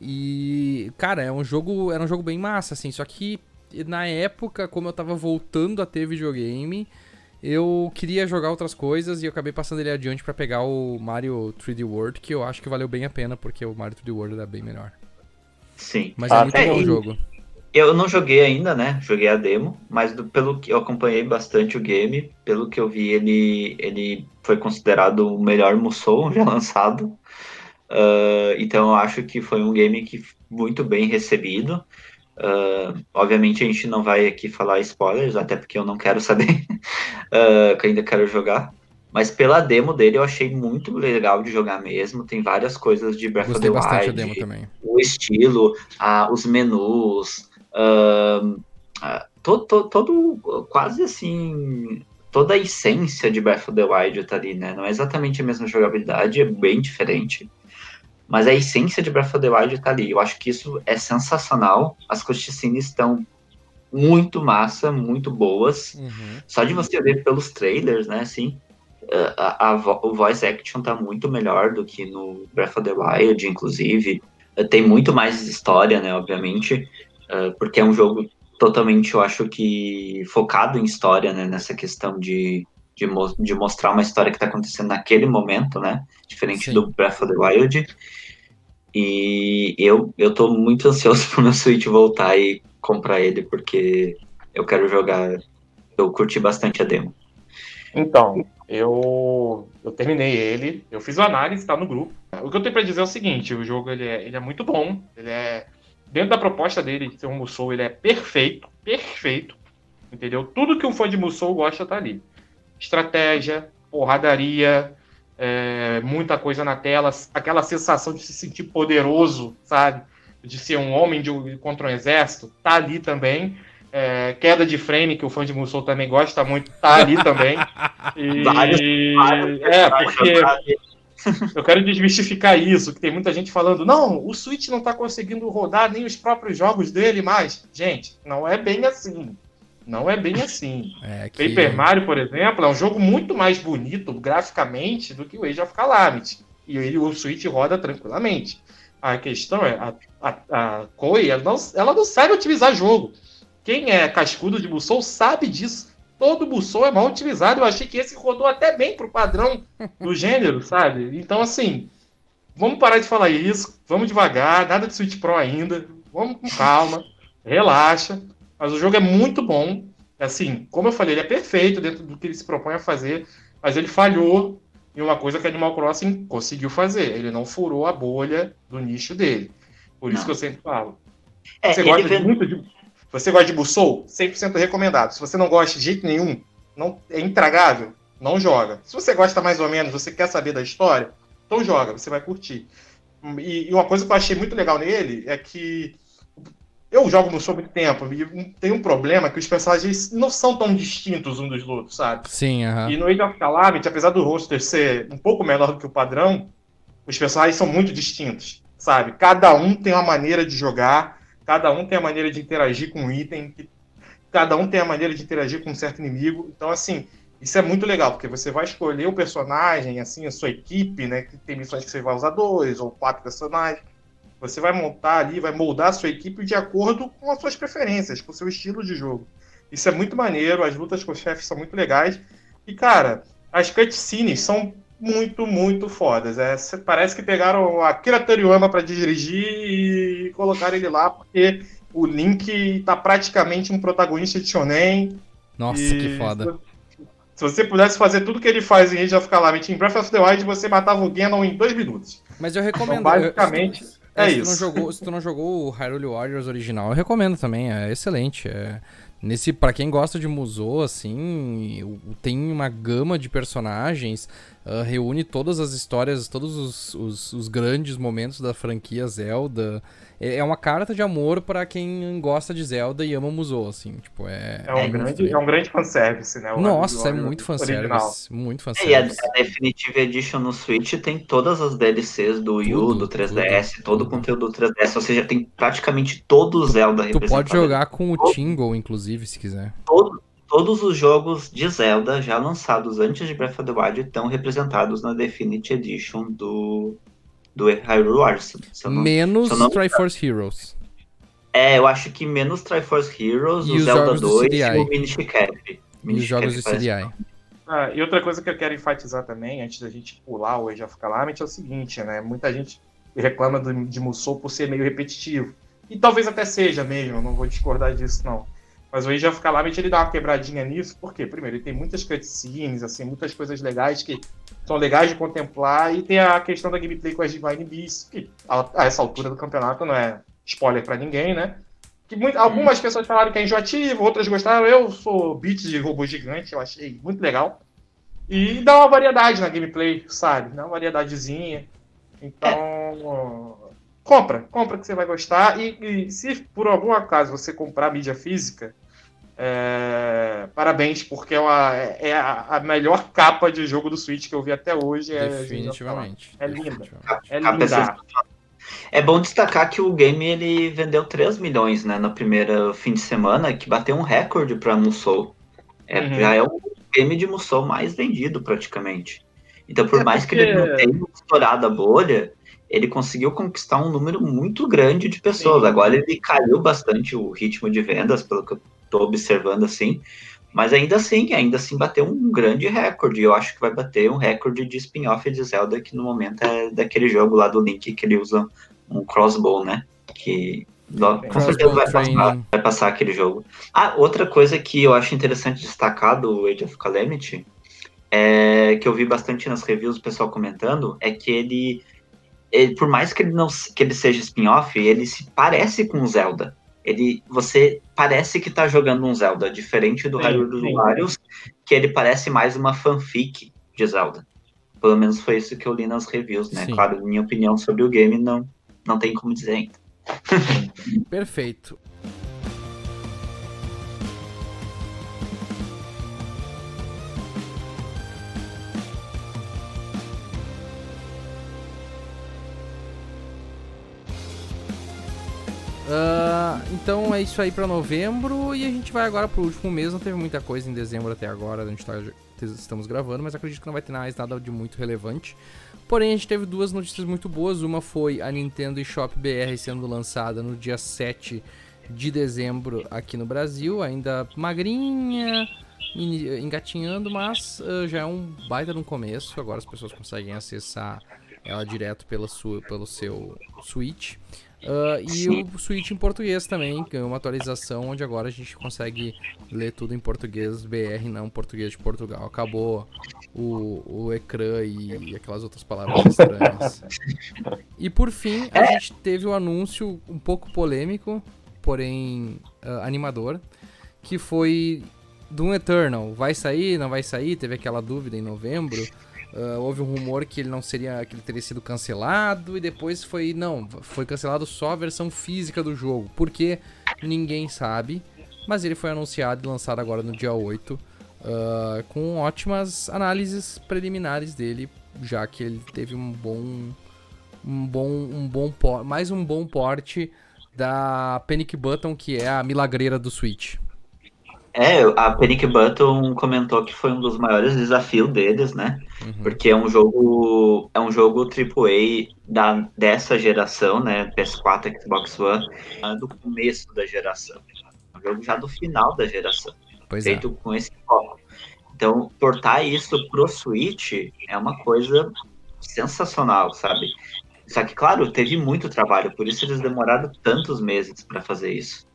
E, cara, é um jogo, era um jogo bem massa, assim. Só que na época, como eu tava voltando a ter videogame, eu queria jogar outras coisas e eu acabei passando ele adiante para pegar o Mario 3D World, que eu acho que valeu bem a pena, porque o Mario 3D World era bem melhor. Sim. Mas é ah, muito é, bom o jogo. Eu não joguei ainda, né? Joguei a demo, mas do, pelo que eu acompanhei bastante o game, pelo que eu vi, ele, ele foi considerado o melhor Musou já lançado. Uh, então eu acho que foi um game que muito bem recebido. Uh, obviamente a gente não vai aqui falar spoilers, até porque eu não quero saber, uh, que ainda quero jogar. Mas pela demo dele eu achei muito legal de jogar mesmo. Tem várias coisas de Breath Gostei of the Wild, o estilo, os menus, todo, todo, todo, quase assim toda a essência de Breath of the Wild tá ali, né? Não é exatamente a mesma jogabilidade, é bem diferente. Mas a essência de Breath of the Wild tá ali. Eu acho que isso é sensacional. As cutscenes estão muito massa, muito boas. Uhum. Só de você ver pelos trailers, né, assim, a, a, o voice action tá muito melhor do que no Breath of the Wild, inclusive. Tem muito mais história, né, obviamente, uh, porque é um jogo totalmente, eu acho que, focado em história, né, nessa questão de, de, mo de mostrar uma história que está acontecendo naquele momento, né, diferente Sim. do Breath of the Wild. E eu, eu tô muito ansioso pro meu Switch voltar e comprar ele, porque eu quero jogar. Eu curti bastante a demo. Então, eu, eu terminei ele, eu fiz uma análise, tá no grupo. O que eu tenho para dizer é o seguinte: o jogo ele é, ele é muito bom, ele é. Dentro da proposta dele ser um Musou, ele é perfeito, perfeito. Entendeu? Tudo que um fã de Musou gosta tá ali. Estratégia, porradaria, é, muita coisa na tela, aquela sensação de se sentir poderoso, sabe? De ser um homem de, contra um exército, tá ali também. É, queda de frame, que o fã de Musou também gosta muito, tá ali também. E... Vários, vários é, porque eu quero desmistificar isso, que tem muita gente falando, não, o Switch não tá conseguindo rodar nem os próprios jogos dele mais. Gente, não é bem assim. Não é bem assim. É que... Paper Mario, por exemplo, é um jogo muito mais bonito graficamente do que o Age of Calamity. E ele, o Switch roda tranquilamente. A questão é, a, a, a Koei, ela não, ela não sabe otimizar jogo. Quem é cascudo de Musou sabe disso. todo Musou é mal utilizado. Eu achei que esse rodou até bem pro padrão do gênero, sabe? Então, assim, vamos parar de falar isso, vamos devagar, nada de Switch Pro ainda, vamos com calma, relaxa. Mas o jogo é muito bom. Assim, como eu falei, ele é perfeito dentro do que ele se propõe a fazer, mas ele falhou em uma coisa que Animal Crossing conseguiu fazer. Ele não furou a bolha do nicho dele. Por isso não. que eu sempre falo. É, você gosta vem... muito de. Você gosta de Musou? 100% recomendado. Se você não gosta de jeito nenhum, não é intragável, não joga. Se você gosta mais ou menos, você quer saber da história, então joga, você vai curtir. E, e uma coisa que eu achei muito legal nele é que eu jogo no sobre tempo e tem um problema que os personagens não são tão distintos um dos outros, sabe? Sim, uh -huh. E no Age of Calamity, apesar do roster ser um pouco menor do que o padrão, os personagens são muito distintos, sabe? Cada um tem uma maneira de jogar, cada um tem a maneira de interagir com um item, cada um tem a maneira de interagir com um certo inimigo. Então, assim, isso é muito legal, porque você vai escolher o personagem, assim, a sua equipe, né? Que tem missões que você vai usar dois ou quatro personagens você vai montar ali, vai moldar a sua equipe de acordo com as suas preferências, com o seu estilo de jogo. Isso é muito maneiro, as lutas com os chefes são muito legais. E, cara, as cutscenes são muito, muito fodas. É, parece que pegaram a Kira Toriyama para dirigir e colocaram ele lá, porque o Link tá praticamente um protagonista de shonen. Nossa, e... que foda. Se você pudesse fazer tudo que ele faz em Age of Calamity em Breath of the Wild, você matava o Ganon em dois minutos. Mas eu recomendo. Então, basicamente... Eu... É se isso. Tu não jogou, se tu não jogou o Hyrule Warriors original, eu recomendo também, é excelente. É, nesse, para quem gosta de Musou, assim, tem uma gama de personagens, uh, reúne todas as histórias, todos os, os, os grandes momentos da franquia Zelda. É, é uma carta de amor para quem gosta de Zelda e ama Musou, assim, tipo, é... É um, é grande, é um grande fanservice, né? Nossa, é muito fanservice, muito fanservice. e a, a, Definitive Edition no Switch tem todas as DLCs do Wii U, do 3DS, tudo, todo o conteúdo do 3DS, ou seja, tem praticamente todo o Zelda Tu pode jogar com o Tingle, inclusive, se quiser. Todo, todos os jogos de Zelda já lançados antes de Breath of the Wild estão representados na Definitive Edition do, do Hyrule Warriors. Não, menos não... Triforce Heroes. É, eu acho que menos Triforce Heroes, e o Zelda 2 e o Minish Cap. E os jogos do CDI. Ah, e outra coisa que eu quero enfatizar também, antes da gente pular o Age of Calamity, é o seguinte, né? Muita gente reclama do, de Musou por ser meio repetitivo. E talvez até seja mesmo, não vou discordar disso, não. Mas o Age of Calamity ele dá uma quebradinha nisso, porque, primeiro, ele tem muitas cutscenes, assim, muitas coisas legais que são legais de contemplar, e tem a questão da gameplay com as Divine Beasts, que a, a essa altura do campeonato não é spoiler para ninguém, né? Que muito, algumas pessoas falaram que é enjoativo, outras gostaram. Eu sou beat de robô gigante, eu achei muito legal. E dá uma variedade na gameplay, sabe? Dá uma variedadezinha. Então, compra, compra que você vai gostar. E, e se por algum acaso você comprar mídia física, é, parabéns, porque é, uma, é a, a, melhor capa de jogo do Switch que eu vi até hoje. É, Definitivamente. É linda. É linda. É bom destacar que o game ele vendeu 3 milhões né, no primeiro fim de semana, que bateu um recorde para Musou. É, uhum. Já é o game de Musou mais vendido praticamente. Então, por é mais porque... que ele não tenha estourado a bolha, ele conseguiu conquistar um número muito grande de pessoas. Sim. Agora ele caiu bastante o ritmo de vendas, pelo que eu estou observando assim. Mas ainda assim, ainda assim bateu um grande recorde. Eu acho que vai bater um recorde de spin-off de Zelda, que no momento é daquele jogo lá do Link que ele usa um crossbow, né? Que com certeza vai passar, vai passar aquele jogo. Ah, outra coisa que eu acho interessante destacar do Age of Calamity, é, que eu vi bastante nas reviews o pessoal comentando, é que ele ele, por mais que ele não que ele seja spin-off, ele se parece com Zelda. Ele, você parece que tá jogando um Zelda, diferente do Hyrule dos Warriors, que ele parece mais uma fanfic de Zelda. Pelo menos foi isso que eu li nas reviews, né? Sim. Claro, minha opinião sobre o game não, não tem como dizer ainda. Perfeito. Uh, então é isso aí para novembro e a gente vai agora pro último mês. Não teve muita coisa em dezembro até agora, a gente tá, estamos gravando, mas acredito que não vai ter mais nada de muito relevante. Porém, a gente teve duas notícias muito boas. Uma foi a Nintendo eShop BR sendo lançada no dia 7 de dezembro aqui no Brasil, ainda magrinha, engatinhando, mas uh, já é um baita no começo. Agora as pessoas conseguem acessar ela direto pela sua, pelo seu Switch. Uh, e o Switch em português também, ganhou uma atualização onde agora a gente consegue ler tudo em português BR, não português de Portugal. Acabou o, o ecrã e, e aquelas outras palavras estranhas. e por fim, a gente teve o um anúncio um pouco polêmico, porém uh, animador, que foi Doom Eternal. Vai sair, não vai sair? Teve aquela dúvida em novembro. Uh, houve um rumor que ele não seria, que ele teria sido cancelado e depois foi não, foi cancelado só a versão física do jogo. Porque ninguém sabe, mas ele foi anunciado e lançado agora no dia 8, uh, ah, com ótimas análises preliminares dele, já que ele teve um bom um bom um bom mais um bom porte da Panic Button, que é a milagreira do Switch. É, a Panic Button comentou que foi um dos maiores desafios deles, né? Uhum. Porque é um jogo é um jogo AAA da, dessa geração, né? PS4, Xbox One, do começo da geração. É um jogo já do final da geração. Pois é. feito é. com esse foco. Então, portar isso pro Switch é uma coisa sensacional, sabe? Só que, claro, teve muito trabalho, por isso eles demoraram tantos meses para fazer isso.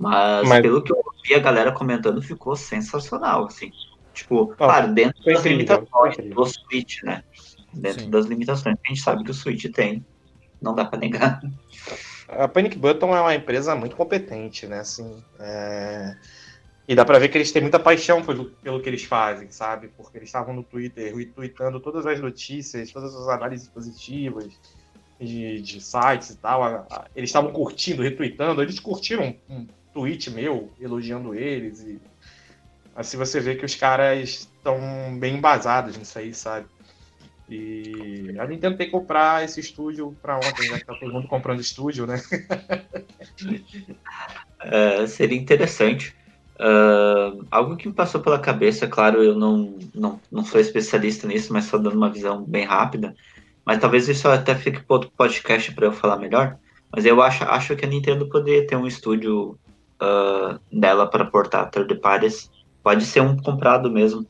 Mas, Mas, pelo que eu ouvi a galera comentando, ficou sensacional, assim. Tipo, oh, claro, dentro das limitações do Switch, né? Dentro Sim. das limitações que a gente sabe que o Switch tem. Não dá para negar. A Panic Button é uma empresa muito competente, né? Assim, é... E dá para ver que eles têm muita paixão pelo, pelo que eles fazem, sabe? Porque eles estavam no Twitter retweetando todas as notícias, todas as análises positivas de, de sites e tal. Eles estavam curtindo, retweetando. Eles curtiram um tweet meu elogiando eles. E assim você vê que os caras estão bem embasados nisso aí, sabe? E a Nintendo tem que comprar esse estúdio para ontem, já que tá todo mundo comprando estúdio, né? é, seria interessante. Uh, algo que me passou pela cabeça, claro, eu não, não, não sou especialista nisso, mas só dando uma visão bem rápida. Mas talvez isso até fique para outro podcast para eu falar melhor. Mas eu acho, acho que a Nintendo poderia ter um estúdio uh, dela para portar third parties. Pode ser um comprado mesmo.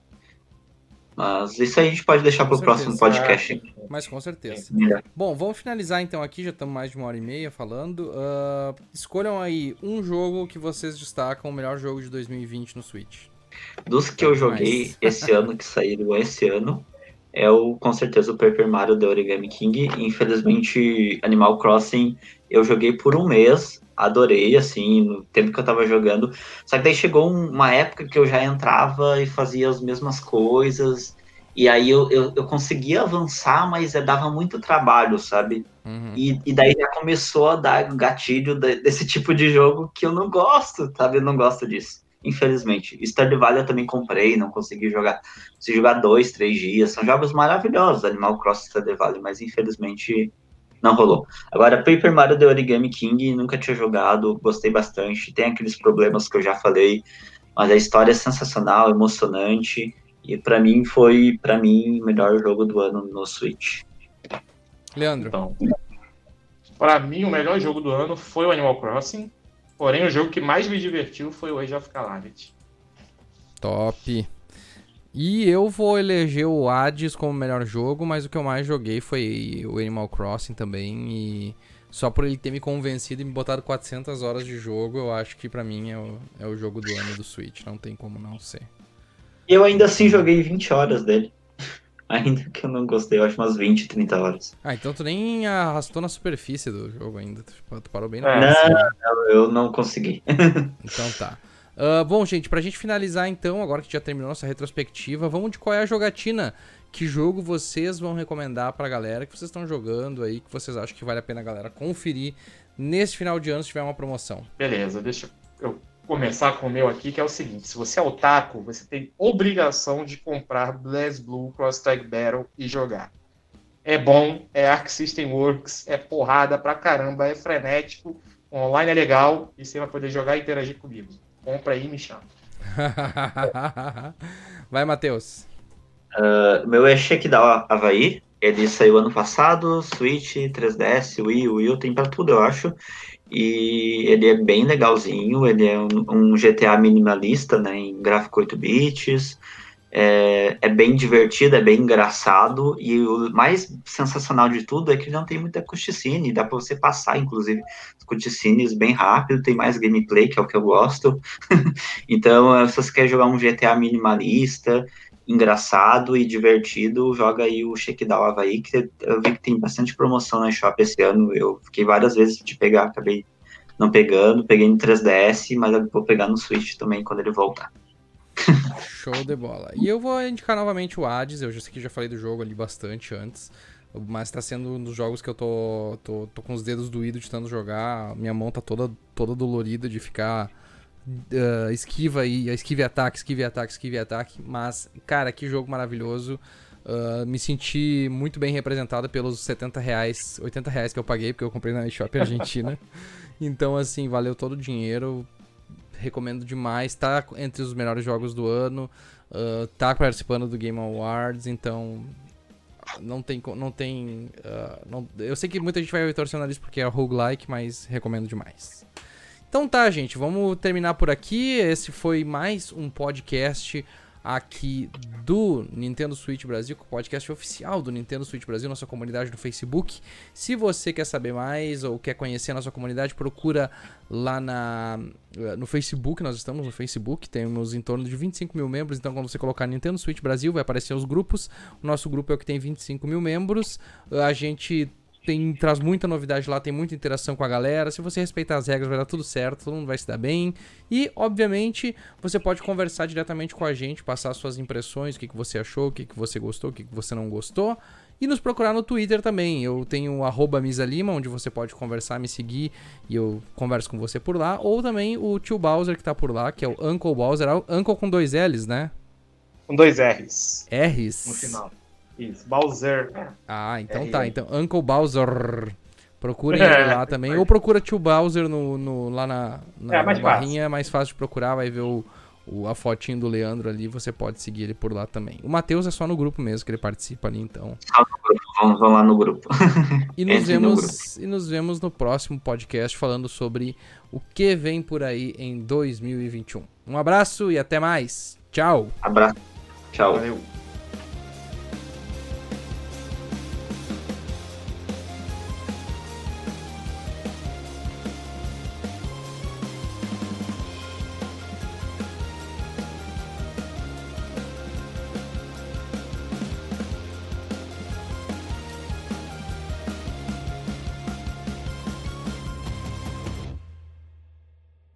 Mas isso aí a gente pode deixar para o próximo podcast. Mas com certeza. É. Bom, vamos finalizar então aqui, já estamos mais de uma hora e meia falando. Uh, escolham aí um jogo que vocês destacam o melhor jogo de 2020 no Switch. Dos que eu joguei esse ano, que saíram esse ano, é o com certeza o Paper Mario The Origami King. Infelizmente, Animal Crossing eu joguei por um mês adorei, assim, no tempo que eu tava jogando. Só que daí chegou uma época que eu já entrava e fazia as mesmas coisas. E aí eu, eu, eu conseguia avançar, mas é, dava muito trabalho, sabe? Uhum. E, e daí já começou a dar gatilho de, desse tipo de jogo que eu não gosto, sabe? Eu não gosto disso. Infelizmente. Stardew Valley eu também comprei, não consegui jogar. Consegui jogar dois, três dias. São jogos maravilhosos, Animal Crossing e Stardew Valley, mas infelizmente não rolou. Agora, Paper Mario The Origami King, nunca tinha jogado, gostei bastante. Tem aqueles problemas que eu já falei, mas a história é sensacional, emocionante. E para mim foi, para mim, o melhor jogo do ano no Switch. Leandro. Então, para mim, o melhor jogo do ano foi o Animal Crossing. Porém, o jogo que mais me divertiu foi o Age of Calamity. Top. E eu vou eleger o Hades como melhor jogo, mas o que eu mais joguei foi o Animal Crossing também. E só por ele ter me convencido e me botado 400 horas de jogo, eu acho que para mim é o, é o jogo do ano do Switch. Não tem como não ser. Eu ainda assim joguei 20 horas dele. Ainda que eu não gostei, eu acho umas 20, 30 horas. Ah, então tu nem arrastou na superfície do jogo ainda. Tu parou bem na é. Não, não, eu não consegui. então tá. Uh, bom, gente, pra gente finalizar então, agora que já terminou nossa retrospectiva, vamos de qual é a jogatina. Que jogo vocês vão recomendar pra galera que vocês estão jogando aí, que vocês acham que vale a pena a galera conferir nesse final de ano se tiver uma promoção? Beleza, deixa eu começar com o meu aqui, que é o seguinte: se você é otaku, você tem obrigação de comprar BlazBlue Cross Tag Battle e jogar. É bom, é Arc System Works, é porrada pra caramba, é frenético, online é legal e você vai poder jogar e interagir comigo. Compra aí e me chama. Vai, Matheus. Uh, meu é Shakedown Havaí. ele saiu ano passado, Switch, 3DS, Wii, Wii U, tem pra tudo, eu acho. E ele é bem legalzinho, ele é um, um GTA minimalista, né, em gráfico 8 bits. É, é, bem divertido, é bem engraçado, e o mais sensacional de tudo é que não tem muita cutscene, dá para você passar, inclusive, cutscenes bem rápido, tem mais gameplay, que é o que eu gosto. então, se você quer jogar um GTA minimalista, engraçado e divertido, joga aí o Shakedown Havaí, que eu vi que tem bastante promoção na Shop esse ano, eu fiquei várias vezes de pegar, acabei não pegando, peguei no 3DS, mas eu vou pegar no Switch também quando ele voltar. Show de bola. E eu vou indicar novamente o Hades, eu já sei que já falei do jogo ali bastante antes, mas tá sendo um dos jogos que eu tô, tô, tô com os dedos doídos de tanto jogar, minha mão tá toda, toda dolorida de ficar uh, esquiva e esquive ataque, esquive ataque, esquive ataque, mas, cara, que jogo maravilhoso. Uh, me senti muito bem representado pelos 70 reais, 80 reais que eu paguei, porque eu comprei na eShop Argentina. então, assim, valeu todo o dinheiro recomendo demais. Tá entre os melhores jogos do ano. Uh, tá participando do Game Awards, então não tem não tem uh, não, eu sei que muita gente vai torcer o nariz porque é roguelike, mas recomendo demais. Então tá, gente, vamos terminar por aqui. Esse foi mais um podcast aqui do Nintendo Switch Brasil, o podcast oficial do Nintendo Switch Brasil, nossa comunidade no Facebook. Se você quer saber mais ou quer conhecer a nossa comunidade, procura lá na, no Facebook, nós estamos no Facebook, temos em torno de 25 mil membros, então quando você colocar Nintendo Switch Brasil, vai aparecer os grupos. O nosso grupo é o que tem 25 mil membros. A gente tem, traz muita novidade lá, tem muita interação com a galera. Se você respeitar as regras, vai dar tudo certo, todo mundo vai se dar bem. E, obviamente, você pode conversar diretamente com a gente, passar suas impressões, o que, que você achou, o que, que você gostou, o que, que você não gostou. E nos procurar no Twitter também. Eu tenho o Misalima, onde você pode conversar, me seguir e eu converso com você por lá. Ou também o tio Bowser que tá por lá, que é o Uncle Bowser. Uncle com dois L's, né? Com dois R's. R's? No final. Isso, Bowser. Ah, então tá. Então, Uncle Bowser. Procurem ele lá também. Ou procura tio Bowser no, no lá na, na, é, na barrinha, é mais fácil de procurar, vai ver o, o, a fotinho do Leandro ali, você pode seguir ele por lá também. O Matheus é só no grupo mesmo que ele participa ali, então. Vamos, vamos lá no grupo. e, nos vemos, e nos vemos no próximo podcast falando sobre o que vem por aí em 2021. Um abraço e até mais. Tchau. Abraço. Tchau. Valeu.